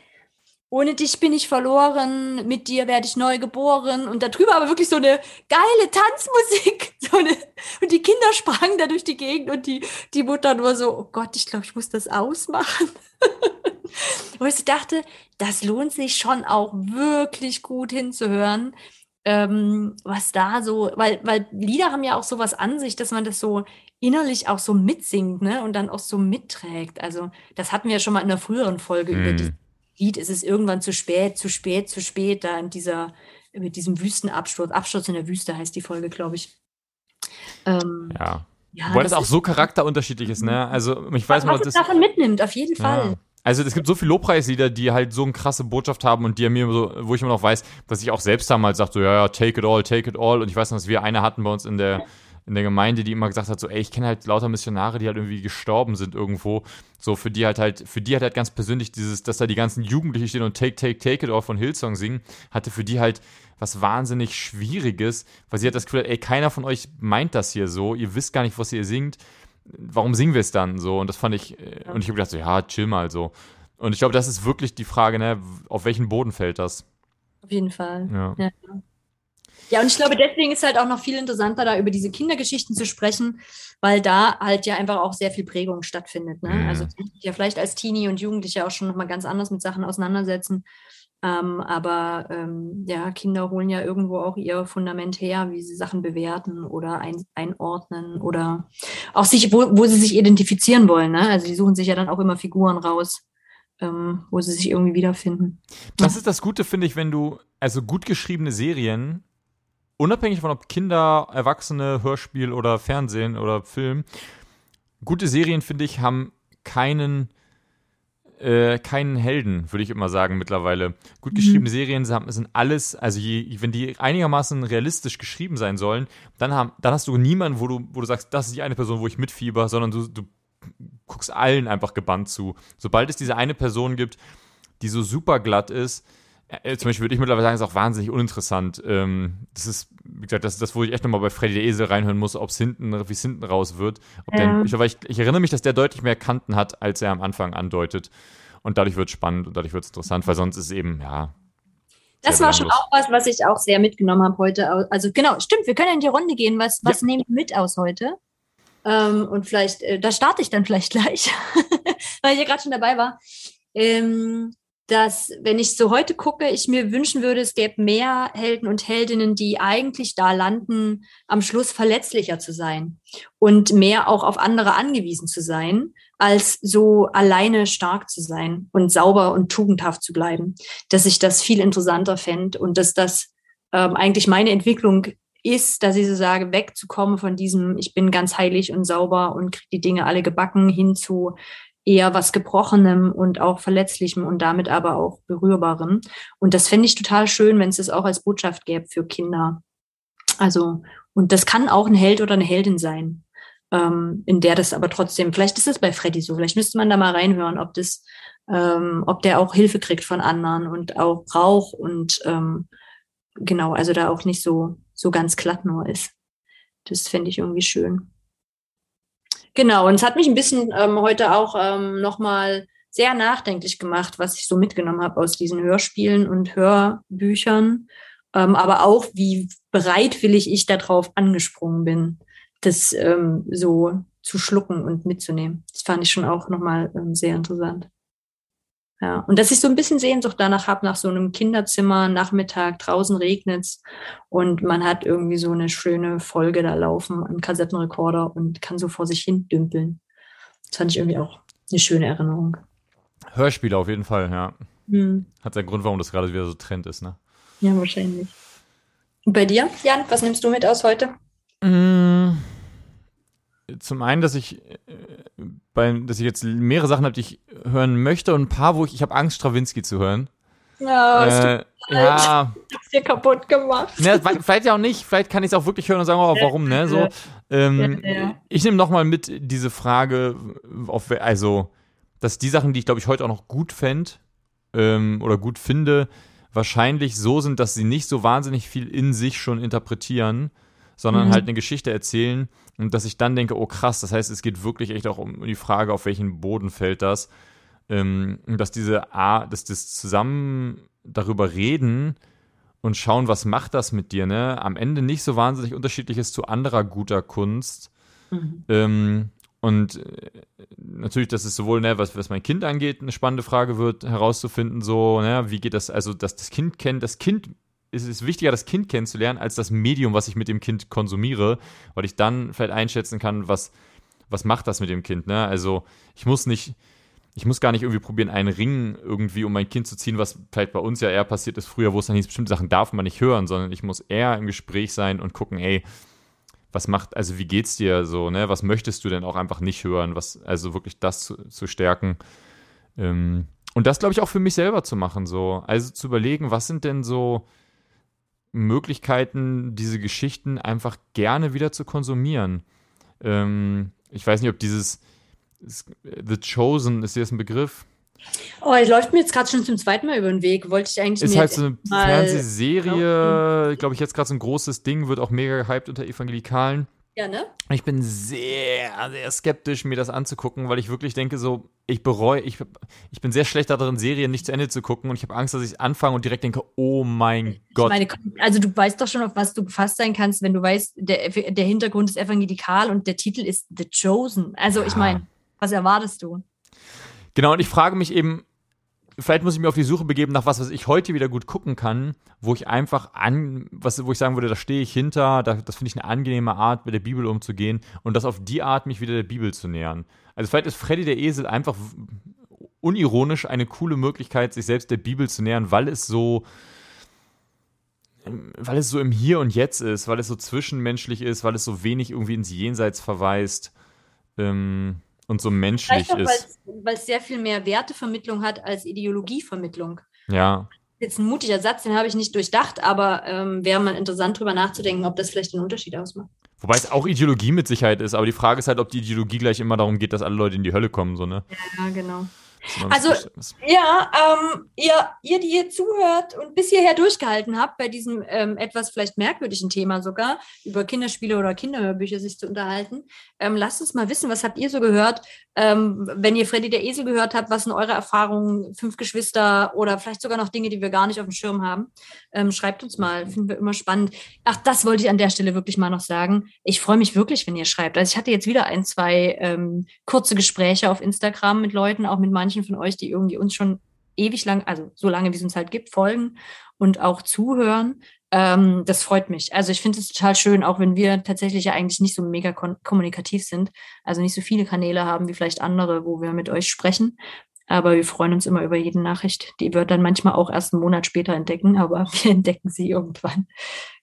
ohne dich bin ich verloren, mit dir werde ich neu geboren und darüber aber wirklich so eine geile Tanzmusik. So eine, und die Kinder sprangen da durch die Gegend und die, die Mutter nur so, oh Gott, ich glaube, ich muss das ausmachen. Wo ich dachte, das lohnt sich schon auch wirklich gut hinzuhören, ähm, was da so, weil, weil Lieder haben ja auch sowas an sich, dass man das so innerlich auch so mitsingt, ne, und dann auch so mitträgt. Also, das hatten wir ja schon mal in einer früheren Folge mm. über die Lied ist es irgendwann zu spät, zu spät, zu spät, da in dieser, mit diesem Wüstenabsturz. Absturz in der Wüste heißt die Folge, glaube ich. Ähm, ja. ja. Wobei das, das auch so charakterunterschiedlich ist, ne? Also ich weiß mal, was das davon mitnimmt, auf jeden Fall. Ja. Also es gibt so viele Lobpreislieder, die halt so eine krasse Botschaft haben und die mir so, wo ich immer noch weiß, dass ich auch selbst damals sagte, so, ja, ja, take it all, take it all. Und ich weiß noch, dass wir eine hatten bei uns in der in der Gemeinde, die immer gesagt hat, so, ey, ich kenne halt lauter Missionare, die halt irgendwie gestorben sind irgendwo. So, für die halt halt, für die hat halt ganz persönlich dieses, dass da die ganzen Jugendlichen stehen und Take, Take, Take It All von Hillsong singen, hatte für die halt was wahnsinnig Schwieriges, weil sie hat das Gefühl, ey, keiner von euch meint das hier so, ihr wisst gar nicht, was ihr singt. Warum singen wir es dann so? Und das fand ich, äh, und ich habe gedacht, so, ja, chill mal so. Und ich glaube, das ist wirklich die Frage, ne, auf welchen Boden fällt das? Auf jeden Fall. ja. ja. Ja, und ich glaube, deswegen ist halt auch noch viel interessanter, da über diese Kindergeschichten zu sprechen, weil da halt ja einfach auch sehr viel Prägung stattfindet. Ne? Mhm. Also ja vielleicht als Teenie und Jugendliche auch schon nochmal ganz anders mit Sachen auseinandersetzen. Ähm, aber ähm, ja, Kinder holen ja irgendwo auch ihr Fundament her, wie sie Sachen bewerten oder ein, einordnen oder auch sich, wo, wo sie sich identifizieren wollen. Ne? Also die suchen sich ja dann auch immer Figuren raus, ähm, wo sie sich irgendwie wiederfinden. Das ist das Gute, finde ich, wenn du, also gut geschriebene Serien unabhängig von ob Kinder, Erwachsene, Hörspiel oder Fernsehen oder Film, gute Serien, finde ich, haben keinen, äh, keinen Helden, würde ich immer sagen, mittlerweile. Gut geschriebene mhm. Serien sind alles, also je, wenn die einigermaßen realistisch geschrieben sein sollen, dann, haben, dann hast du niemanden, wo du, wo du sagst, das ist die eine Person, wo ich mitfieber, sondern du, du guckst allen einfach gebannt zu. Sobald es diese eine Person gibt, die so super glatt ist, äh, zum Beispiel würde ich mittlerweile sagen, ist auch wahnsinnig uninteressant. Ähm, das ist, wie gesagt, das ist das, wo ich echt nochmal bei Freddy der Esel reinhören muss, ob es hinten, wie es hinten raus wird. Ja. Der, ich, ich, ich, erinnere mich, dass der deutlich mehr Kanten hat, als er am Anfang andeutet. Und dadurch wird es spannend und dadurch wird es interessant, weil sonst ist es eben, ja. Das war schon auch was, was ich auch sehr mitgenommen habe heute. Also genau, stimmt, wir können in die Runde gehen. Was, was ja. nehme ich mit aus heute? Ähm, und vielleicht, äh, da starte ich dann vielleicht gleich, weil ich ja gerade schon dabei war. Ähm, dass, wenn ich so heute gucke, ich mir wünschen würde, es gäbe mehr Helden und Heldinnen, die eigentlich da landen, am Schluss verletzlicher zu sein und mehr auch auf andere angewiesen zu sein, als so alleine stark zu sein und sauber und tugendhaft zu bleiben. Dass ich das viel interessanter fände und dass das ähm, eigentlich meine Entwicklung ist, dass ich so sage, wegzukommen von diesem, ich bin ganz heilig und sauber und kriege die Dinge alle gebacken, hin zu, eher was Gebrochenem und auch Verletzlichem und damit aber auch Berührbarem. Und das fände ich total schön, wenn es das auch als Botschaft gäbe für Kinder. Also, und das kann auch ein Held oder eine Heldin sein, ähm, in der das aber trotzdem, vielleicht ist es bei Freddy so, vielleicht müsste man da mal reinhören, ob das, ähm, ob der auch Hilfe kriegt von anderen und auch braucht und ähm, genau, also da auch nicht so, so ganz glatt nur ist. Das fände ich irgendwie schön. Genau, und es hat mich ein bisschen ähm, heute auch ähm, nochmal sehr nachdenklich gemacht, was ich so mitgenommen habe aus diesen Hörspielen und Hörbüchern, ähm, aber auch, wie bereitwillig ich darauf angesprungen bin, das ähm, so zu schlucken und mitzunehmen. Das fand ich schon auch nochmal ähm, sehr interessant. Ja, und dass ich so ein bisschen Sehnsucht danach habe, nach so einem Kinderzimmer, Nachmittag, draußen regnet's und man hat irgendwie so eine schöne Folge da laufen, einen Kassettenrekorder und kann so vor sich hin dümpeln. Das fand ich irgendwie auch eine schöne Erinnerung. Hörspiele auf jeden Fall, ja. Hm. Hat seinen Grund, warum das gerade wieder so Trend ist, ne? Ja, wahrscheinlich. Und bei dir, Jan, was nimmst du mit aus heute? Mmh zum einen, dass ich, äh, bei, dass ich jetzt mehrere Sachen habe, die ich hören möchte und ein paar, wo ich, ich habe Angst, Strawinski zu hören. Ja, äh, ja. Hab's dir kaputt gemacht. Ne, vielleicht ja auch nicht. Vielleicht kann ich es auch wirklich hören und sagen, oh, warum, ne? So, ähm, ja, ja. Ich nehme nochmal mit diese Frage, auf, also, dass die Sachen, die ich glaube ich heute auch noch gut fände ähm, oder gut finde, wahrscheinlich so sind, dass sie nicht so wahnsinnig viel in sich schon interpretieren, sondern mhm. halt eine Geschichte erzählen und dass ich dann denke, oh krass, das heißt, es geht wirklich echt auch um die Frage, auf welchen Boden fällt das. Ähm, dass diese A, dass das zusammen darüber reden und schauen, was macht das mit dir, ne? Am Ende nicht so wahnsinnig unterschiedlich ist zu anderer guter Kunst. Mhm. Ähm, und äh, natürlich, dass es sowohl, ne, was, was mein Kind angeht, eine spannende Frage wird, herauszufinden, so, ne, wie geht das, also, dass das Kind kennt, das Kind ist es wichtiger, das Kind kennenzulernen, als das Medium, was ich mit dem Kind konsumiere, weil ich dann vielleicht einschätzen kann, was, was macht das mit dem Kind. Ne? Also ich muss nicht, ich muss gar nicht irgendwie probieren, einen Ring irgendwie um mein Kind zu ziehen, was vielleicht bei uns ja eher passiert ist früher, wo es dann hieß, bestimmte Sachen darf man nicht hören, sondern ich muss eher im Gespräch sein und gucken, ey, was macht, also wie geht's dir so, ne? Was möchtest du denn auch einfach nicht hören? Was, also wirklich das zu, zu stärken. Ähm, und das, glaube ich, auch für mich selber zu machen, so. Also zu überlegen, was sind denn so, Möglichkeiten, diese Geschichten einfach gerne wieder zu konsumieren. Ähm, ich weiß nicht, ob dieses The Chosen, ist das ein Begriff? Oh, es läuft mir jetzt gerade schon zum zweiten Mal über den Weg. Wollte ich eigentlich Ist halt so eine Fernsehserie, glaube ich, jetzt gerade so ein großes Ding, wird auch mega gehypt unter Evangelikalen. Ja, ne? Ich bin sehr, sehr skeptisch, mir das anzugucken, weil ich wirklich denke, so, ich bereue, ich, ich bin sehr schlecht darin, Serien nicht zu Ende zu gucken und ich habe Angst, dass ich anfange und direkt denke, oh mein ich Gott. Meine, also du weißt doch schon, auf was du gefasst sein kannst, wenn du weißt, der, der Hintergrund ist evangelikal und der Titel ist The Chosen. Also ja. ich meine, was erwartest du? Genau, und ich frage mich eben, vielleicht muss ich mir auf die Suche begeben nach was, was ich heute wieder gut gucken kann, wo ich einfach an, was, wo ich sagen würde, da stehe ich hinter, da, das finde ich eine angenehme Art, mit der Bibel umzugehen und das auf die Art, mich wieder der Bibel zu nähern. Also vielleicht ist Freddy der Esel einfach unironisch eine coole Möglichkeit, sich selbst der Bibel zu nähern, weil es so, weil es so im Hier und Jetzt ist, weil es so zwischenmenschlich ist, weil es so wenig irgendwie ins Jenseits verweist. Ähm, und so menschlich auch, ist. Weil es sehr viel mehr Wertevermittlung hat als Ideologievermittlung. Ja. Jetzt ein mutiger Satz, den habe ich nicht durchdacht, aber ähm, wäre mal interessant, darüber nachzudenken, ob das vielleicht einen Unterschied ausmacht. Wobei es auch Ideologie mit Sicherheit ist, aber die Frage ist halt, ob die Ideologie gleich immer darum geht, dass alle Leute in die Hölle kommen, so, ne? Ja, genau. Also, ja, ähm, ihr, ihr, die hier zuhört und bis hierher durchgehalten habt, bei diesem ähm, etwas vielleicht merkwürdigen Thema sogar, über Kinderspiele oder Kinderhörbücher sich zu unterhalten, ähm, lasst uns mal wissen, was habt ihr so gehört? Ähm, wenn ihr Freddy der Esel gehört habt, was sind eure Erfahrungen, fünf Geschwister oder vielleicht sogar noch Dinge, die wir gar nicht auf dem Schirm haben? Ähm, schreibt uns mal, finden wir immer spannend. Ach, das wollte ich an der Stelle wirklich mal noch sagen. Ich freue mich wirklich, wenn ihr schreibt. Also ich hatte jetzt wieder ein, zwei ähm, kurze Gespräche auf Instagram mit Leuten, auch mit manchen manchen von euch, die irgendwie uns schon ewig lang, also so lange, wie es uns halt gibt, folgen und auch zuhören. Ähm, das freut mich. Also ich finde es total schön, auch wenn wir tatsächlich ja eigentlich nicht so mega kommunikativ sind, also nicht so viele Kanäle haben wie vielleicht andere, wo wir mit euch sprechen. Aber wir freuen uns immer über jede Nachricht. Die wird dann manchmal auch erst einen Monat später entdecken, aber wir entdecken sie irgendwann.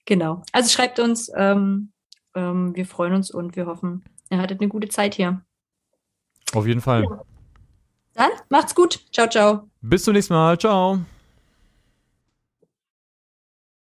Genau. Also schreibt uns. Ähm, ähm, wir freuen uns und wir hoffen, ihr hattet eine gute Zeit hier. Auf jeden Fall. Ja. Dann macht's gut. Ciao, ciao. Bis zum nächsten Mal. Ciao.